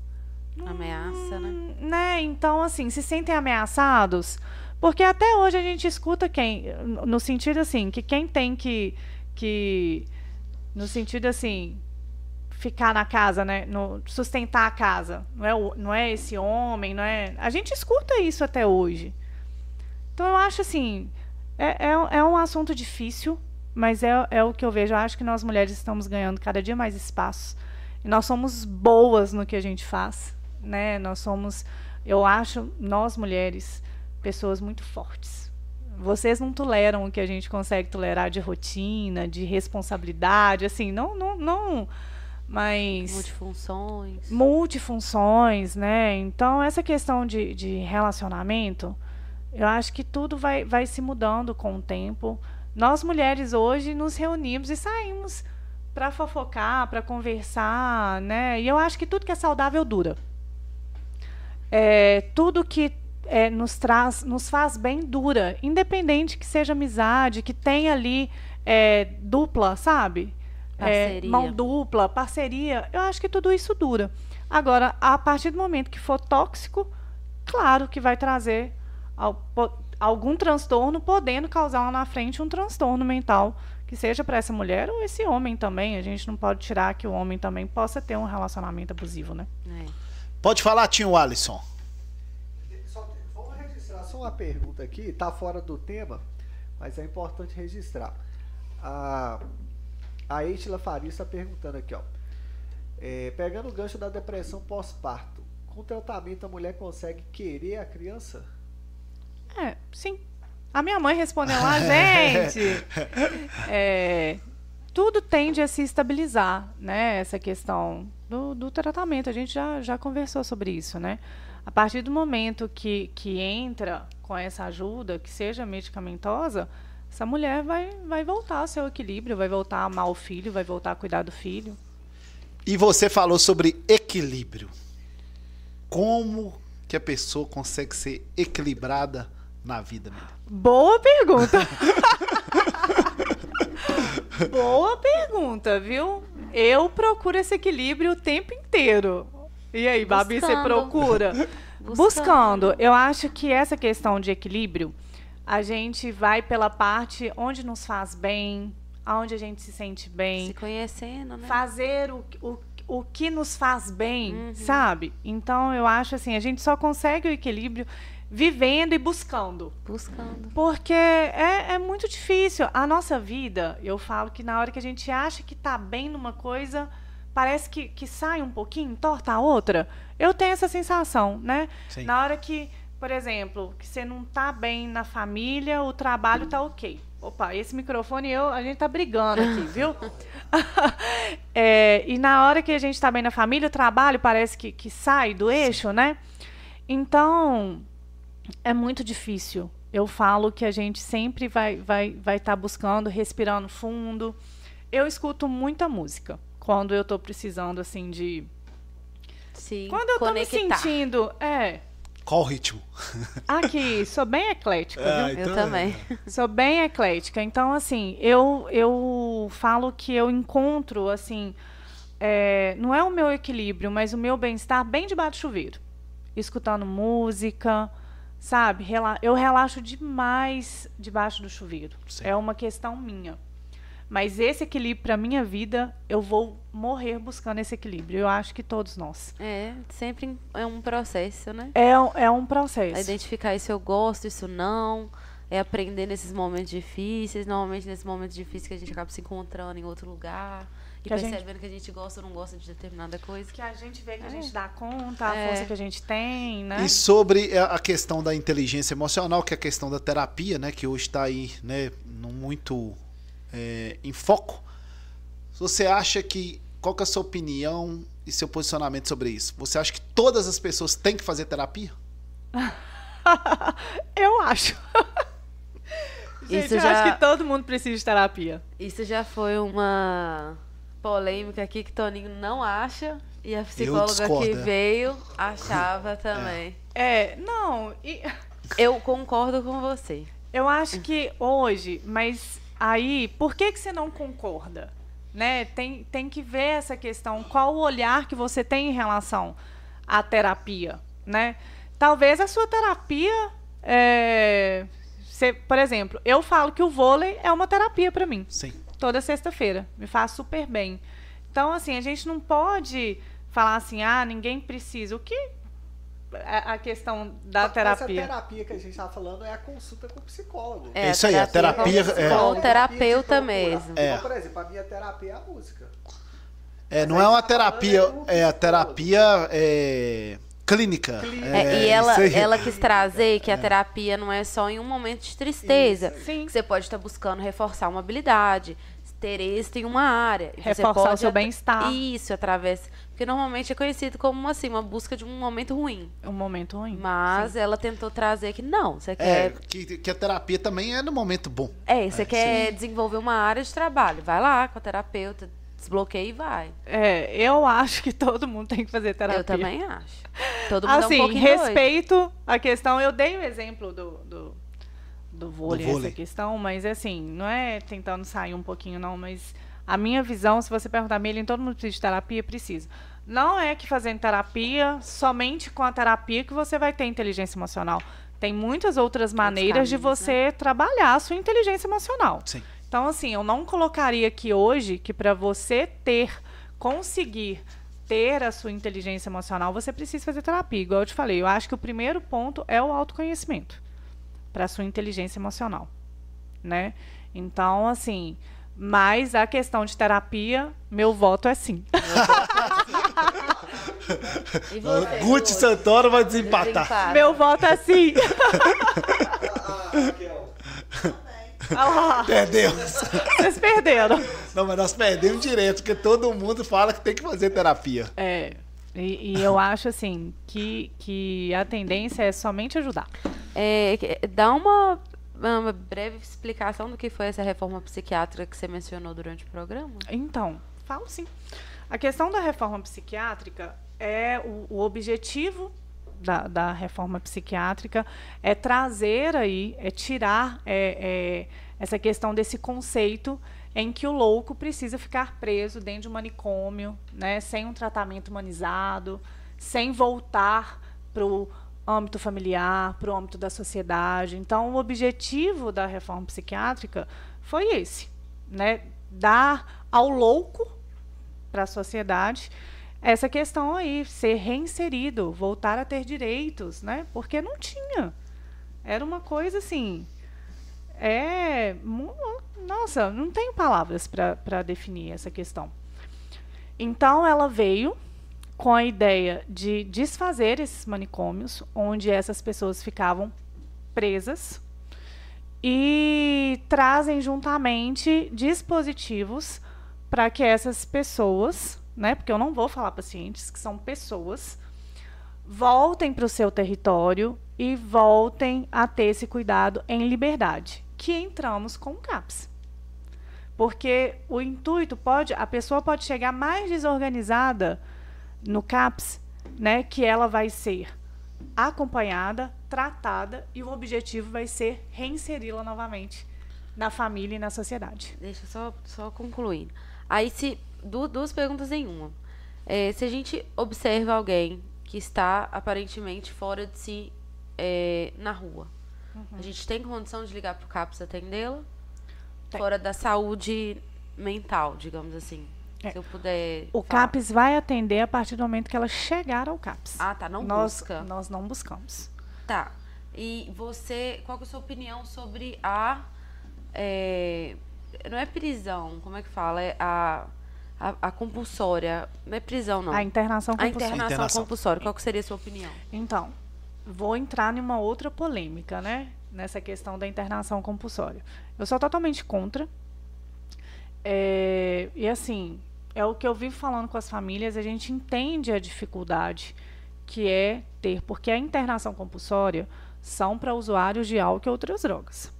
Ameaça, né? hum, né? né? Então, assim, se sentem ameaçados, porque até hoje a gente escuta quem, no sentido assim, que quem tem que que no sentido assim, ficar na casa, né? No, sustentar a casa. Não é, o, não é esse homem, não é. A gente escuta isso até hoje. Então eu acho assim. É, é, é um assunto difícil, mas é, é o que eu vejo. Eu acho que nós mulheres estamos ganhando cada dia mais espaço. E nós somos boas no que a gente faz. Né? Nós somos, eu acho, nós mulheres, pessoas muito fortes. Vocês não toleram o que a gente consegue tolerar de rotina, de responsabilidade, assim, não, não, não mas multifunções multifunções né então essa questão de, de relacionamento eu acho que tudo vai, vai se mudando com o tempo. Nós mulheres hoje nos reunimos e saímos para fofocar para conversar né? E eu acho que tudo que é saudável dura. É, tudo que é, nos traz nos faz bem dura independente que seja amizade que tenha ali é, dupla sabe? É, mão dupla, parceria, eu acho que tudo isso dura. Agora, a partir do momento que for tóxico, claro que vai trazer algum transtorno, podendo causar lá na frente um transtorno mental, que seja para essa mulher ou esse homem também. A gente não pode tirar que o homem também possa ter um relacionamento abusivo, né? É. Pode falar, Tio Alisson. Só, vamos registrar só uma pergunta aqui, está fora do tema, mas é importante registrar. Ah, a Eitila Faria está perguntando aqui, ó. É, pegando o gancho da depressão pós-parto, com tratamento a mulher consegue querer a criança? É, sim. A minha mãe respondeu lá, gente. É, tudo tende a se estabilizar, né? Essa questão do, do tratamento. A gente já, já conversou sobre isso, né? A partir do momento que, que entra com essa ajuda, que seja medicamentosa, essa mulher vai, vai voltar ao seu equilíbrio, vai voltar a amar o filho, vai voltar a cuidar do filho. E você falou sobre equilíbrio. Como que a pessoa consegue ser equilibrada na vida? Boa pergunta. Boa pergunta, viu? Eu procuro esse equilíbrio o tempo inteiro. E aí, Babi, Buscando. você procura? Buscando. Buscando. Eu acho que essa questão de equilíbrio a gente vai pela parte onde nos faz bem, aonde a gente se sente bem. Se conhecendo, né? Fazer o, o, o que nos faz bem, uhum. sabe? Então, eu acho assim, a gente só consegue o equilíbrio vivendo e buscando. Buscando. Porque é, é muito difícil. A nossa vida, eu falo que na hora que a gente acha que está bem numa coisa, parece que, que sai um pouquinho, torta a outra. Eu tenho essa sensação, né? Sim. Na hora que por exemplo, que você não está bem na família, o trabalho está ok. Opa, esse microfone eu, a gente tá brigando aqui, viu? é, e na hora que a gente está bem na família, o trabalho parece que, que sai do eixo, né? Então, é muito difícil. Eu falo que a gente sempre vai vai vai estar tá buscando, respirando fundo. Eu escuto muita música quando eu estou precisando assim de Sim, quando eu estou me sentindo, é, qual o ritmo? Aqui, sou bem eclética, ah, viu? Então... Eu também. Sou bem eclética. Então, assim, eu, eu falo que eu encontro, assim, é, não é o meu equilíbrio, mas o meu bem-estar bem debaixo do chuveiro. Escutando música, sabe? Eu relaxo demais debaixo do chuveiro. Sim. É uma questão minha. Mas esse equilíbrio para minha vida, eu vou morrer buscando esse equilíbrio. Eu acho que todos nós. É, sempre é um processo, né? É, é um processo. É identificar isso eu gosto, isso não. É aprender nesses momentos difíceis. Normalmente, nesses momentos difíceis que a gente acaba se encontrando em outro lugar. E que percebendo gente... que a gente gosta ou não gosta de determinada coisa. Que a gente vê que é. a gente dá conta, a é. força que a gente tem, né? E sobre a questão da inteligência emocional, que é a questão da terapia, né? Que hoje está aí, né? Muito é, em foco. Você acha que. Qual que é a sua opinião e seu posicionamento sobre isso? Você acha que todas as pessoas têm que fazer terapia? eu acho. Gente, isso eu já... acho que todo mundo precisa de terapia. Isso já foi uma polêmica aqui que Toninho não acha. E a psicóloga que né? veio achava também. É, é não. E... Eu concordo com você. Eu acho que hoje, mas Aí, por que, que você não concorda? Né? Tem, tem que ver essa questão. Qual o olhar que você tem em relação à terapia? Né? Talvez a sua terapia. É, você, por exemplo, eu falo que o vôlei é uma terapia para mim. Sim. Toda sexta-feira. Me faz super bem. Então, assim, a gente não pode falar assim, ah, ninguém precisa. O que a, questão da mas, terapia. Mas a terapia que a gente está falando é a consulta com o psicólogo. É, isso aí, a terapia. É, o terapeuta mesmo. É. Então, por exemplo, a minha terapia é a música. É, não é uma terapia, é a terapia é, clínica. clínica. É, e ela, ela quis trazer que a terapia não é só em um momento de tristeza. Sim. Que você pode estar buscando reforçar uma habilidade, ter êxito em uma área. Reforçar você pode o seu bem-estar. Isso, através porque normalmente é conhecido como assim, uma busca de um momento ruim. Um momento ruim. Mas sim. ela tentou trazer que não, você é, quer. Que, que a terapia também é no momento bom. É, você é, quer sim. desenvolver uma área de trabalho. Vai lá com a terapeuta, desbloqueia e vai. É, eu acho que todo mundo tem que fazer terapia. Eu também acho. Todo mundo assim, é um pouquinho respeito doido. a questão. Eu dei o exemplo do, do, do vôlei, do vôlei, essa questão, mas assim, não é tentando sair um pouquinho, não, mas a minha visão, se você perguntar, Melin, todo mundo precisa de terapia? Precisa. Não é que fazendo terapia, somente com a terapia que você vai ter inteligência emocional. Tem muitas outras maneiras caminhos, de você né? trabalhar a sua inteligência emocional. Sim. Então, assim, eu não colocaria aqui hoje que para você ter, conseguir ter a sua inteligência emocional, você precisa fazer terapia. Igual eu te falei, eu acho que o primeiro ponto é o autoconhecimento para a sua inteligência emocional, né? Então, assim, mas a questão de terapia, meu voto é sim. E você, Guti Santoro vai desempatar. Desempata. Meu voto é sim. Ah, Perdemos. Vocês perderam. Não, mas nós perdemos direto, porque todo mundo fala que tem que fazer terapia. É. E, e eu acho assim que, que a tendência é somente ajudar. É, dá uma uma breve explicação do que foi essa reforma psiquiátrica que você mencionou durante o programa? Então, falo sim. A questão da reforma psiquiátrica é o, o objetivo da, da, reforma psiquiátrica é trazer aí, é tirar é, é, essa questão desse conceito em que o louco precisa ficar preso dentro de um manicômio, né, sem um tratamento humanizado, sem voltar para o âmbito familiar, para o âmbito da sociedade. Então, o objetivo da reforma psiquiátrica foi esse, né? Dar ao louco para a sociedade essa questão aí, ser reinserido, voltar a ter direitos, né? Porque não tinha. Era uma coisa assim. É. Nossa, não tenho palavras para definir essa questão. Então, ela veio com a ideia de desfazer esses manicômios, onde essas pessoas ficavam presas, e trazem juntamente dispositivos para que essas pessoas, né, porque eu não vou falar pacientes, que são pessoas, voltem para o seu território e voltem a ter esse cuidado em liberdade, que entramos com o CAPS. Porque o intuito pode, a pessoa pode chegar mais desorganizada no CAPS, né, que ela vai ser acompanhada, tratada e o objetivo vai ser reinseri-la novamente na família e na sociedade. Deixa eu só, só concluir. Aí, se duas perguntas em uma. É, se a gente observa alguém que está aparentemente fora de si é, na rua, uhum. a gente tem condição de ligar para o CAPS atendê-la? Fora da saúde mental, digamos assim. É. Se eu puder. O falar. CAPS vai atender a partir do momento que ela chegar ao CAPS. Ah, tá. Não nós, busca. Nós não buscamos. Tá. E você, qual é a sua opinião sobre a. É, não é prisão, como é que fala? É a, a, a, compulsória. Não é prisão, não. A internação compulsória. A internação, internação. compulsória. Qual seria a sua opinião? Então, vou entrar numa outra polêmica, né? Nessa questão da internação compulsória. Eu sou totalmente contra. É, e assim, é o que eu vivo falando com as famílias, a gente entende a dificuldade que é ter, porque a internação compulsória são para usuários de álcool e outras drogas.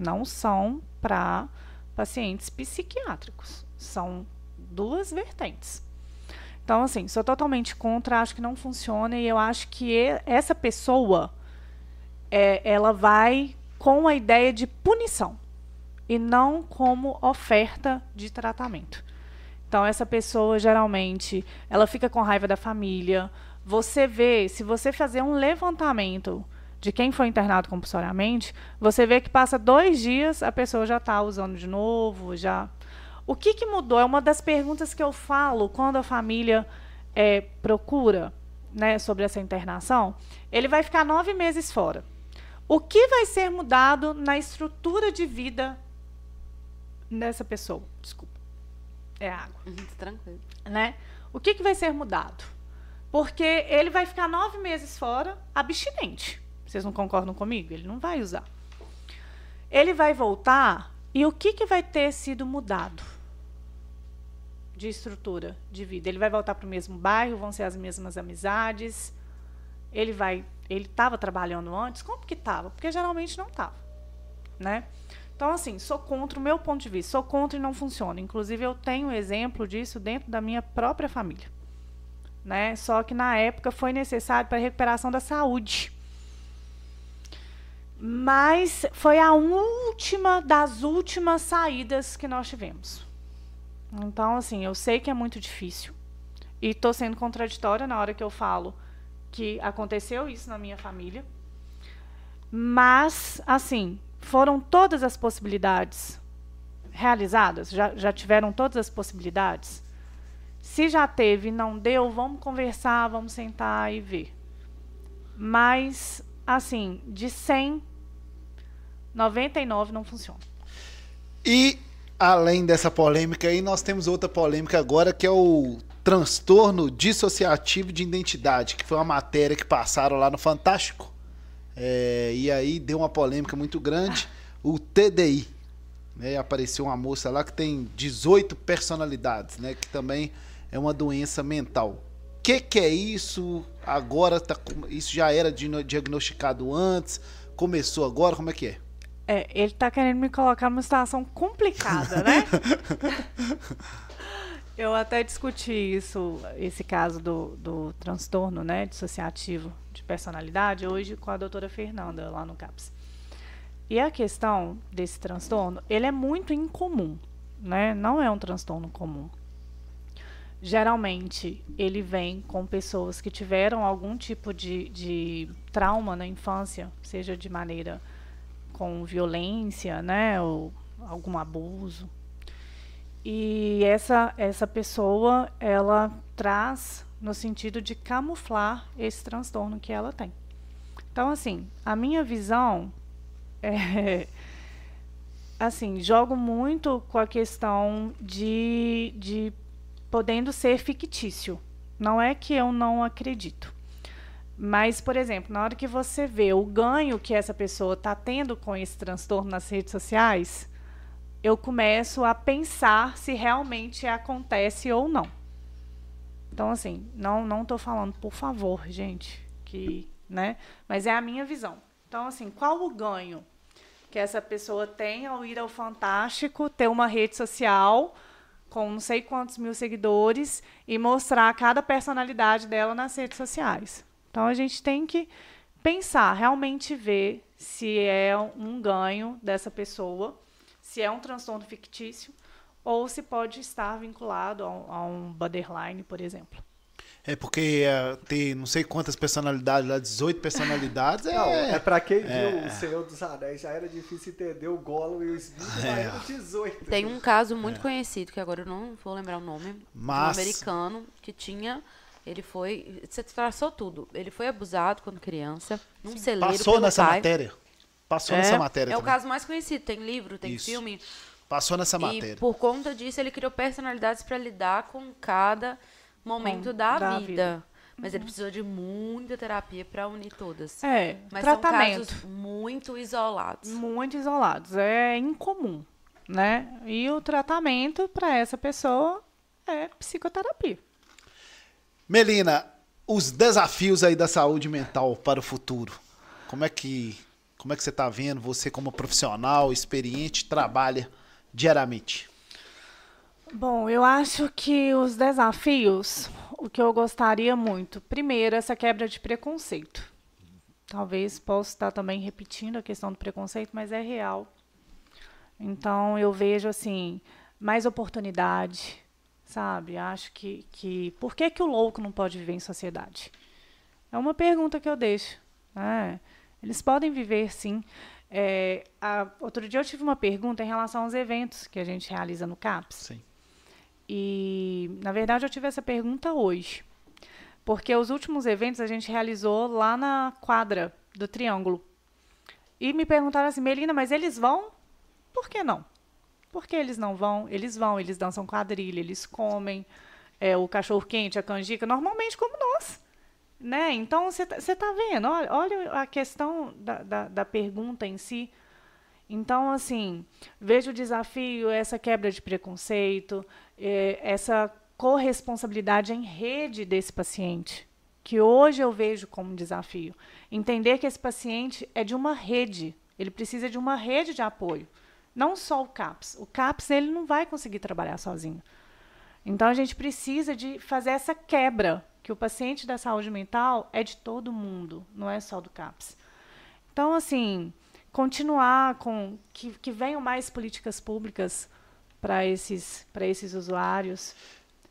Não são para pacientes psiquiátricos. São duas vertentes. Então, assim, sou totalmente contra, acho que não funciona e eu acho que essa pessoa é, ela vai com a ideia de punição e não como oferta de tratamento. Então essa pessoa geralmente, ela fica com raiva da família. Você vê, se você fazer um levantamento de quem foi internado compulsoriamente, você vê que passa dois dias a pessoa já está usando de novo, já O que, que mudou? É uma das perguntas que eu falo quando a família é, procura né, sobre essa internação. Ele vai ficar nove meses fora. O que vai ser mudado na estrutura de vida dessa pessoa? Desculpa. É água. Uhum, tranquilo. Né? O que, que vai ser mudado? Porque ele vai ficar nove meses fora, abstinente. Vocês não concordam comigo? Ele não vai usar. Ele vai voltar e o que, que vai ter sido mudado? De estrutura de vida. Ele vai voltar para o mesmo bairro, vão ser as mesmas amizades. Ele vai, ele estava trabalhando antes, como que estava? Porque geralmente não estava, né? Então assim, sou contra o meu ponto de vista, sou contra e não funciona. Inclusive eu tenho exemplo disso dentro da minha própria família, né? Só que na época foi necessário para a recuperação da saúde. Mas foi a última das últimas saídas que nós tivemos. Então, assim, eu sei que é muito difícil. E estou sendo contraditória na hora que eu falo que aconteceu isso na minha família. Mas, assim, foram todas as possibilidades realizadas? Já, já tiveram todas as possibilidades? Se já teve não deu, vamos conversar, vamos sentar e ver. Mas, assim, de 100, 99 não funciona. E além dessa polêmica aí, nós temos outra polêmica agora que é o transtorno dissociativo de identidade, que foi uma matéria que passaram lá no Fantástico. É, e aí deu uma polêmica muito grande. O TDI. Né, apareceu uma moça lá que tem 18 personalidades, né? Que também é uma doença mental. O que, que é isso? Agora tá, isso já era diagnosticado antes? Começou agora? Como é que é? É, ele tá querendo me colocar numa situação complicada, né? Eu até discuti isso, esse caso do, do transtorno né, dissociativo de personalidade, hoje com a doutora Fernanda, lá no CAPS. E a questão desse transtorno, ele é muito incomum, né? Não é um transtorno comum. Geralmente, ele vem com pessoas que tiveram algum tipo de, de trauma na infância, seja de maneira com violência, né, ou algum abuso. E essa essa pessoa, ela traz no sentido de camuflar esse transtorno que ela tem. Então, assim, a minha visão é assim, jogo muito com a questão de, de podendo ser fictício. Não é que eu não acredito. Mas, por exemplo, na hora que você vê o ganho que essa pessoa está tendo com esse transtorno nas redes sociais, eu começo a pensar se realmente acontece ou não. Então, assim, não não estou falando, por favor, gente, que, né? Mas é a minha visão. Então, assim, qual o ganho que essa pessoa tem ao ir ao Fantástico, ter uma rede social com não sei quantos mil seguidores e mostrar cada personalidade dela nas redes sociais? Então a gente tem que pensar, realmente ver se é um ganho dessa pessoa, se é um transtorno fictício ou se pode estar vinculado a um, a um borderline, por exemplo. É porque é, ter não sei quantas personalidades lá, 18 personalidades é. Não, é pra quem é, viu O Senhor dos Anéis, já era difícil entender o Gollum e o Smith, é. 18. Tem um caso muito é. conhecido, que agora eu não vou lembrar o nome, Mas... um americano que tinha ele foi. Você traçou tudo. Ele foi abusado quando criança, num Sim. celeiro. Passou nessa pai. matéria. Passou é, nessa matéria. É também. o caso mais conhecido. Tem livro, tem Isso. filme. Passou nessa matéria. E por conta disso, ele criou personalidades para lidar com cada momento da, da, vida. vida. Mas ele uhum. precisou de muita terapia para unir todas. É, Mas tratamento. são casos muito isolados. Muito isolados. É incomum, né? E o tratamento para essa pessoa é psicoterapia. Melina, os desafios aí da saúde mental para o futuro. Como é que, como é que você está vendo? Você como profissional, experiente, trabalha diariamente. Bom, eu acho que os desafios, o que eu gostaria muito, primeiro, essa quebra de preconceito. Talvez possa estar também repetindo a questão do preconceito, mas é real. Então eu vejo assim mais oportunidade, sabe? Acho que, que por que, que o louco não pode viver em sociedade? É uma pergunta que eu deixo. Né? Eles podem viver, sim. É, a, outro dia eu tive uma pergunta em relação aos eventos que a gente realiza no CAPS. Sim. E, na verdade, eu tive essa pergunta hoje. Porque os últimos eventos a gente realizou lá na quadra do Triângulo. E me perguntaram assim, Melina, mas eles vão? Por que não? Por que eles não vão? Eles vão, eles dançam quadrilha, eles comem é, o cachorro quente, a canjica, normalmente como nós. Né? Então, você está tá vendo? Olha, olha a questão da, da, da pergunta em si. Então, assim, vejo o desafio, essa quebra de preconceito, é, essa corresponsabilidade em rede desse paciente, que hoje eu vejo como um desafio. Entender que esse paciente é de uma rede, ele precisa de uma rede de apoio. Não só o CAPS. O CAPS ele não vai conseguir trabalhar sozinho. Então a gente precisa de fazer essa quebra, que o paciente da saúde mental é de todo mundo, não é só do CAPS. Então, assim, continuar com que, que venham mais políticas públicas para esses, esses usuários.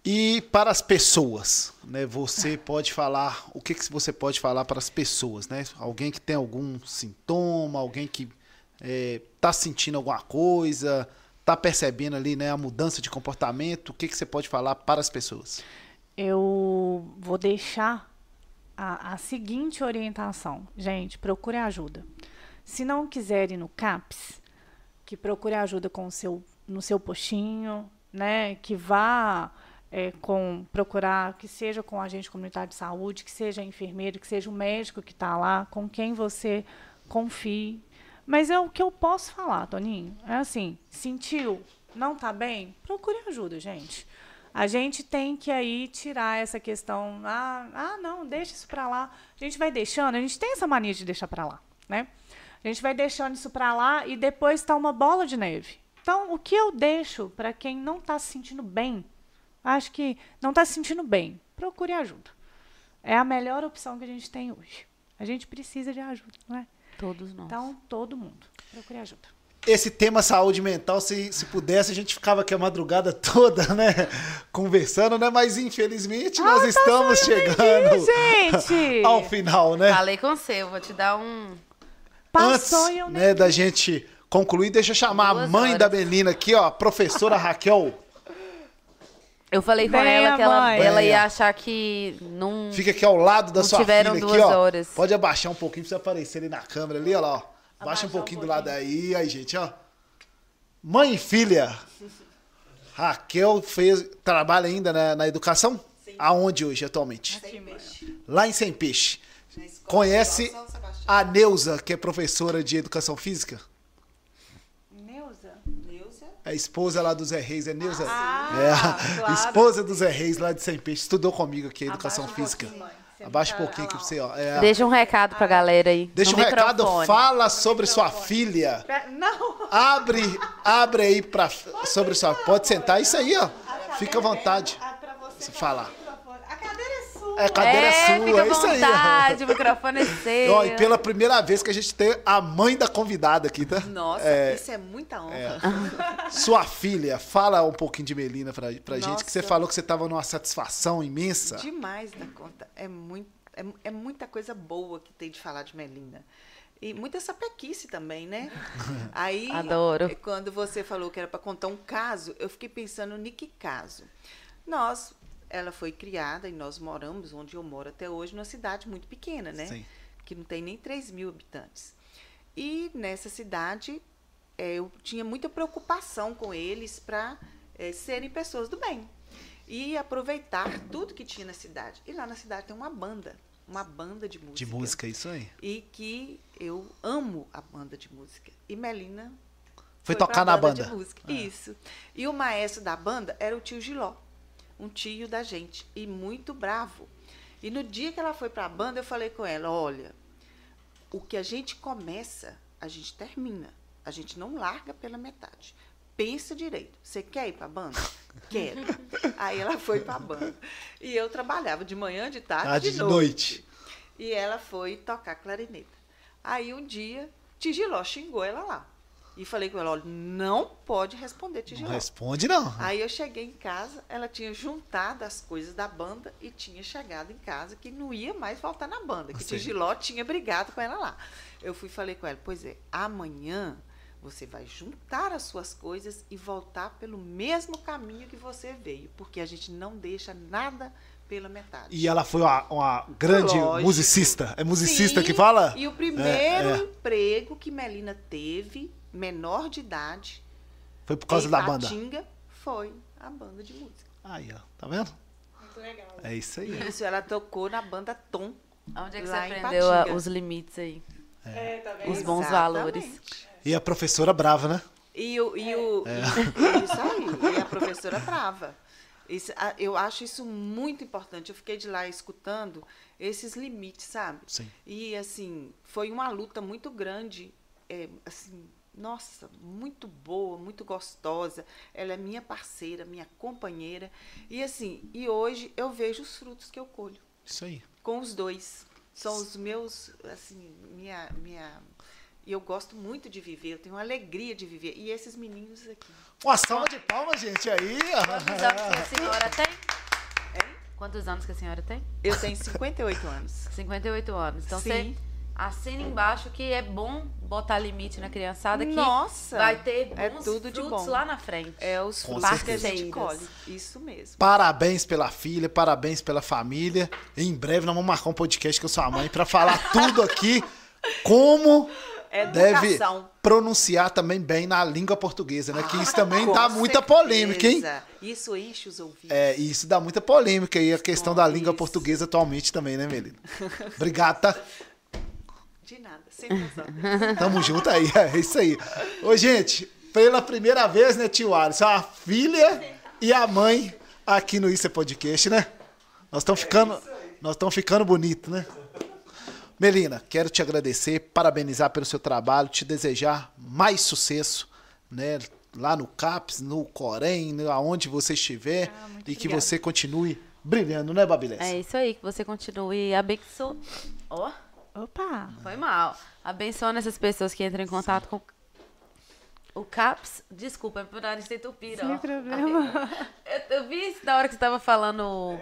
E para as pessoas, né? Você pode falar, o que, que você pode falar para as pessoas, né? Alguém que tem algum sintoma, alguém que é, sentindo alguma coisa, está percebendo ali né, a mudança de comportamento, o que, que você pode falar para as pessoas? Eu vou deixar a, a seguinte orientação. Gente, procure ajuda. Se não quiser ir no CAPS, que procure ajuda com o seu, no seu postinho, né? Que vá é, com procurar, que seja com o agente comunitário de saúde, que seja enfermeiro, que seja o médico que está lá, com quem você confie. Mas é o que eu posso falar, Toninho. É assim, sentiu, não está bem? Procure ajuda, gente. A gente tem que aí tirar essa questão, ah, ah não, deixa isso para lá. A gente vai deixando, a gente tem essa mania de deixar para lá, né? A gente vai deixando isso para lá e depois está uma bola de neve. Então, o que eu deixo para quem não está se sentindo bem, acho que não está se sentindo bem, procure ajuda. É a melhor opção que a gente tem hoje. A gente precisa de ajuda, não é? Todos nós. Então, todo mundo, procure ajuda. Esse tema saúde mental, se, se pudesse, a gente ficava aqui a madrugada toda, né? Conversando, né? Mas infelizmente nós tá estamos chegando gente. ao final, né? Falei com você, eu vou te dar um Passou Antes, eu né, da gente concluir, deixa eu chamar Duas a mãe horas. da menina aqui, ó, a professora Raquel. Eu falei com ela que ela, ela ia achar que não. Fica aqui ao lado da sua filha aqui, duas ó. Horas. Pode abaixar um pouquinho pra você aparecer ali na câmera ali, ó lá, ó. Abaixa um pouquinho, um pouquinho do lado aí, aí, gente, ó. Mãe e filha. Raquel fez, trabalha ainda na, na educação? Sim. Aonde hoje, atualmente? Sem peixe. Lá em Sem Peixe. Conhece a Neuza, que é professora de educação física? É a esposa lá do Zé Reis, é Neuza? Ah, é a claro. esposa do Zé Reis lá de Sem Peixe. Estudou comigo aqui a educação Abaixa física. Um Abaixa um pouquinho aqui pra você, ó. É. Deixa um recado pra galera aí. Deixa um microfone. recado, fala sobre sua filha. Não. Abre, abre aí pra, sobre sua. Pode sentar, isso aí, ó. Fica à vontade. Você falar. É, cadeira é, é sua, fica é isso vontade, aí. o microfone é seu. Ó, e pela primeira vez que a gente tem a mãe da convidada aqui, tá? Nossa, é, isso é muita honra. É. Sua filha, fala um pouquinho de Melina pra, pra gente, que você falou que você tava numa satisfação imensa. Demais da conta. É, muito, é, é muita coisa boa que tem de falar de Melina. E muita sapequice também, né? Aí, Adoro. quando você falou que era para contar um caso, eu fiquei pensando, em que caso? Nós ela foi criada e nós moramos onde eu moro até hoje, numa cidade muito pequena, né? Sim. Que não tem nem 3 mil habitantes. E nessa cidade é, eu tinha muita preocupação com eles para é, serem pessoas do bem e aproveitar tudo que tinha na cidade. E lá na cidade tem uma banda, uma banda de música. De música, isso aí. E que eu amo a banda de música. E Melina foi, foi tocar na banda. De música. Ah. Isso. E o maestro da banda era o tio Giló um tio da gente e muito bravo. E no dia que ela foi para a banda, eu falei com ela: olha, o que a gente começa, a gente termina. A gente não larga pela metade. Pensa direito. Você quer ir para a banda? Quero. Aí ela foi para a banda. E eu trabalhava de manhã, de tarde, tarde de, noite. noite. E ela foi tocar clarineta. Aí um dia, Tigiló xingou ela lá. E falei com ela, olha, não pode responder Tigiló. Não responde, não. Aí eu cheguei em casa, ela tinha juntado as coisas da banda e tinha chegado em casa que não ia mais voltar na banda, que Tigiló tinha brigado com ela lá. Eu fui e falei com ela, pois é, amanhã você vai juntar as suas coisas e voltar pelo mesmo caminho que você veio, porque a gente não deixa nada pela metade. E ela foi uma, uma grande Lógico. musicista. É musicista Sim, que fala? E o primeiro é, é. emprego que Melina teve menor de idade. Foi por causa da banda? foi a banda de música. Aí, ó, tá vendo? Muito legal. É isso aí. Isso, ela tocou na banda Tom. Onde é que você aprendeu a, os limites aí? É. É, tá os bons Exatamente. valores. E a professora brava, né? E o, e o, é. e, isso aí, e a professora brava. Isso, eu acho isso muito importante. Eu fiquei de lá escutando esses limites, sabe? Sim. E assim, foi uma luta muito grande, é, assim, nossa, muito boa, muito gostosa. Ela é minha parceira, minha companheira. E assim, e hoje eu vejo os frutos que eu colho. Isso aí. Com os dois. São os meus, assim, minha, minha. E eu gosto muito de viver, eu tenho uma alegria de viver. E esses meninos aqui. Uma salva de palmas, gente, aí. Quantos anos que a senhora tem? Hein? Quantos anos que a senhora tem? Eu tenho 58 anos. 58 anos. Então Sim. você assina embaixo que é bom botar limite na criançada que Nossa, vai ter é bons é tudo de bom. lá na frente. É os frutos que a gente colhe. Isso mesmo. Parabéns pela filha, parabéns pela família. Em breve nós vamos marcar um podcast com sua mãe para falar tudo aqui como deve pronunciar também bem na língua portuguesa, né? Que isso também dá certeza. muita polêmica, hein? Isso enche os ouvidos. É, isso dá muita polêmica aí a questão da língua portuguesa atualmente também, né, Melina? Obrigado, tá? De nada, sempre Tamo junto aí, é isso aí. Ô, gente, pela primeira vez, né, tio Alisson, a filha e a mãe aqui no Isso é Podcast, né? Nós estamos ficando, é nós estamos ficando bonito, né? Melina, quero te agradecer, parabenizar pelo seu trabalho, te desejar mais sucesso, né? Lá no CAPS, no Corém, né, aonde você estiver, ah, e que você continue brilhando, né, Babilés? É isso aí, que você continue abençoando. Ó. Oh. Opa! Foi mal. Abençoando essas pessoas que entram em contato com o CAPS. Desculpa, é por nariz entupido. Sem ó. problema. Eu, eu, vi isso na hora que você estava falando.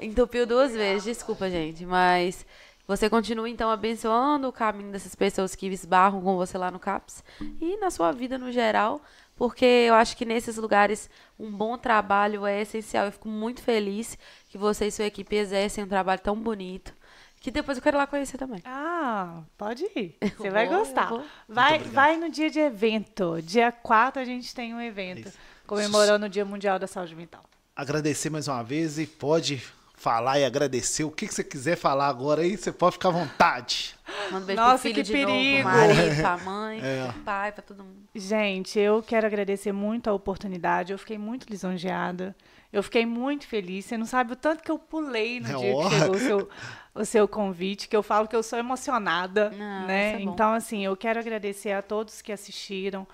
Entupiu duas vezes. Desculpa, gente. Mas você continua, então, abençoando o caminho dessas pessoas que esbarram com você lá no CAPS. E na sua vida no geral. Porque eu acho que nesses lugares um bom trabalho é essencial. Eu fico muito feliz que você e sua equipe exercem um trabalho tão bonito que depois eu quero ir lá conhecer também. Ah, pode ir. Você vai gostar. Vai, vai no dia de evento. Dia 4 a gente tem um evento comemorando o Dia Mundial da Saúde Mental. Agradecer mais uma vez e pode falar e agradecer. O que, que você quiser falar agora aí, você pode ficar à vontade. Manda um beijo Nossa, pro filho que de perigo. novo, marido, pra mãe, é. pro pai, pra todo mundo. Gente, eu quero agradecer muito a oportunidade. Eu fiquei muito lisonjeada. Eu fiquei muito feliz. Você não sabe o tanto que eu pulei no é dia que chegou o seu, o seu convite, que eu falo que eu sou emocionada, ah, né? É então, assim, eu quero agradecer a todos que assistiram.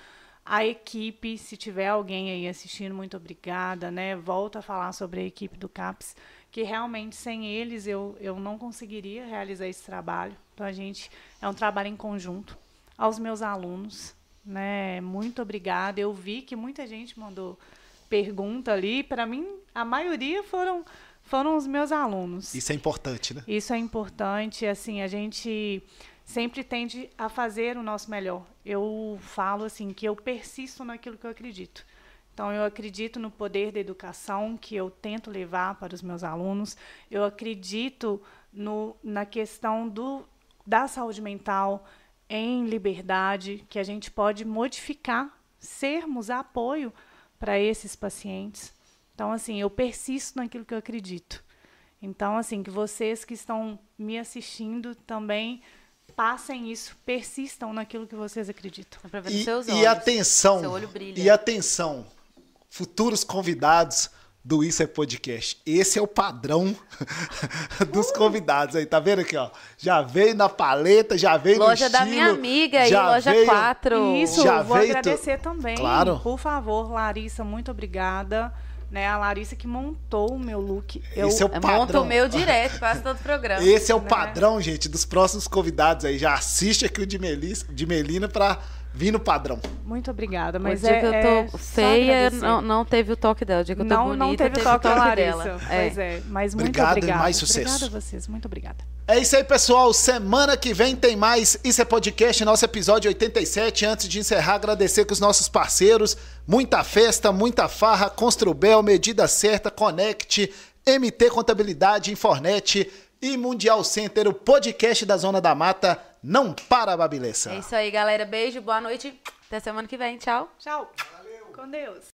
A equipe, se tiver alguém aí assistindo, muito obrigada, né? Volto a falar sobre a equipe do CAPS, que realmente sem eles eu, eu não conseguiria realizar esse trabalho. Então, a gente é um trabalho em conjunto. Aos meus alunos, né? Muito obrigada. Eu vi que muita gente mandou pergunta ali, para mim, a maioria foram foram os meus alunos. Isso é importante, né? Isso é importante, assim, a gente sempre tende a fazer o nosso melhor. Eu falo assim que eu persisto naquilo que eu acredito. Então eu acredito no poder da educação que eu tento levar para os meus alunos. Eu acredito no, na questão do, da saúde mental em liberdade, que a gente pode modificar, sermos apoio para esses pacientes. Então, assim, eu persisto naquilo que eu acredito. Então, assim, que vocês que estão me assistindo também passem isso, persistam naquilo que vocês acreditam. E, e atenção, e atenção, futuros convidados do Isso é Podcast. Esse é o padrão dos convidados aí, tá vendo aqui, ó? Já veio na paleta, já veio loja no estilo. Loja da minha amiga aí, loja veio, 4. Isso, já vou agradecer também. Claro. Por favor, Larissa, muito obrigada. Né, a Larissa que montou o meu look. Eu, Esse é o padrão. Monta o meu direto, quase todo o programa. Esse é o né? padrão, gente, dos próximos convidados aí. Já assiste aqui o de, Melis, de Melina pra Vindo padrão. Muito obrigada, mas o dia é, que eu tô é feia, não, não teve o toque dela. O dia que eu tô não, bonita, não teve, teve o toque, toque dela. Pois é. é, mas muito obrigado obrigada. e mais sucesso. Obrigada a vocês, muito obrigada. É isso aí, pessoal. Semana que vem tem mais Isso é Podcast, nosso episódio 87. Antes de encerrar, agradecer com os nossos parceiros. Muita festa, muita farra, Construbel, Medida Certa, Conect, MT Contabilidade, Infornet e Mundial Center, o podcast da Zona da Mata. Não para, Babilessa. É isso aí, galera. Beijo, boa noite. Até semana que vem. Tchau. Tchau. Valeu. Com Deus.